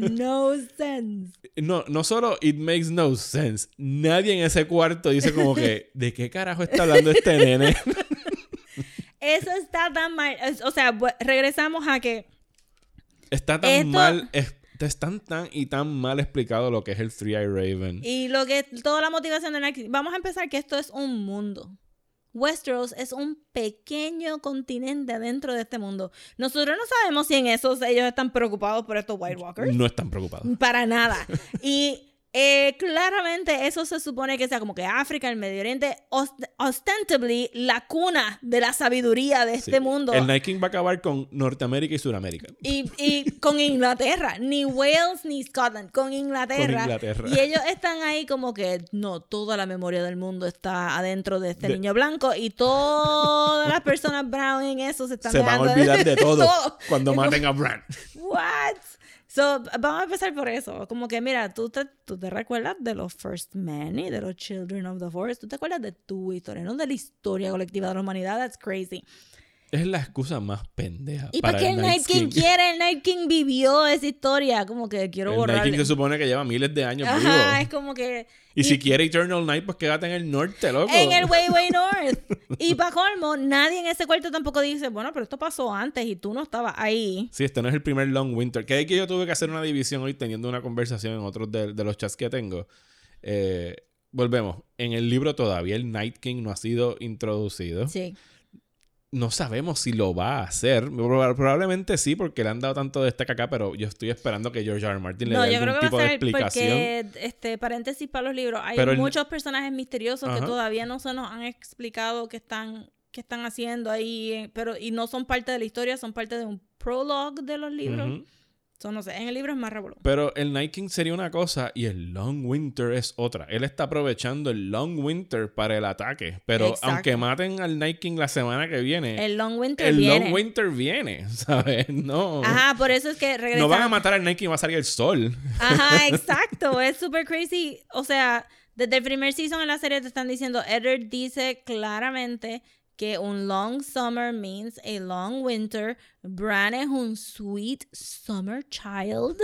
[SPEAKER 5] No sense.
[SPEAKER 4] no, no solo it makes no sense, nadie en ese cuarto dice como que, ¿de qué carajo está hablando este nene?
[SPEAKER 5] Eso está tan mal. O sea, regresamos a que
[SPEAKER 4] Está tan
[SPEAKER 5] Esto-
[SPEAKER 4] mal, es, están tan y tan mal explicado lo que es el Three Eye Raven.
[SPEAKER 5] Y lo que toda la motivación de. Vamos a empezar que esto es un mundo. Westeros es un pequeño continente dentro de este mundo. Nosotros no sabemos si en esos ellos están preocupados por estos White Walkers.
[SPEAKER 4] No están preocupados.
[SPEAKER 5] Para nada. Y eh, claramente eso se supone que sea como que África, el Medio Oriente, ost- la cuna de la sabiduría de
[SPEAKER 4] Sí.
[SPEAKER 5] este mundo.
[SPEAKER 4] El Night King va a acabar con Norteamérica y Sudamérica.
[SPEAKER 5] Y, y con Inglaterra, ni Wales ni Scotland, con Inglaterra.
[SPEAKER 4] Con Inglaterra.
[SPEAKER 5] Y ellos están ahí como que, no, toda la memoria del mundo está adentro de este
[SPEAKER 4] De-
[SPEAKER 5] niño blanco y todas las personas brown en eso se están
[SPEAKER 4] Se van a olvidar de todo,
[SPEAKER 5] todo.
[SPEAKER 4] cuando maten a Bran.
[SPEAKER 5] What? So, vamos a empezar por eso. Como que, mira, tú te, tú te recuerdas de los First Men y de los Children of the Forest. Tú te acuerdas de tu historia, no de la historia colectiva de la humanidad. That's crazy.
[SPEAKER 4] Es la excusa más pendeja.
[SPEAKER 5] ¿Y para qué el Night King, quiere? El Night King vivió esa historia. Como que quiero
[SPEAKER 4] El Night. King se supone que lleva miles de años
[SPEAKER 5] Ajá,
[SPEAKER 4] vivo.
[SPEAKER 5] es como que...
[SPEAKER 4] Y, si quiere Eternal Night, pues quédate en el norte, loco.
[SPEAKER 5] En el Way Way North. Y para colmo, nadie en ese cuarto tampoco dice, bueno, pero esto pasó antes y tú no estabas ahí.
[SPEAKER 4] Sí, este no es el primer Long Winter. Que hay que yo tuve que hacer una división hoy teniendo una conversación en otros de, de los chats que tengo. Eh, volvemos. En el libro todavía el Night King no ha sido introducido.
[SPEAKER 5] Sí.
[SPEAKER 4] No sabemos si lo va a hacer. Proba- Probablemente sí, porque le han dado tanto destaque acá, pero yo estoy esperando que George R. R. Martin le
[SPEAKER 5] No,
[SPEAKER 4] dé algún
[SPEAKER 5] que
[SPEAKER 4] tipo de explicación.
[SPEAKER 5] porque, este, paréntesis para los libros, hay
[SPEAKER 4] Pero el-
[SPEAKER 5] muchos personajes misteriosos
[SPEAKER 4] Ajá.
[SPEAKER 5] que todavía no se nos han explicado qué están, qué están haciendo ahí, eh, pero y no son parte de la historia, son parte de un prologue de los libros. So, no sé, en el libro es más revolucionario.
[SPEAKER 4] Pero el Night King sería una cosa y el Long Winter es otra. Él está aprovechando el Long Winter para el ataque. Pero
[SPEAKER 5] Exacto.
[SPEAKER 4] aunque maten al Night King la semana que viene,
[SPEAKER 5] El Long Winter
[SPEAKER 4] el
[SPEAKER 5] viene.
[SPEAKER 4] Long Winter viene, ¿sabes? No.
[SPEAKER 5] Ajá, por eso es que regresamos.
[SPEAKER 4] No van a matar al Night King, va a salir el sol.
[SPEAKER 5] Ajá, exacto. es súper crazy. O sea, desde el primer season en la serie te están diciendo, Eddard dice claramente que un long summer means a long winter. Bran es un sweet summer child.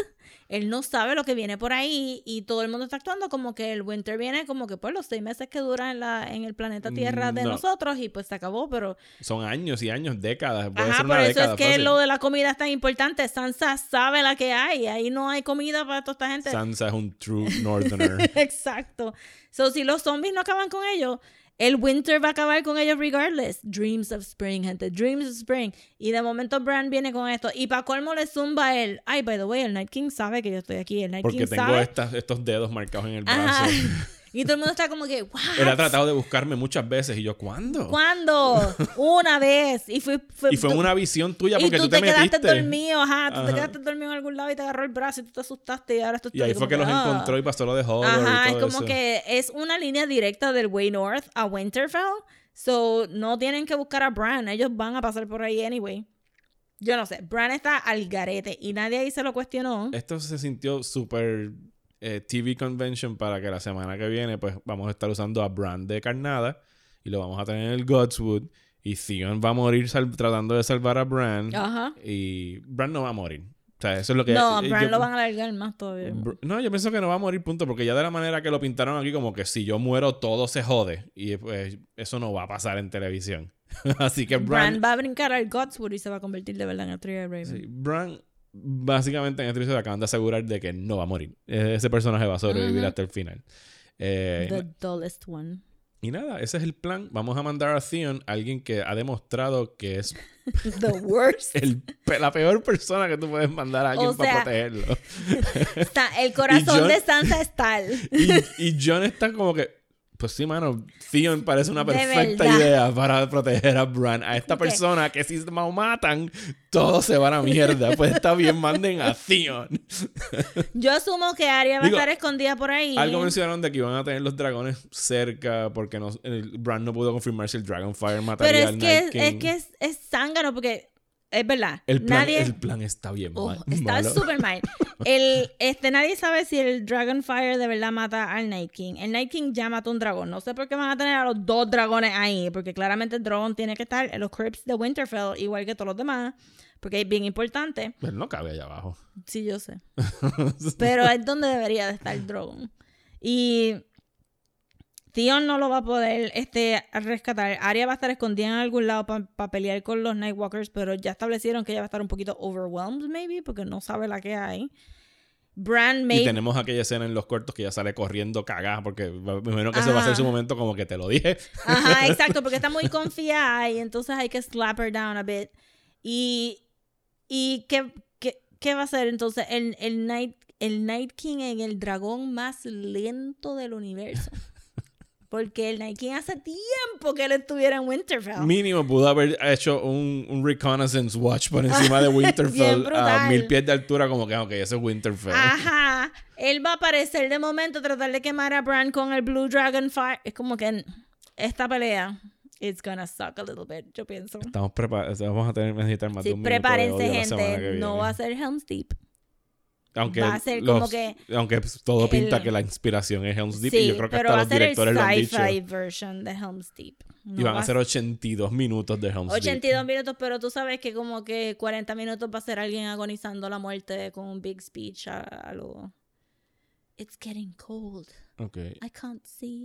[SPEAKER 5] Él no sabe lo que viene por ahí y todo el mundo está actuando como que el winter viene como que pues los seis meses que dura en, la, en el planeta Tierra de
[SPEAKER 4] No.
[SPEAKER 5] nosotros y pues se acabó, pero...
[SPEAKER 4] Son años y años, décadas. Puede
[SPEAKER 5] Ajá,
[SPEAKER 4] ser
[SPEAKER 5] por eso
[SPEAKER 4] década
[SPEAKER 5] es que
[SPEAKER 4] fácil.
[SPEAKER 5] lo de la comida es tan importante. Sansa sabe la que hay. Ahí no hay comida para toda esta gente.
[SPEAKER 4] Sansa es un true northerner.
[SPEAKER 5] Exacto. So, si los zombies no acaban con ellos, El winter va a acabar con ellos regardless. Dreams of spring, gente. Dreams of spring. Y de momento Bran viene con esto. Y para colmo le zumba él. Ay, by the way, el Night King sabe que yo estoy aquí. El Night
[SPEAKER 4] Porque
[SPEAKER 5] King
[SPEAKER 4] tengo
[SPEAKER 5] sabe.
[SPEAKER 4] estas- estos dedos marcados en el brazo.
[SPEAKER 5] Ajá. Y todo el mundo está como que, "What?
[SPEAKER 4] Él ha tratado de buscarme muchas veces y yo, ¿cuándo?
[SPEAKER 5] ¿Cuándo? Una vez. Y fue, fue,
[SPEAKER 4] Y fue
[SPEAKER 5] tú-
[SPEAKER 4] una visión tuya porque
[SPEAKER 5] tú
[SPEAKER 4] tú, te,
[SPEAKER 5] quedaste
[SPEAKER 4] metiste.
[SPEAKER 5] dormido, ajá. Tú
[SPEAKER 4] Ajá.
[SPEAKER 5] te quedaste dormido en algún lado y te agarró el brazo y tú te asustaste y ahora tú
[SPEAKER 4] Y ahí fue que los
[SPEAKER 5] ah.
[SPEAKER 4] encontró y pasó lo de Hodor
[SPEAKER 5] Ajá,
[SPEAKER 4] y
[SPEAKER 5] es como
[SPEAKER 4] eso.
[SPEAKER 5] que es una línea directa del Way North a Winterfell. So, no tienen que buscar a Bran. Ellos van a pasar por ahí anyway. Yo no sé. Bran está al garete y nadie ahí se lo cuestionó.
[SPEAKER 4] Esto se sintió súper eh, TV convention para que la semana que viene pues vamos a estar usando a Bran de carnada y lo vamos a tener en el Godswood y Theon va a morir tratando de salvar a Bran
[SPEAKER 5] Ajá.
[SPEAKER 4] y Bran no va a morir. O sea, eso es lo que...
[SPEAKER 5] No,
[SPEAKER 4] eh,
[SPEAKER 5] Bran
[SPEAKER 4] yo-
[SPEAKER 5] lo van a alargar más todavía.
[SPEAKER 4] No, yo pienso que no va a morir, punto, porque ya de la manera que lo pintaron aquí, como que si yo muero, todo se jode. Y pues eso no va a pasar en televisión. Así que
[SPEAKER 5] Bran
[SPEAKER 4] Bran,
[SPEAKER 5] va a brincar al Godswood y se va a convertir de verdad en el Three Raven.
[SPEAKER 4] sí, Bran, básicamente en este episodio acaban de asegurar de que no va a morir. Eh, Ese personaje va a sobrevivir hasta el final. Eh,
[SPEAKER 5] The dullest one.
[SPEAKER 4] y nada, ese es el plan. Vamos a mandar a Theon, alguien que ha demostrado que es
[SPEAKER 5] The worst.
[SPEAKER 4] el la peor persona que tú puedes mandar a alguien
[SPEAKER 5] O
[SPEAKER 4] para protegerlo.
[SPEAKER 5] Está, el corazón
[SPEAKER 4] John-
[SPEAKER 5] de Sansa es tal.
[SPEAKER 4] Y, y John está como que, pues sí, mano, Theon parece una perfecta idea para proteger a Bran. A esta persona que si se matan, todos se van a mierda. Pues está bien, manden a Theon.
[SPEAKER 5] Yo asumo que Arya va
[SPEAKER 4] Digo,
[SPEAKER 5] a estar escondida por ahí.
[SPEAKER 4] Algo mencionaron de que iban a tener los dragones cerca porque no, Bran no pudo confirmar si el Dragonfire mataría
[SPEAKER 5] Pero es
[SPEAKER 4] al
[SPEAKER 5] que,
[SPEAKER 4] Night King.
[SPEAKER 5] es que es, es zángano porque es verdad.
[SPEAKER 4] el, plan,
[SPEAKER 5] nadie,
[SPEAKER 4] el plan está bien mal-
[SPEAKER 5] está súper mal. El, este, nadie sabe si el Dragonfire de verdad mata al Night King. El Night King ya mató un dragón. No sé por qué van a tener a los dos dragones ahí. Porque claramente el dragón tiene que estar en los crypts de Winterfell, igual que todos los demás. Porque es bien importante.
[SPEAKER 4] Él no cabe allá abajo.
[SPEAKER 5] Sí, yo sé. Pero es donde debería de estar el dragón. Y Theon no lo va a poder este, rescatar. Arya va a estar escondida en algún lado para pelear con los Nightwalkers, pero ya establecieron que ella va a estar un poquito overwhelmed, maybe, porque no sabe la que hay. Bran,
[SPEAKER 4] Y
[SPEAKER 5] maybe.
[SPEAKER 4] tenemos aquella escena en los cortos que ya sale corriendo cagada porque me imagino que ese va a ser
[SPEAKER 5] Ajá.
[SPEAKER 4] su momento como que te lo dije.
[SPEAKER 5] Ajá, exacto, porque está muy confiada y entonces hay que slap her down a bit. Y, y ¿qué, qué, qué va a hacer entonces el, el, Night, el Night King en el dragón más lento del universo? Porque el King hace tiempo que él estuviera en Winterfell.
[SPEAKER 4] Mínimo pudo haber hecho un, un reconnaissance watch por encima de Winterfell a mil pies de altura, como que, ok, ese es Winterfell.
[SPEAKER 5] Ajá. Él va a aparecer de momento, tratar de quemar a Bran con el Blue Dragon Fire. Es como que esta pelea, it's gonna suck a little bit, yo pienso.
[SPEAKER 4] Estamos preparados, vamos a tener necesitar más de
[SPEAKER 5] Sí,
[SPEAKER 4] un de
[SPEAKER 5] prepárense,
[SPEAKER 4] la semana que
[SPEAKER 5] gente. No va a ser Helm's Deep.
[SPEAKER 4] Aunque
[SPEAKER 5] va a ser
[SPEAKER 4] los-
[SPEAKER 5] como que
[SPEAKER 4] aunque todo pinta
[SPEAKER 5] el-
[SPEAKER 4] que la inspiración es Helm's Deep
[SPEAKER 5] sí,
[SPEAKER 4] y yo creo que hasta los directores lo han dicho
[SPEAKER 5] version de Helm's Deep. No
[SPEAKER 4] y van
[SPEAKER 5] va
[SPEAKER 4] a ser 82 minutos de Helm's
[SPEAKER 5] 82 minutos, pero tú sabes que como que 40 minutos va a ser alguien agonizando la muerte con un big speech a, a lo... It's getting cold.
[SPEAKER 4] Deep. Ok.
[SPEAKER 5] I can't see.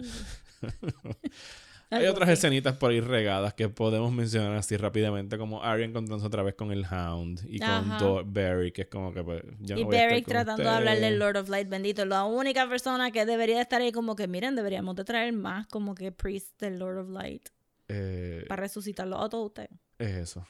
[SPEAKER 4] Hay otras escenitas por ahí regadas que podemos mencionar así rápidamente, como Arya encontrándose otra vez con el Hound y con
[SPEAKER 5] Ajá.
[SPEAKER 4] Do- Barry, que es como que pues, yo no
[SPEAKER 5] y
[SPEAKER 4] voy a estar
[SPEAKER 5] Beric
[SPEAKER 4] con
[SPEAKER 5] tratando de hablarle
[SPEAKER 4] ustedes.
[SPEAKER 5] al Lord of Light bendito. La única persona que debería estar ahí como que, miren, deberíamos de traer más como que priest del Lord of Light
[SPEAKER 4] Eh,
[SPEAKER 5] para resucitarlo a todos ustedes.
[SPEAKER 4] es eso.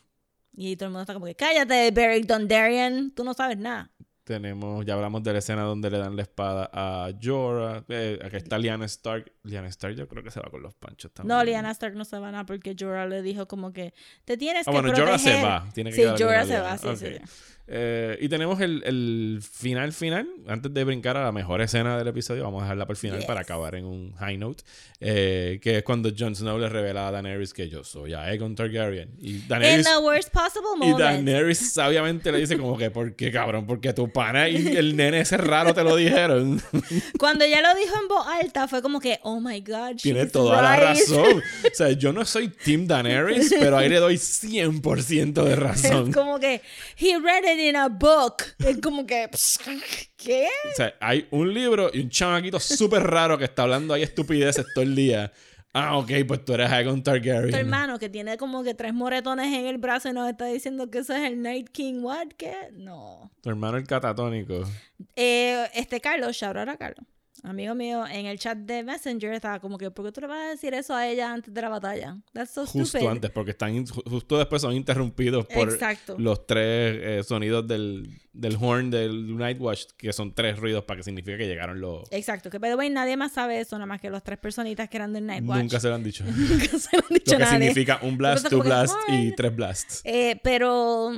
[SPEAKER 5] Y todo el mundo está como que, cállate, Beric Dondarrion, tú no sabes nada.
[SPEAKER 4] Tenemos, ya hablamos de la escena donde le dan la espada a Jorah. Eh, aquí está Lyanna Stark. Lyanna Stark yo creo que se va con los panchos también.
[SPEAKER 5] No, Lyanna Stark no se va nada porque Jorah le dijo como que te tienes
[SPEAKER 4] Ah,
[SPEAKER 5] que
[SPEAKER 4] bueno,
[SPEAKER 5] proteger.
[SPEAKER 4] Jorah se va. Tiene que
[SPEAKER 5] Sí, Jorah se va, sí, sí.
[SPEAKER 4] Eh, y tenemos el, el final final. Antes de brincar a la mejor escena del episodio, vamos a dejarla para el final
[SPEAKER 5] Yes.
[SPEAKER 4] para acabar en un high note. eh, que es cuando Jon Snow le revela a Daenerys que yo soy Aegon Targaryen. Y
[SPEAKER 5] In
[SPEAKER 4] Daenerys,
[SPEAKER 5] the worst possible
[SPEAKER 4] y
[SPEAKER 5] moment.
[SPEAKER 4] Daenerys sabiamente le dice como que, ¿por qué, cabrón? Porque tu pana y el nene ese raro te lo dijeron.
[SPEAKER 5] Cuando ella lo dijo en voz alta fue como que, oh my god,
[SPEAKER 4] Tiene toda la
[SPEAKER 5] right.
[SPEAKER 4] razón. O sea, yo no soy Team Daenerys, pero ahí le doy 100% de razón.
[SPEAKER 5] Es como que, he read it in a book. Es como que, ¿qué?
[SPEAKER 4] O sea, hay un libro y un chamaquito súper raro que está hablando ahí estupideces todo el día. Ah, ok, pues tú eres Aegon
[SPEAKER 5] Tu
[SPEAKER 4] Targaryen.
[SPEAKER 5] hermano que tiene como que tres moretones en el brazo y nos está diciendo que ese es el Night King. ¿What? ¿Qué? No.
[SPEAKER 4] Tu hermano el catatónico.
[SPEAKER 5] Eh, este Carlos, shout out a Carlos. Amigo mío, en el chat de Messenger estaba como que, ¿por qué tú le vas a decir eso a ella antes de la batalla? That's so
[SPEAKER 4] Justo
[SPEAKER 5] stupid.
[SPEAKER 4] antes, porque están justo después son interrumpidos por
[SPEAKER 5] Exacto.
[SPEAKER 4] los tres eh, sonidos del, del horn del Nightwatch, que son tres ruidos para que significa que llegaron los...
[SPEAKER 5] Exacto, que by the way, nadie más sabe eso, nada más que los tres personitas que eran del Nightwatch.
[SPEAKER 4] Nunca se lo han dicho.
[SPEAKER 5] Nunca se lo han dicho
[SPEAKER 4] lo que
[SPEAKER 5] nadie.
[SPEAKER 4] significa un blast, two blasts y tres blasts.
[SPEAKER 5] Eh, pero.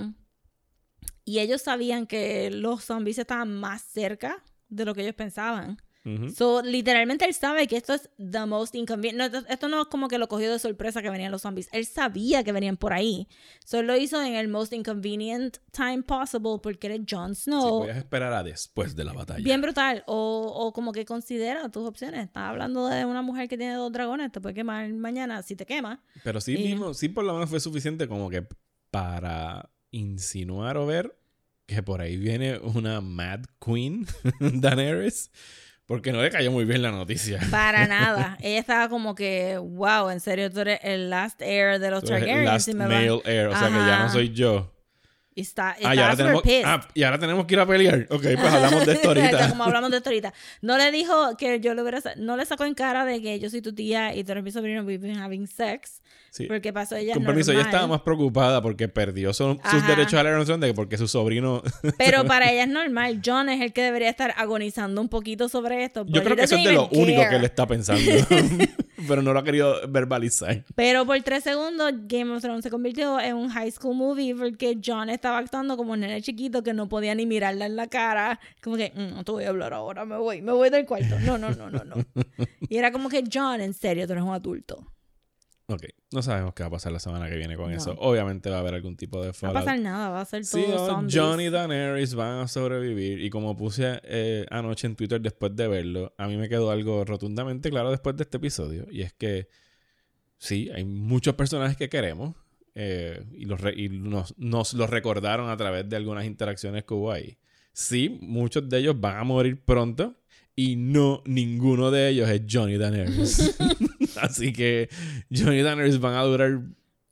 [SPEAKER 5] Y ellos sabían que los zombies estaban más cerca de lo que ellos pensaban.
[SPEAKER 4] Ujú.
[SPEAKER 5] So, literalmente él sabe que esto es the most inconvenient. No, esto, no es como que lo cogió de sorpresa que venían los zombies. Él sabía que venían por ahí. So, él lo hizo en el most inconvenient time possible porque eres Jon
[SPEAKER 4] Sí,
[SPEAKER 5] Snow.
[SPEAKER 4] a esperar a después de la batalla.
[SPEAKER 5] Bien brutal. O, o como que considera tus opciones. Estás hablando de una mujer que tiene dos dragones. Te puede quemar mañana si te quema.
[SPEAKER 4] Pero sí,
[SPEAKER 5] Y-
[SPEAKER 4] mismo, sí por lo menos fue suficiente como que para insinuar o ver que por ahí viene una Mad Queen, Daenerys, porque no le cayó muy bien la noticia.
[SPEAKER 5] Para nada. Ella estaba como que, wow, en serio, tú eres el last heir de los Targaryens.
[SPEAKER 4] Last
[SPEAKER 5] me
[SPEAKER 4] male heir, o sea que ya no soy yo.
[SPEAKER 5] Y está,
[SPEAKER 4] Ah, y ahora, tenemos, ah, y ahora tenemos que ir a pelear. Ok, pues hablamos de esto ahorita.
[SPEAKER 5] Como hablamos de esto ahorita. No le dijo que yo le hubiera... No le sacó en cara de que yo soy tu tía y tú eres mi sobrino, we've been having sex.
[SPEAKER 4] Sí.
[SPEAKER 5] Porque pasó ella
[SPEAKER 4] Con permiso, ella estaba más preocupada porque perdió su- sus derechos a la herencia de que porque su sobrino...
[SPEAKER 5] Pero para ella es normal. John es el que debería estar agonizando un poquito sobre esto.
[SPEAKER 4] Yo creo que eso es de lo único que él está pensando. Pero no lo ha querido verbalizar.
[SPEAKER 5] Pero por tres segundos Game of Thrones se convirtió en un high school movie porque John estaba actuando como un nene chiquito que no podía ni mirarla en la cara. Como que, "Mm, no te voy a hablar ahora, me voy, me voy del cuarto. No, no, no, no, no. Y era como que, John, en serio, tú eres un adulto.
[SPEAKER 4] Ok, no sabemos qué va a pasar la semana que viene con
[SPEAKER 5] No.
[SPEAKER 4] eso. Obviamente va a haber algún tipo de
[SPEAKER 5] No va a
[SPEAKER 4] fallout.
[SPEAKER 5] pasar nada, va a ser todo
[SPEAKER 4] Sí,
[SPEAKER 5] zombies.
[SPEAKER 4] John y Daenerys van a sobrevivir. Y como puse eh, anoche en Twitter después de verlo, a mí me quedó algo rotundamente claro después de este episodio. Y es que sí, hay muchos personajes que queremos. eh, y los y nos, nos los recordaron a través de algunas interacciones que hubo ahí. Sí, muchos de ellos van a morir pronto. Y no, ninguno de ellos es Johnny Daenerys. Así que Johnny y Daenerys van a durar.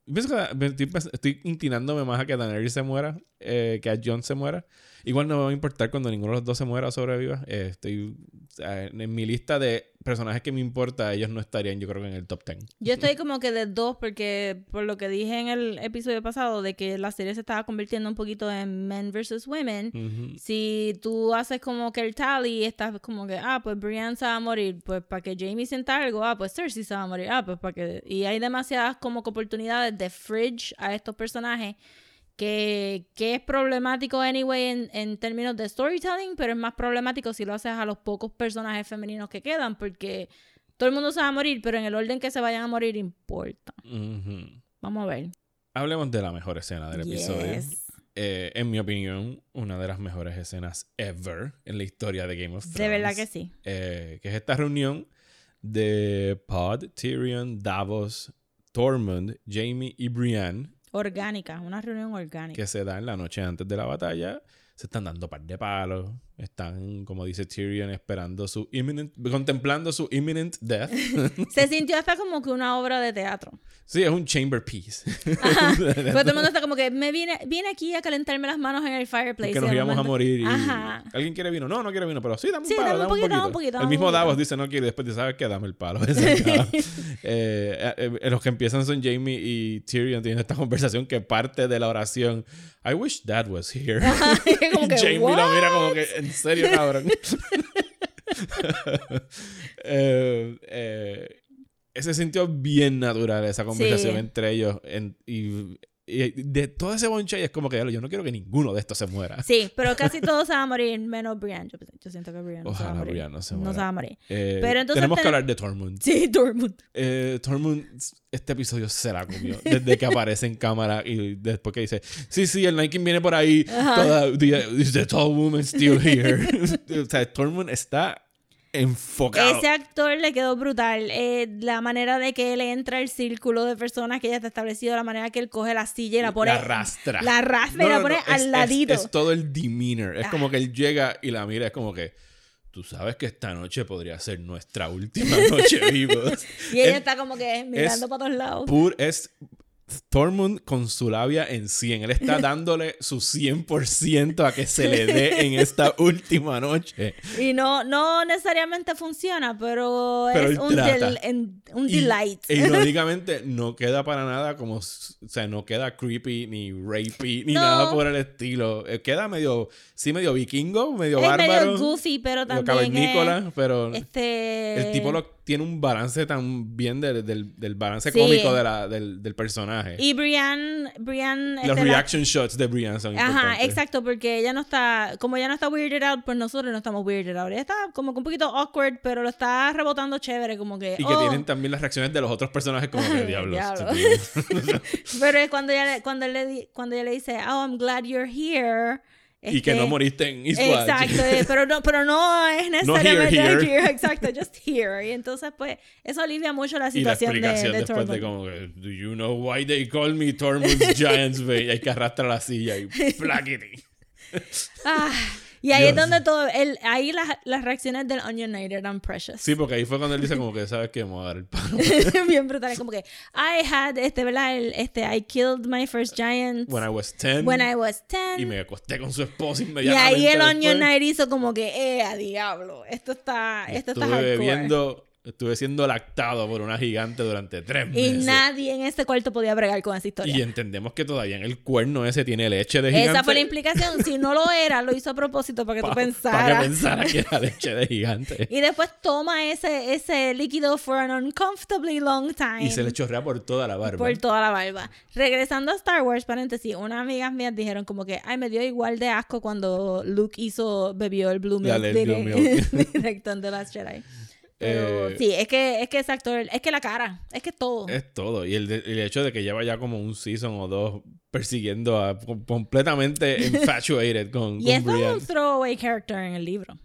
[SPEAKER 4] Estoy, estoy inclinándome más a que Daenerys se muera eh, que a Jon se muera. Igual no me va a importar cuando ninguno de los dos se muera o sobreviva. Eh, estoy sea, en, mi lista de personajes que me importa, ellos no estarían, yo creo que en el top 10.
[SPEAKER 5] Yo estoy como que de dos porque por lo que dije en el episodio pasado de que la serie se estaba convirtiendo un poquito en men versus women.
[SPEAKER 4] Ujú.
[SPEAKER 5] Si tú haces como que el tally, estás como que, ah, pues Brienne se va a morir, pues para que Jamie sienta algo, ah, pues Cersei se va a morir, ah, pues para que... Y hay demasiadas como que oportunidades de fridge a estos personajes que, que es problemático anyway en, en términos de storytelling, pero es más problemático si lo haces a los pocos personajes femeninos que quedan, porque todo el mundo se va a morir, pero en el orden que se vayan a morir importa. Vamos a ver.
[SPEAKER 4] Hablemos de la mejor escena del episodio.
[SPEAKER 5] Yes.
[SPEAKER 4] Eh, en mi opinión, una de las mejores escenas ever en la historia de Game of Thrones.
[SPEAKER 5] De verdad que sí.
[SPEAKER 4] eh, que es esta reunión de Pod, Tyrion, Davos, Tormund, Jamie y Brienne,
[SPEAKER 5] Orgánica, una reunión orgánica.
[SPEAKER 4] que se da en la noche antes de la batalla. Se están dando par de palos. Están, como dice Tyrion, esperando su imminent, contemplando su imminent death.
[SPEAKER 5] Se sintió hasta como que una obra de teatro.
[SPEAKER 4] sí, es un chamber piece.
[SPEAKER 5] Ajá. Pues todo el mundo está como que me vine, vine aquí a calentarme las manos en el fireplace.
[SPEAKER 4] que nos íbamos a morir. Y
[SPEAKER 5] Ajá.
[SPEAKER 4] ¿Alguien quiere vino? No, no quiere vino, pero sí, dame un
[SPEAKER 5] Sí,
[SPEAKER 4] palo,
[SPEAKER 5] dame un poquito, dame un poquito,
[SPEAKER 4] el mismo. Davos dice no quiere después dice, ¿sabes qué? Dame el palo. Eh, eh, eh, los que empiezan son Jamie y Tyrion teniendo esta conversación que parte de la oración I wish Dad was here.
[SPEAKER 5] Como que,
[SPEAKER 4] Jamie lo mira como que, en serio, cabrón. Eh, eh, se sintió bien natural esa conversación
[SPEAKER 5] Sí.
[SPEAKER 4] entre ellos. en- y, y de todo ese bonche, es como que yo no quiero que ninguno de estos se muera.
[SPEAKER 5] Sí, pero casi todos se van a morir, menos Brian. Yo, yo siento que Brian no se va a morir.
[SPEAKER 4] Brienne no se
[SPEAKER 5] No
[SPEAKER 4] muera.
[SPEAKER 5] se va a morir.
[SPEAKER 4] Eh,
[SPEAKER 5] Pero entonces
[SPEAKER 4] tenemos que
[SPEAKER 5] ten-
[SPEAKER 4] hablar de Tormund.
[SPEAKER 5] Sí, Dortmund.
[SPEAKER 4] Eh, Tormund, este episodio se la comió. Desde que aparece en cámara y después que dice, sí, sí, el King viene por ahí. Toda, the, the tall woman still here? o sea, Tormund está enfocado.
[SPEAKER 5] Ese actor le quedó brutal. Eh, la manera de que él entra al círculo de personas que ya está establecido, la manera que él coge la silla y la pone.
[SPEAKER 4] la arrastra.
[SPEAKER 5] La arrastra y la
[SPEAKER 4] no,
[SPEAKER 5] pone
[SPEAKER 4] no,
[SPEAKER 5] al
[SPEAKER 4] es-
[SPEAKER 5] ladito.
[SPEAKER 4] Es, todo el demeanor. Es
[SPEAKER 5] Ah.
[SPEAKER 4] como que él llega y la mira, es como que. Tú sabes que esta noche podría ser nuestra última noche vivos.
[SPEAKER 5] y ella está como que mirando para todos lados.
[SPEAKER 4] pur- es Tormund con su labia en 100. Él está dándole su 100% a que se le dé en esta última noche.
[SPEAKER 5] Y no, no necesariamente funciona, pero,
[SPEAKER 4] Pero
[SPEAKER 5] es un, del- en- un
[SPEAKER 4] Y-
[SPEAKER 5] delight.
[SPEAKER 4] Irónicamente, no queda para nada como. O sea, no queda creepy, ni rapey, ni
[SPEAKER 5] No.
[SPEAKER 4] nada por el estilo. Eh, Queda medio. Sí, medio vikingo, medio
[SPEAKER 5] es
[SPEAKER 4] bárbaro.
[SPEAKER 5] medio goofy, pero
[SPEAKER 4] medio
[SPEAKER 5] también
[SPEAKER 4] cavernícola, pero.
[SPEAKER 5] es, este...
[SPEAKER 4] El tipo lo- tiene un balance tan bien de- del, del balance
[SPEAKER 5] Sí.
[SPEAKER 4] cómico de la- del, del personaje.
[SPEAKER 5] Y Brian, Brian...
[SPEAKER 4] Los
[SPEAKER 5] este, la-
[SPEAKER 4] reaction shots de Brian son
[SPEAKER 5] Ajá,
[SPEAKER 4] importantes.
[SPEAKER 5] exacto, porque ella no está, como ella no está weirded out, pues nosotros no estamos weirded out. Ella está como que un poquito awkward, pero lo está rebotando chévere, como que...
[SPEAKER 4] Y que
[SPEAKER 5] oh.
[SPEAKER 4] tienen también las reacciones de los otros personajes como que diablos.
[SPEAKER 5] Diablo.
[SPEAKER 4] este tío".
[SPEAKER 5] Pero es cuando ella, cuando, él le, cuando ella le dice, oh, I'm glad you're here.
[SPEAKER 4] Y que
[SPEAKER 5] este,
[SPEAKER 4] no moriste en Eastwatch.
[SPEAKER 5] Exacto, eh, pero no, pero no es necesariamente
[SPEAKER 4] here.
[SPEAKER 5] here, exacto, just here. Y entonces, pues, eso alivia mucho la
[SPEAKER 4] Y la
[SPEAKER 5] situación de,
[SPEAKER 4] explicación
[SPEAKER 5] de
[SPEAKER 4] después de
[SPEAKER 5] Tormund.
[SPEAKER 4] como que, do you know why they call me Tormund's Giants Bay? Hay que arrastrar la silla y plaquiti.
[SPEAKER 5] Ah, y ahí es donde todo, el, ahí las, las reacciones del Onion Knight eran precious.
[SPEAKER 4] Sí, porque ahí fue cuando él dice como que, ¿sabes qué? Me voy a dar el palo.
[SPEAKER 5] Bien brutal, como que I had, este, ¿verdad? El, este, I killed my first giant
[SPEAKER 4] When I was 10.
[SPEAKER 5] when I was 10.
[SPEAKER 4] Y me acosté con su esposa
[SPEAKER 5] Y
[SPEAKER 4] inmediatamente
[SPEAKER 5] ahí el
[SPEAKER 4] después.
[SPEAKER 5] Onion Knight hizo como que, eh, a diablo, esto está, esto está
[SPEAKER 4] Estuve
[SPEAKER 5] hardcore.
[SPEAKER 4] bebiendo, estuve siendo lactado por una gigante durante tres
[SPEAKER 5] Y
[SPEAKER 4] meses.
[SPEAKER 5] nadie en ese cuarto podía bregar con esa historia.
[SPEAKER 4] Y entendemos que todavía en el cuerno ese tiene leche de gigante.
[SPEAKER 5] Esa fue la implicación. Si no lo era, lo hizo a propósito para que tú
[SPEAKER 4] Para
[SPEAKER 5] pensaras.
[SPEAKER 4] que pensara que era leche de gigante.
[SPEAKER 5] Y después toma ese, ese líquido for an uncomfortably long time.
[SPEAKER 4] Y se le chorrea por toda la barba.
[SPEAKER 5] Por toda la barba. Regresando a Star Wars, paréntesis, unas amigas mías dijeron como que, ay, me dio igual de asco cuando Luke hizo, bebió el Blue Milk,
[SPEAKER 4] Dale, el Blue Milk.
[SPEAKER 5] directo en The Last Jedi. Pero
[SPEAKER 4] Eh,
[SPEAKER 5] sí, es que, es que ese actor, es que la cara, es que todo.
[SPEAKER 4] Es todo. Y el, de- el hecho de que lleva ya como un season o dos persiguiendo a completamente infatuated con,
[SPEAKER 5] y
[SPEAKER 4] con
[SPEAKER 5] es
[SPEAKER 4] Brienne.
[SPEAKER 5] un throwaway character en el libro.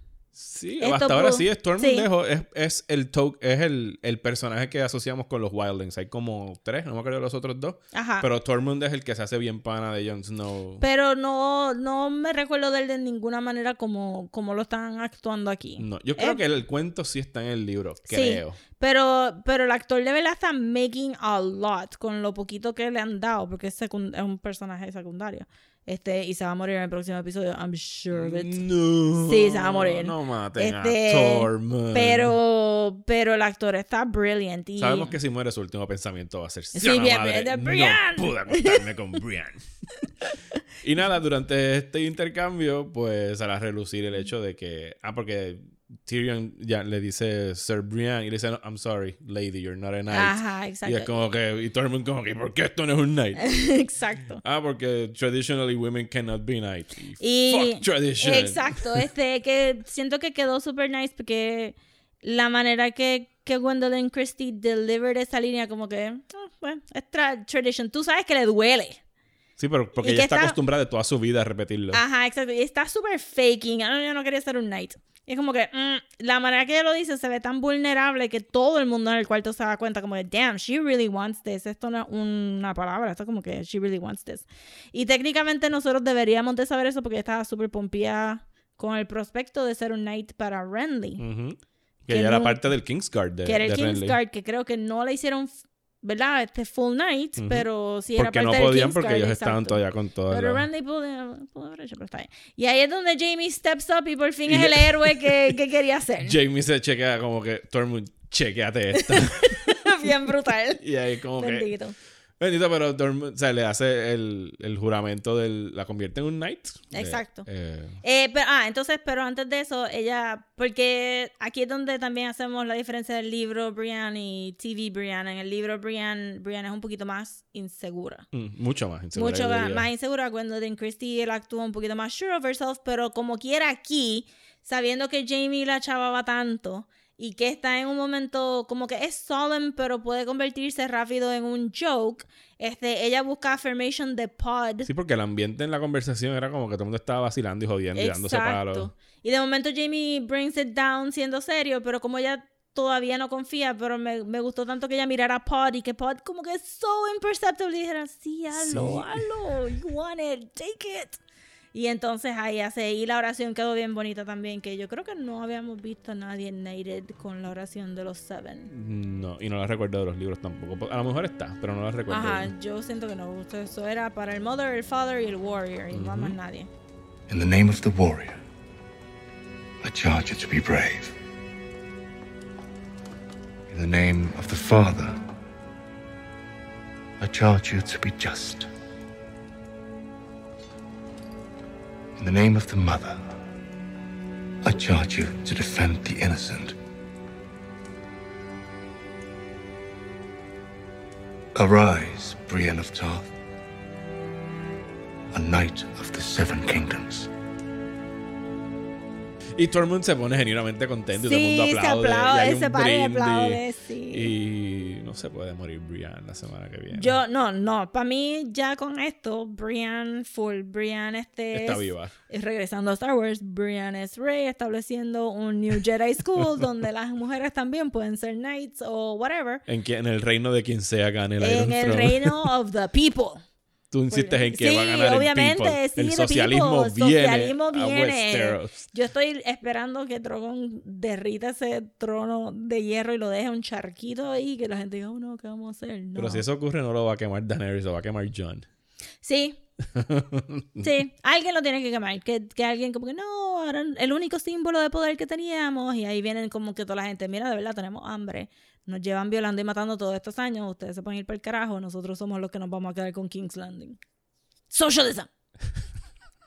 [SPEAKER 4] Sí,
[SPEAKER 5] Esto
[SPEAKER 4] hasta ahora sí, Storm
[SPEAKER 5] sí.
[SPEAKER 4] Es, es el to- es el, el personaje que asociamos con los Wildlings. Hay como tres, no me acuerdo de los otros dos.
[SPEAKER 5] Ajá.
[SPEAKER 4] Pero Tormund es el que se hace bien pana de Jon Snow.
[SPEAKER 5] Pero no, no me recuerdo de él de ninguna manera como, como lo están actuando aquí.
[SPEAKER 4] No, yo creo
[SPEAKER 5] Eh,
[SPEAKER 4] que el, cuento sí está en el libro,
[SPEAKER 5] Sí.
[SPEAKER 4] creo.
[SPEAKER 5] Pero, pero el actor de verdad está making a lot con lo poquito que le han dado, porque es un personaje secundario. Este, y se va a morir en el próximo episodio, I'm sure of it.
[SPEAKER 4] No.
[SPEAKER 5] Sí, se va a morir.
[SPEAKER 4] No maten
[SPEAKER 5] Este,
[SPEAKER 4] a.
[SPEAKER 5] Pero, pero el actor está brilliant. Y
[SPEAKER 4] Sabemos que si muere su último pensamiento va a ser
[SPEAKER 5] Sí,
[SPEAKER 4] "Sea la
[SPEAKER 5] bien,
[SPEAKER 4] madre,
[SPEAKER 5] de
[SPEAKER 4] no
[SPEAKER 5] Brienne".
[SPEAKER 4] pude acostarme con Brian. y nada, durante este intercambio, pues hará relucir el hecho de que. Ah, porque Tyrion ya le dice Sir Brian y le dice, "No, I'm sorry, lady, you're not a knight.
[SPEAKER 5] Ajá,
[SPEAKER 4] y es
[SPEAKER 5] exacto.
[SPEAKER 4] como que. Y Tormund como que, ¿por qué esto no es un knight?
[SPEAKER 5] exacto.
[SPEAKER 4] ah, porque traditionally women cannot be knights.
[SPEAKER 5] Y
[SPEAKER 4] Fuck tradition.
[SPEAKER 5] exacto, este que siento que quedó super nice porque la manera que, que Gwendolyn Christie delivered esa línea como que, ah, bueno, es tra- tradition. Tú sabes que le duele.
[SPEAKER 4] Sí, pero porque ella está
[SPEAKER 5] está-
[SPEAKER 4] acostumbrada de toda su vida a repetirlo.
[SPEAKER 5] Ajá, exacto. Y está súper faking. Ah, yo no quería ser un knight. Y es como que mm, la manera que ella lo dice se ve tan vulnerable que todo el mundo en el cuarto se da cuenta como que, damn, she really wants this. Esto no es una palabra, esto es como que she really wants this. Y técnicamente nosotros deberíamos de saber eso porque ella estaba súper pompía con el prospecto de ser un knight para Renly.
[SPEAKER 4] Que
[SPEAKER 5] Que
[SPEAKER 4] ella era parte del Kingsguard de,
[SPEAKER 5] que era el
[SPEAKER 4] de Renly.
[SPEAKER 5] Kingsguard, que creo que no le hicieron, ¿verdad? Este full knight,
[SPEAKER 4] Ujú.
[SPEAKER 5] pero sí era
[SPEAKER 4] Porque
[SPEAKER 5] parte
[SPEAKER 4] no
[SPEAKER 5] del
[SPEAKER 4] podían porque
[SPEAKER 5] Kingsguard,
[SPEAKER 4] ellos estaban todavía con todo.
[SPEAKER 5] Pero Randy pudo, pudo haber hecho, pero está bien. Y ahí es donde Jamie steps up y por fin es el héroe que, que quería ser.
[SPEAKER 4] Jamie se chequea como que Tormund, chequeate esta.
[SPEAKER 5] Bien brutal.
[SPEAKER 4] y ahí como que...
[SPEAKER 5] Bendito.
[SPEAKER 4] Pero Tormund, o sea, le hace el, el juramento del... La convierte en un knight. Eh,
[SPEAKER 5] Exacto.
[SPEAKER 4] eh,
[SPEAKER 5] Eh, pero, ah, entonces, pero antes de eso, ella, porque aquí es donde también hacemos la diferencia del libro Brienne y TV Brienne. En el libro Brienne, Brienne es un poquito más insegura.
[SPEAKER 4] mm, mucho más insegura,
[SPEAKER 5] Mucho más, más insegura. Gwendolyn Christie, él actúa un poquito más sure of herself, pero como quiera aquí, sabiendo que Jamie la chavaba tanto y que está en un momento como que es solemn, pero puede convertirse rápido en un joke, este, ella busca affirmation de pod.
[SPEAKER 4] Sí, porque el ambiente en la conversación era como que todo el mundo estaba vacilando y jodiendo y dándose palos.
[SPEAKER 5] Exacto. Y de momento Jamie brings it down siendo serio, pero como ella todavía no confía, pero me, me gustó tanto que ella mirara a Pod y que Pod como que so imperceptible y dijera, sí, hazlo,
[SPEAKER 4] Sí.
[SPEAKER 5] hazlo, you want it, take it. Y entonces ahí hace, y la oración quedó bien bonita también, que yo creo que no habíamos visto a nadie nated con la oración de los Seven.
[SPEAKER 4] No, y no la recuerdo de los libros tampoco. A lo mejor está, pero no la recuerdo.
[SPEAKER 5] Ajá, yo siento que no, eso era para el Mother, el Father y el Warrior, y no más nadie.
[SPEAKER 2] In the name of the warrior, I charge you to be brave. In the name of the father, I charge you to be just. In the name of the mother, I charge you to defend the innocent. Arise, Brienne of Tarth, a knight of the seven kingdoms.
[SPEAKER 4] Y Tormund se pone genuinamente contento y todo el mundo
[SPEAKER 5] se
[SPEAKER 4] aplaude. y
[SPEAKER 5] aplaude,
[SPEAKER 4] un
[SPEAKER 5] se para y aplaude, sí.
[SPEAKER 4] Y no se puede morir Brian la semana que viene.
[SPEAKER 5] Yo, no, no, para mí ya con esto, Brian full, Brian este
[SPEAKER 4] Está
[SPEAKER 5] es-
[SPEAKER 4] viva.
[SPEAKER 5] es regresando a Star Wars, Brian es Rey estableciendo un New Jedi School donde las mujeres también pueden ser knights o whatever.
[SPEAKER 4] En, que, en el reino de quien sea gane el Iron
[SPEAKER 5] En el
[SPEAKER 4] Throne.
[SPEAKER 5] reino of the people.
[SPEAKER 4] Tú insistes en que
[SPEAKER 5] sí,
[SPEAKER 4] va a ganar
[SPEAKER 5] obviamente,
[SPEAKER 4] el people.
[SPEAKER 5] sí,
[SPEAKER 4] el socialismo
[SPEAKER 5] people,
[SPEAKER 4] viene
[SPEAKER 5] socialismo
[SPEAKER 4] a
[SPEAKER 5] viene.
[SPEAKER 4] Westeros.
[SPEAKER 5] Yo estoy esperando que Drogon derrita ese trono de hierro y lo deje un charquito ahí que la gente diga, oh no, ¿qué vamos a hacer? No.
[SPEAKER 4] Pero si eso ocurre, no lo va a quemar Daenerys, lo va a quemar John.
[SPEAKER 5] Sí. Sí, alguien lo tiene que quemar. Que, que alguien como que no, era el único símbolo de poder que teníamos. Y ahí vienen como que toda la gente, mira, de verdad tenemos hambre. Nos llevan violando y matando todos estos años. Ustedes se pueden ir para el carajo. Nosotros somos los que nos vamos a quedar con King's Landing. Socialism.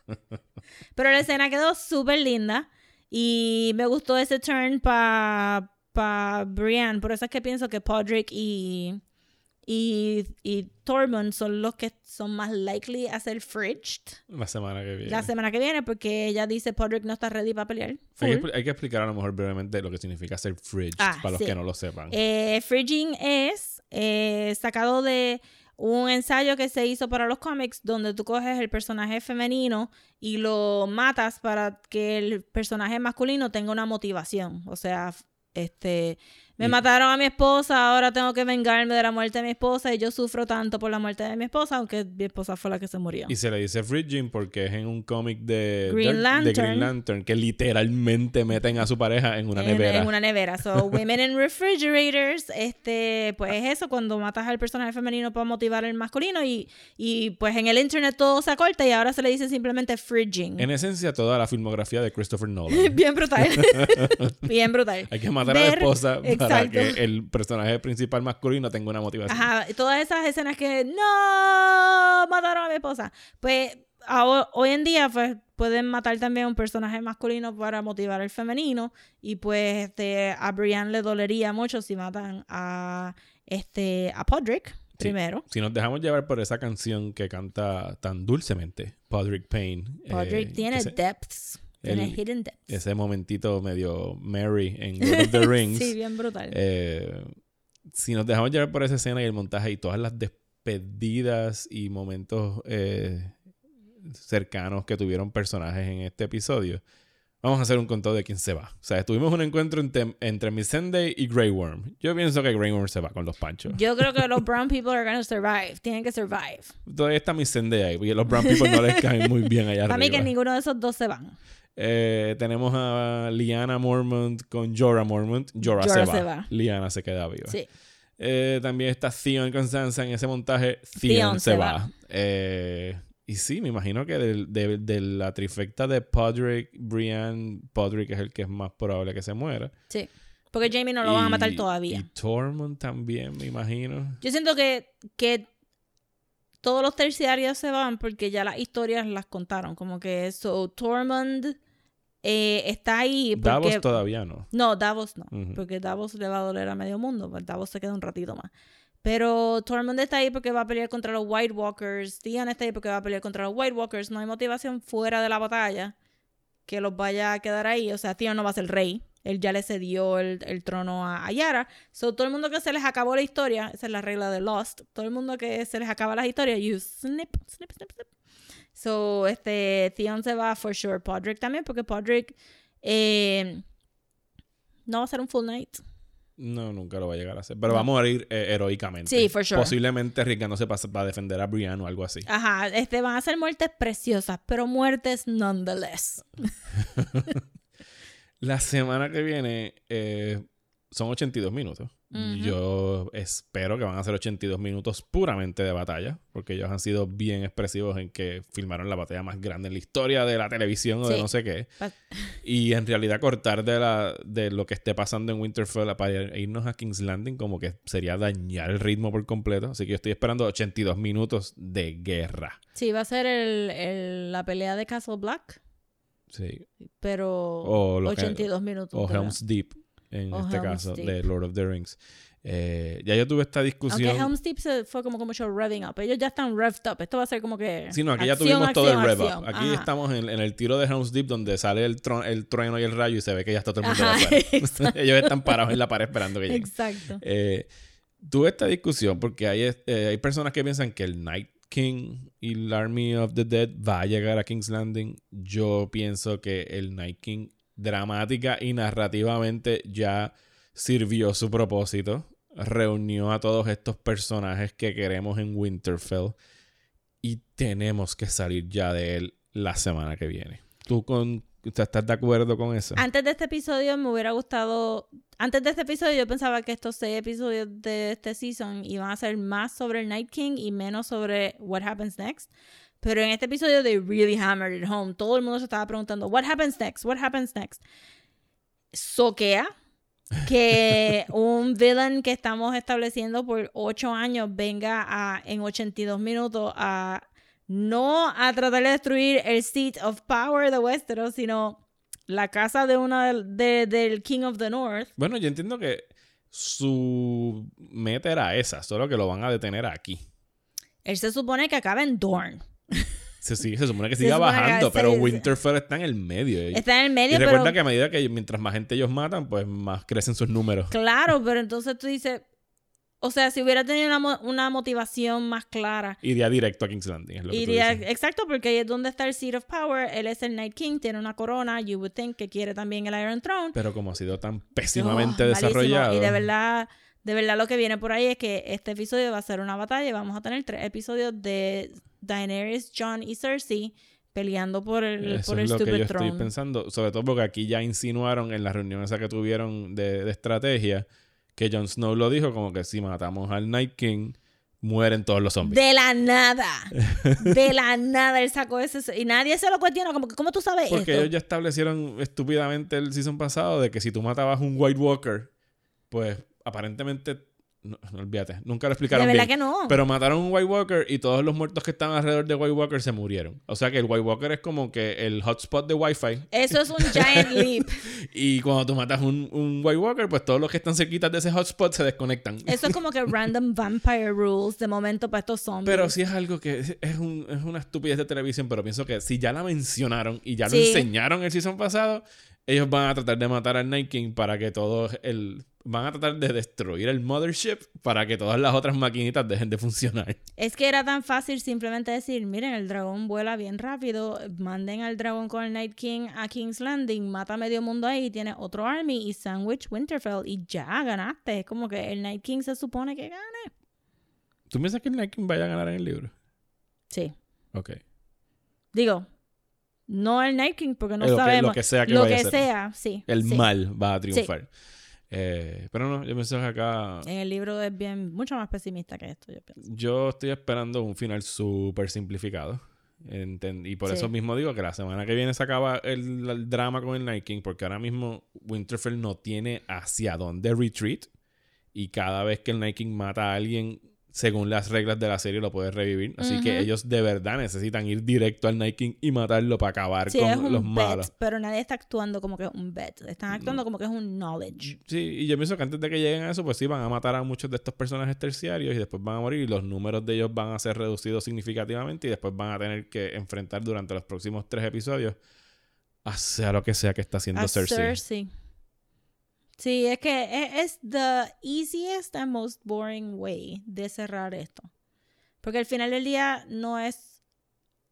[SPEAKER 5] Pero la escena quedó súper linda. Y me gustó ese turn para pa Brienne. Por eso es que pienso que Podrick y, y, y Tormund son los que son más likely a ser fridged
[SPEAKER 4] La semana que viene.
[SPEAKER 5] la semana que viene. Porque ella dice Podrick no está ready para pelear.
[SPEAKER 4] hay, que, hay que explicar a lo mejor brevemente lo que significa ser fridge
[SPEAKER 5] Ah,
[SPEAKER 4] para los
[SPEAKER 5] sí.
[SPEAKER 4] que no lo sepan.
[SPEAKER 5] Eh, Fridging es eh, sacado de un ensayo que se hizo para los cómics donde tú coges el personaje femenino y lo matas para que el personaje masculino tenga una motivación. O sea, este, me
[SPEAKER 4] Y-
[SPEAKER 5] mataron a mi esposa, ahora tengo que vengarme de la muerte de mi esposa y yo sufro tanto por la muerte de mi esposa, aunque mi esposa fue la que se murió.
[SPEAKER 4] Y se le dice Fridging porque es en un cómic de
[SPEAKER 5] Green
[SPEAKER 4] Dark- de Green
[SPEAKER 5] Lantern.
[SPEAKER 4] Que literalmente meten a su pareja en una
[SPEAKER 5] en,
[SPEAKER 4] nevera.
[SPEAKER 5] en una nevera. So, women in refrigerators, este, pues es eso, cuando matas al personaje femenino para motivar al masculino y, y pues en el internet todo se acorta y ahora se le dice simplemente fridging.
[SPEAKER 4] En esencia, toda la filmografía de Christopher Nolan.
[SPEAKER 5] Bien brutal. Bien brutal.
[SPEAKER 4] Hay que matar a la esposa para que el personaje principal masculino tenga una motivación.
[SPEAKER 5] Ajá, todas esas escenas que no mataron a mi esposa. Pues hoy en día pues pueden matar también a un personaje masculino para motivar al femenino y pues este a Brienne le dolería mucho si matan a este a Podrick primero.
[SPEAKER 4] Si nos dejamos llevar por esa canción que canta tan dulcemente Podrick Payne.
[SPEAKER 5] Podrick
[SPEAKER 4] eh,
[SPEAKER 5] tiene
[SPEAKER 4] ese,
[SPEAKER 5] depths, tiene
[SPEAKER 4] el-
[SPEAKER 5] hidden depths.
[SPEAKER 4] ese momentito medio Mary en Lord of the Rings.
[SPEAKER 5] sí, bien brutal.
[SPEAKER 4] Eh, si nos dejamos llevar por esa escena y el montaje y todas las despedidas y momentos eh, cercanos que tuvieron personajes en este episodio, vamos a hacer un conteo de quién se va. O sea, tuvimos un encuentro entre, entre Missandei y Grey Worm. Yo pienso que Grey Worm se va con los panchos.
[SPEAKER 5] Yo creo que los brown people are gonna survive. Tienen que survive.
[SPEAKER 4] Todavía está Missandei ahí, porque los Brown People no les caen muy bien allá
[SPEAKER 5] Para mí
[SPEAKER 4] arriba.
[SPEAKER 5] que ninguno de esos dos se van.
[SPEAKER 4] Eh, tenemos a Liana Mormont con Jorah Mormont. Jorah,
[SPEAKER 5] Jorah
[SPEAKER 4] se,
[SPEAKER 5] se
[SPEAKER 4] va.
[SPEAKER 5] va.
[SPEAKER 4] Liana se queda viva.
[SPEAKER 5] Sí.
[SPEAKER 4] Eh, también está Theon con Sansa en ese montaje. Theon,
[SPEAKER 5] Theon
[SPEAKER 4] se
[SPEAKER 5] se
[SPEAKER 4] va.
[SPEAKER 5] va.
[SPEAKER 4] Eh, y sí, me imagino que del- de, de la trifecta de Podrick, Brienne, Podrick es el que es más probable que se muera.
[SPEAKER 5] Sí. Porque Jamie no lo van a matar
[SPEAKER 4] Y-
[SPEAKER 5] todavía.
[SPEAKER 4] Y Tormund también, me imagino.
[SPEAKER 5] Yo siento que, que todos los terciarios se van porque ya las historias las contaron. Como que eso, Tormund eh, está ahí. Porque,
[SPEAKER 4] Davos todavía no.
[SPEAKER 5] No, Davos no. Porque Davos le va a doler a medio mundo. pues Davos se queda un ratito más. Pero Tormund está ahí porque va a pelear contra los White Walkers. Theon está ahí porque va a pelear contra los White Walkers. No hay motivación fuera de la batalla que los vaya a quedar ahí. O sea, Theon no va a ser rey. Él ya le cedió el, el trono a, a Yara. So, todo el mundo que se les acabó la historia, esa es la regla de Lost. Todo el mundo que se les acaba la historia, you snip, snip, snip, snip. So, este, Theon se va for sure. Podrick también, porque Podrick eh, no va a ser un full night.
[SPEAKER 4] No, nunca lo va a llegar a hacer. Pero va a morir eh, heroicamente.
[SPEAKER 5] Sí, for sure.
[SPEAKER 4] Posiblemente arriesgándose para, para defender a Brian o algo así.
[SPEAKER 5] Ajá, este, van a ser muertes preciosas, pero muertes nonetheless.
[SPEAKER 4] La semana que viene eh, son 82 minutos.
[SPEAKER 5] Ujú.
[SPEAKER 4] Yo espero que van a ser 82 minutos puramente de batalla, porque ellos han sido bien expresivos en que filmaron la batalla más grande en la historia de la televisión o de
[SPEAKER 5] Sí.
[SPEAKER 4] no sé qué. Y en realidad cortar de, la, de lo que esté pasando en Winterfell para irnos a King's Landing como que sería dañar el ritmo por completo. Así que yo estoy esperando 82 minutos de guerra.
[SPEAKER 5] Sí, va a ser el, el- la pelea de Castle Black,
[SPEAKER 4] Sí.
[SPEAKER 5] pero
[SPEAKER 4] O lo que-
[SPEAKER 5] 82 minutos.
[SPEAKER 4] O. Helm's Deep, en
[SPEAKER 5] O
[SPEAKER 4] este
[SPEAKER 5] Helm's
[SPEAKER 4] caso,
[SPEAKER 5] Deep.
[SPEAKER 4] de Lord of the Rings. Eh, ya yo tuve esta discusión.
[SPEAKER 5] Aunque Helm's Deep se fue como, como mucho revving up. Ellos ya están revved up. Esto va a ser como que.
[SPEAKER 4] Sí, no, aquí ya
[SPEAKER 5] acción,
[SPEAKER 4] tuvimos todo el
[SPEAKER 5] acción,
[SPEAKER 4] rev up. Aquí
[SPEAKER 5] Ajá.
[SPEAKER 4] estamos en, en el tiro de Helm's Deep donde sale el, tron- el trueno y el rayo y se ve que ya está todo el mundo afuera. Ellos están parados en la pared esperando que lleguen.
[SPEAKER 5] Exacto.
[SPEAKER 4] Eh, tuve esta discusión porque hay, eh, hay personas que piensan que el Night King y el Army of the Dead va a llegar a King's Landing. Yo pienso que el Night King dramática y narrativamente ya sirvió su propósito. Reunió a todos estos personajes que queremos en Winterfell y tenemos que salir ya de él la semana que viene. ¿Tú con, estás de acuerdo con eso?
[SPEAKER 5] Antes de este episodio me hubiera gustado. Antes de este episodio yo pensaba que estos seis episodios de este season iban a ser más sobre el Night King y menos sobre What Happens Next. Pero en este episodio they really hammered it home. Todo el mundo se estaba preguntando What happens next? What happens next? Soquea que un villain que estamos estableciendo por ocho años venga a en 82 minutos a no a tratar de destruir el seat of power de Westeros, sino la casa de uno del, de- del King of the North.
[SPEAKER 4] Bueno, yo entiendo que su meta era esa, solo que lo van a detener aquí.
[SPEAKER 5] Él se supone que acaba en Dorne.
[SPEAKER 4] Se, sigue- se supone que siga
[SPEAKER 5] que
[SPEAKER 4] bajando, pero. Winterfell está en el medio. Y,
[SPEAKER 5] Está en el
[SPEAKER 4] y
[SPEAKER 5] medio,
[SPEAKER 4] recuerda
[SPEAKER 5] pero
[SPEAKER 4] que a medida que mientras más gente ellos matan, pues más crecen sus números.
[SPEAKER 5] claro, pero entonces tú dices, o sea, si hubiera tenido una, una motivación más clara,
[SPEAKER 4] Iría directo a King's Landing. Es lo que
[SPEAKER 5] Iría, exacto, porque ahí es donde está el Seat of Power. Él es el Night King, tiene una corona. You would think que quiere también el Iron Throne.
[SPEAKER 4] Pero como ha sido tan pésimamente
[SPEAKER 5] Oh, malísimo.
[SPEAKER 4] desarrollado.
[SPEAKER 5] Y de verdad, de verdad lo que viene por ahí es que este episodio va a ser una batalla. y Vamos a tener tres episodios de Daenerys, Jon y Cersei peleando por el,
[SPEAKER 4] Eso
[SPEAKER 5] por el
[SPEAKER 4] es lo que yo
[SPEAKER 5] Throne.
[SPEAKER 4] estoy pensando. Sobre todo porque aquí ya insinuaron en la reunión esa que tuvieron de, de estrategia que Jon Snow lo dijo como que si matamos al Night King, mueren todos los zombies.
[SPEAKER 5] De la nada. De la nada él sacó ese. Y nadie se lo cuestiona. Como que, ¿cómo tú sabes
[SPEAKER 4] Porque
[SPEAKER 5] esto?
[SPEAKER 4] ellos ya establecieron estúpidamente el season pasado de que si tú matabas un White Walker, pues aparentemente. No, no, olvídate, nunca lo
[SPEAKER 5] de
[SPEAKER 4] explicaron
[SPEAKER 5] verdad
[SPEAKER 4] bien.
[SPEAKER 5] que no.
[SPEAKER 4] Pero mataron un White Walker y todos los muertos que estaban alrededor de White Walker se murieron. O sea que el White Walker es como que el hotspot de Wi-Fi.
[SPEAKER 5] Eso es un giant leap.
[SPEAKER 4] Y cuando tú matas un, un White Walker, pues todos los que están cerquitas de ese hotspot se desconectan.
[SPEAKER 5] Eso es como que random vampire rules de momento para estos zombies.
[SPEAKER 4] Pero sí es algo que es, es un- es una estupidez de televisión, pero pienso que si ya la mencionaron y ya lo enseñaron el season pasado, ellos van a tratar de matar al Night King para que todo el... Van a tratar de destruir el Mothership para que todas las otras maquinitas dejen de funcionar.
[SPEAKER 5] Es que era tan fácil simplemente decir, miren, el dragón vuela bien rápido, manden al dragón con el Night King a King's Landing, mata a medio mundo ahí, tiene otro army y sandwich Winterfell y ya ganaste. Es como que el Night King se supone que gane.
[SPEAKER 4] ¿Tú piensas que el Night King vaya a ganar en el libro?
[SPEAKER 5] Sí.
[SPEAKER 4] Ok.
[SPEAKER 5] Digo, no el Night King porque no
[SPEAKER 4] Eh, lo que-
[SPEAKER 5] sabemos.
[SPEAKER 4] lo que sea que
[SPEAKER 5] Lo
[SPEAKER 4] vaya a
[SPEAKER 5] que
[SPEAKER 4] ser.
[SPEAKER 5] sea, sí.
[SPEAKER 4] El
[SPEAKER 5] sí.
[SPEAKER 4] mal va a triunfar. Eh, pero no, yo pienso que acá...
[SPEAKER 5] En el libro es bien, mucho más pesimista que esto, yo pienso.
[SPEAKER 4] Yo estoy esperando un final súper simplificado. Y por
[SPEAKER 5] Sí.
[SPEAKER 4] eso mismo digo que la semana que viene se acaba el, el drama con el Night King, porque ahora mismo Winterfell no tiene hacia dónde retreat. Y cada vez que el Night King mata a alguien, según las reglas de la serie, lo puede revivir. Así que ellos de verdad necesitan ir directo al Night King y matarlo para acabar
[SPEAKER 5] Sí,
[SPEAKER 4] con
[SPEAKER 5] es un
[SPEAKER 4] los
[SPEAKER 5] bet,
[SPEAKER 4] malos.
[SPEAKER 5] pero nadie está actuando como que es un bet. Están actuando como que es un knowledge.
[SPEAKER 4] Sí, y yo pienso que antes de que lleguen a eso, pues sí, van a matar a muchos de estos personajes terciarios y después van a morir y los números de ellos van a ser reducidos significativamente y después van a tener que enfrentar durante los próximos tres episodios a sea lo que sea que está haciendo
[SPEAKER 5] A
[SPEAKER 4] Cersei.
[SPEAKER 5] Cersei. Sí, es que e- es the easiest and most boring way de cerrar esto. Porque al final del día no es.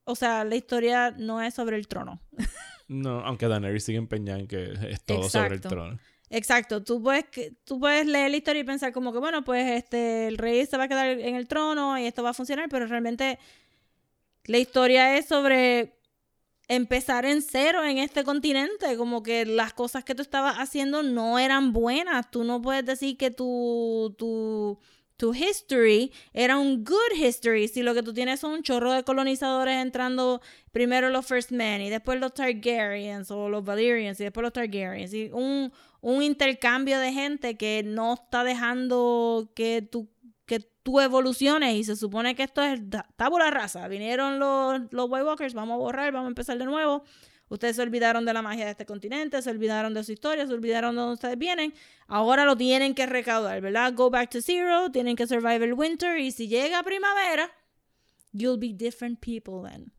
[SPEAKER 5] O sea, la historia no es sobre el trono.
[SPEAKER 4] No, aunque Daenerys sigue empeñada en que es todo sobre el
[SPEAKER 5] Exacto.
[SPEAKER 4] trono.
[SPEAKER 5] Exacto, tú puedes, tú puedes leer la historia y pensar como que, bueno, pues este, el rey se va a quedar en el trono y esto va a funcionar, pero realmente la historia es sobre empezar en cero en este continente, como que las cosas que tú estabas haciendo no eran buenas, tú no puedes decir que tu, tu, tu history era un good history, si lo que tú tienes son un chorro de colonizadores entrando primero los First Men y después los Targaryens o los Valyrians y después los Targaryens y un, un intercambio de gente que no está dejando que que tú evoluciones y se supone que esto es tabula rasa. Vinieron los, los White Walkers, vamos a borrar, vamos a empezar de nuevo. Ustedes se olvidaron de la magia de este continente, se olvidaron de su historia, se olvidaron de dónde ustedes vienen. Ahora lo tienen que recaudar, ¿verdad? Go back to zero, tienen que survive el winter y si llega primavera, you'll be different people then.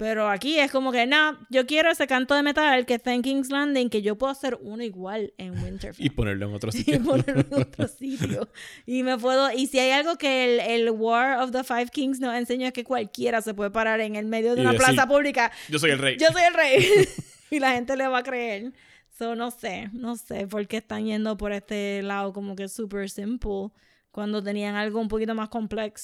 [SPEAKER 5] Pero aquí es como que, no, yo quiero ese canto de metal que está en King's Landing, que yo puedo hacer uno igual en Winterfell.
[SPEAKER 4] Y ponerlo en otro
[SPEAKER 5] y
[SPEAKER 4] sitio.
[SPEAKER 5] ponerlo en otro sitio. Y me puedo, y si hay algo que el, el War of the Five Kings nos enseña es que cualquiera se puede parar en el medio de
[SPEAKER 4] Y
[SPEAKER 5] una
[SPEAKER 4] decir,
[SPEAKER 5] plaza pública.
[SPEAKER 4] Yo soy el rey.
[SPEAKER 5] Yo soy el rey. y la gente le va a creer. So, no sé, no sé por qué están yendo por este lado como que super simple cuando tenían algo un poquito más complejo.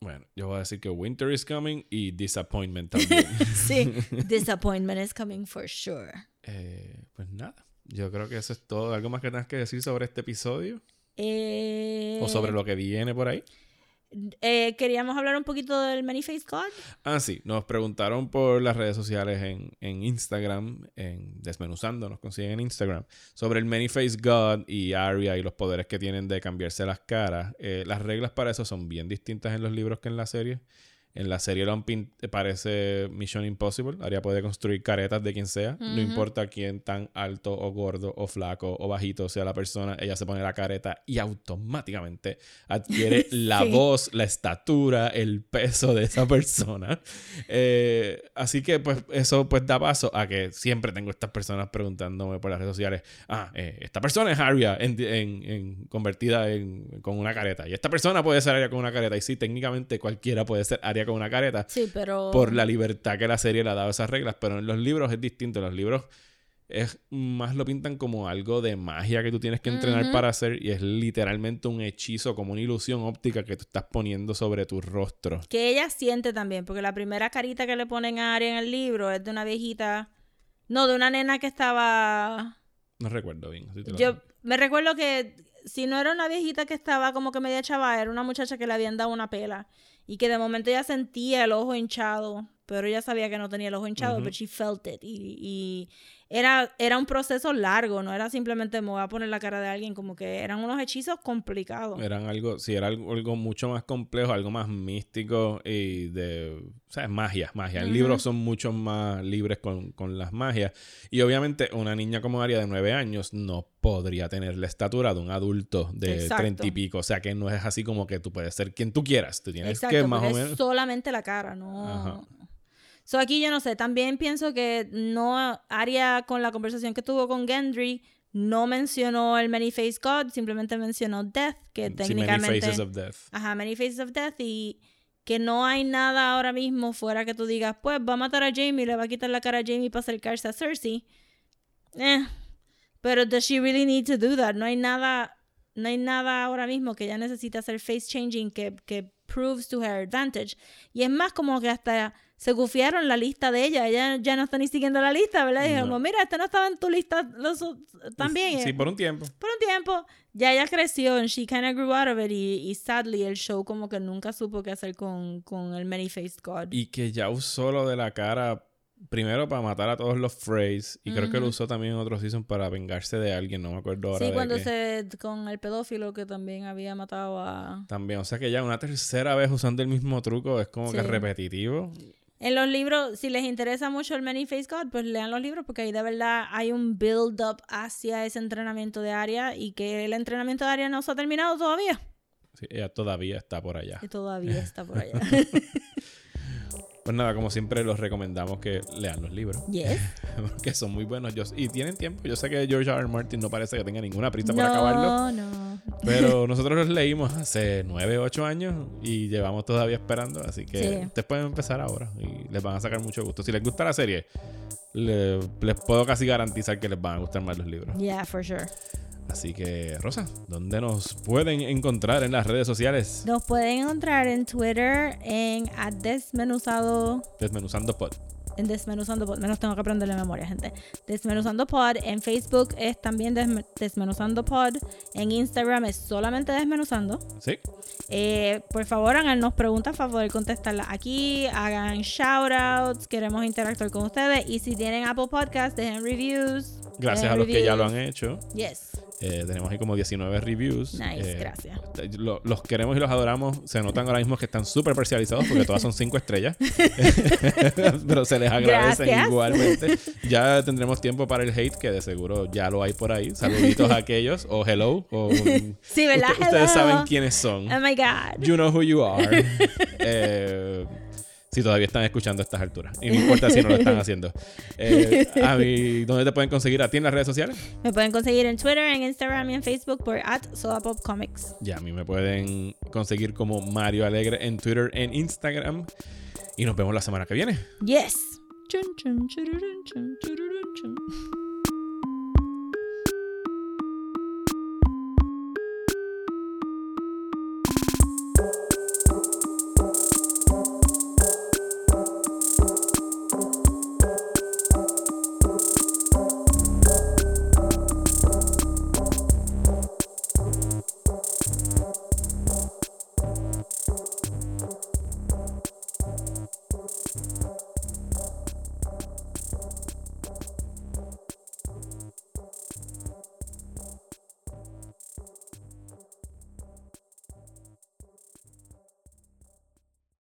[SPEAKER 4] Bueno, yo voy a decir que Winter is coming y Disappointment también.
[SPEAKER 5] sí, disappointment is coming for sure.
[SPEAKER 4] Eh, pues nada, yo creo que eso es todo. ¿Algo más que tengas que decir sobre este episodio?
[SPEAKER 5] Eh,
[SPEAKER 4] ¿O sobre lo que viene por ahí?
[SPEAKER 5] Eh, queríamos hablar un poquito del Many-Faced God.
[SPEAKER 4] Ah, sí, nos preguntaron por las redes sociales en, en Instagram, en Desmenuzando, nos consiguen en Instagram, sobre el Many-Face God y Arya y los poderes que tienen de cambiarse las caras. Eh, las reglas para eso son bien distintas en los libros que en la serie. En la serie lo han pin- parece Mission Impossible. Arya puede construir caretas de quien sea. No
[SPEAKER 5] Ujú.
[SPEAKER 4] importa quién tan alto o gordo o flaco o bajito sea la persona. Ella se pone la careta y automáticamente adquiere la
[SPEAKER 5] Sí.
[SPEAKER 4] voz, la estatura, el peso de esa persona. Eh, así que pues eso pues da paso a que siempre tengo estas personas preguntándome por las redes sociales. Ah, eh, esta persona es Arya en, en- en- convertida en, con una careta. Y esta persona puede ser Arya con una careta. Y sí, técnicamente cualquiera puede ser Arya con una careta
[SPEAKER 5] Sí, pero...
[SPEAKER 4] por la libertad que la serie le ha dado a esas reglas, pero en los libros es distinto. En los libros es más lo pintan como algo de magia que tú tienes que entrenar para hacer y es literalmente un hechizo, como una ilusión óptica que tú estás poniendo sobre tu rostro.
[SPEAKER 5] Que ella siente también, porque la primera carita que le ponen a Arya en el libro es de una viejita... No, de una nena que estaba...
[SPEAKER 4] No recuerdo bien. si te lo-
[SPEAKER 5] Yo me recuerdo que si no era una viejita que estaba como que media chava, era una muchacha que le habían dado una pela y que de momento ella sentía el ojo hinchado, pero ella sabía que no tenía el ojo hinchado, pero she felt it y, y era, era un proceso largo, no era simplemente me voy a poner la cara de alguien, como que eran unos hechizos complicados.
[SPEAKER 4] Eran algo, sí, era algo, algo mucho más complejo, algo más místico y de, o sea, magia, magia.
[SPEAKER 5] Ujú.
[SPEAKER 4] libros son mucho más libres con, con las magias. Y obviamente una niña como Aria de nueve años no podría tener la estatura de un adulto de treinta y pico. O sea, que no es así como que tú puedes ser quien tú quieras. Tú tienes
[SPEAKER 5] Exacto,
[SPEAKER 4] que más o
[SPEAKER 5] porque es
[SPEAKER 4] menos...
[SPEAKER 5] solamente la cara, no.
[SPEAKER 4] Ajá.
[SPEAKER 5] So aquí yo no sé, también pienso que no Arya con la conversación que tuvo con Gendry no mencionó el Many Face God, simplemente mencionó Death, que
[SPEAKER 4] Sí, many
[SPEAKER 5] técnicamente
[SPEAKER 4] faces of death.
[SPEAKER 5] Ajá, Many Faces of Death y que no hay nada ahora mismo fuera que tú digas, pues va a matar a Jamie, le va a quitar la cara a Jamie para acercarse a Cersei. Eh, pero does she really need to do that? No hay nada, no hay nada ahora mismo que ella necesite hacer face changing que, que proves to her advantage. Y es más como que hasta se gufiaron la lista de ella. Ella ya no está ni siguiendo la lista, ¿verdad? Y dijeron,
[SPEAKER 4] No.
[SPEAKER 5] mira, este no estaba en tu lista los, también.
[SPEAKER 4] Sí, por un tiempo.
[SPEAKER 5] por un tiempo, ya ella creció and she kind of grew out of it y, y sadly el show como que nunca supo qué hacer con, con el Many-Faced God.
[SPEAKER 4] Y que ya usó lo de la cara primero para matar a todos los Freys y creo que lo usó también en otro season para vengarse de alguien, no me acuerdo ahora
[SPEAKER 5] sí,
[SPEAKER 4] de
[SPEAKER 5] cuando se con el pedófilo que también había matado a...
[SPEAKER 4] También, o sea que ya una tercera vez usando el mismo truco es como que
[SPEAKER 5] Sí.
[SPEAKER 4] repetitivo.
[SPEAKER 5] En los libros, si les interesa mucho el Many-Faced God, pues lean los libros porque ahí de verdad hay un build-up hacia ese entrenamiento de Arya y que el entrenamiento de Arya no se ha terminado todavía.
[SPEAKER 4] Sí, ella todavía está por allá.
[SPEAKER 5] Y todavía está por allá.
[SPEAKER 4] Pues nada, como siempre los recomendamos que lean los libros,
[SPEAKER 5] yes.
[SPEAKER 4] que son muy buenos. Yo, y tienen tiempo. Yo sé que George R. R. Martin no parece que tenga ninguna prisa por acabarlo.
[SPEAKER 5] No, no.
[SPEAKER 4] Pero nosotros los leímos hace 9, 8 años y llevamos todavía esperando. Así que
[SPEAKER 5] Sí.
[SPEAKER 4] ustedes pueden empezar ahora y les van a sacar mucho gusto. Si les gusta la serie, le- les puedo casi garantizar que les van a gustar más los libros.
[SPEAKER 5] Yeah, for sure.
[SPEAKER 4] Así que, Rosa, ¿dónde nos pueden encontrar en las redes sociales?
[SPEAKER 5] Nos pueden encontrar en Twitter en a desmenuzado
[SPEAKER 4] Desmenuzando Pod.
[SPEAKER 5] en Desmenuzando Pod. Menos tengo que aprender la memoria, gente. Desmenuzando Pod. En Facebook es también Desme- Desmenuzando Pod. En Instagram es solamente Desmenuzando.
[SPEAKER 4] ¿Sí?
[SPEAKER 5] Eh, por favor, háganos preguntas para poder contestarlas aquí. Hagan shoutouts. Queremos interactuar con ustedes. Y si tienen Apple Podcast, dejen reviews.
[SPEAKER 4] Gracias a los que ya lo han hecho.
[SPEAKER 5] Yes.
[SPEAKER 4] Eh, tenemos ahí como 19 reviews.
[SPEAKER 5] Nice,
[SPEAKER 4] Eh,
[SPEAKER 5] gracias.
[SPEAKER 4] lo- los queremos y los adoramos. Se notan ahora mismo que están súper parcializados porque todas son 5 estrellas. Pero se les agradecen
[SPEAKER 5] Gracias.
[SPEAKER 4] igualmente. Ya tendremos tiempo para el hate, que de seguro ya lo hay por ahí. Saluditos a aquellos. O hello. O,
[SPEAKER 5] Sí, ¿verdad?
[SPEAKER 4] Usted- ustedes
[SPEAKER 5] Hello.
[SPEAKER 4] saben quiénes son.
[SPEAKER 5] Oh my God.
[SPEAKER 4] You know who you are. Eh, si todavía están escuchando a estas alturas. Y no importa si no lo están haciendo. Eh, a mí, ¿dónde te pueden conseguir a ti en las redes sociales?
[SPEAKER 5] Me pueden conseguir en Twitter, en Instagram y en Facebook por at Comics.
[SPEAKER 4] Ya, a mí me pueden conseguir como Mario Alegre en Twitter, en Instagram. Y nos vemos la semana que viene.
[SPEAKER 5] Yes. Chun, chun, chururun, chun, chururun, chun.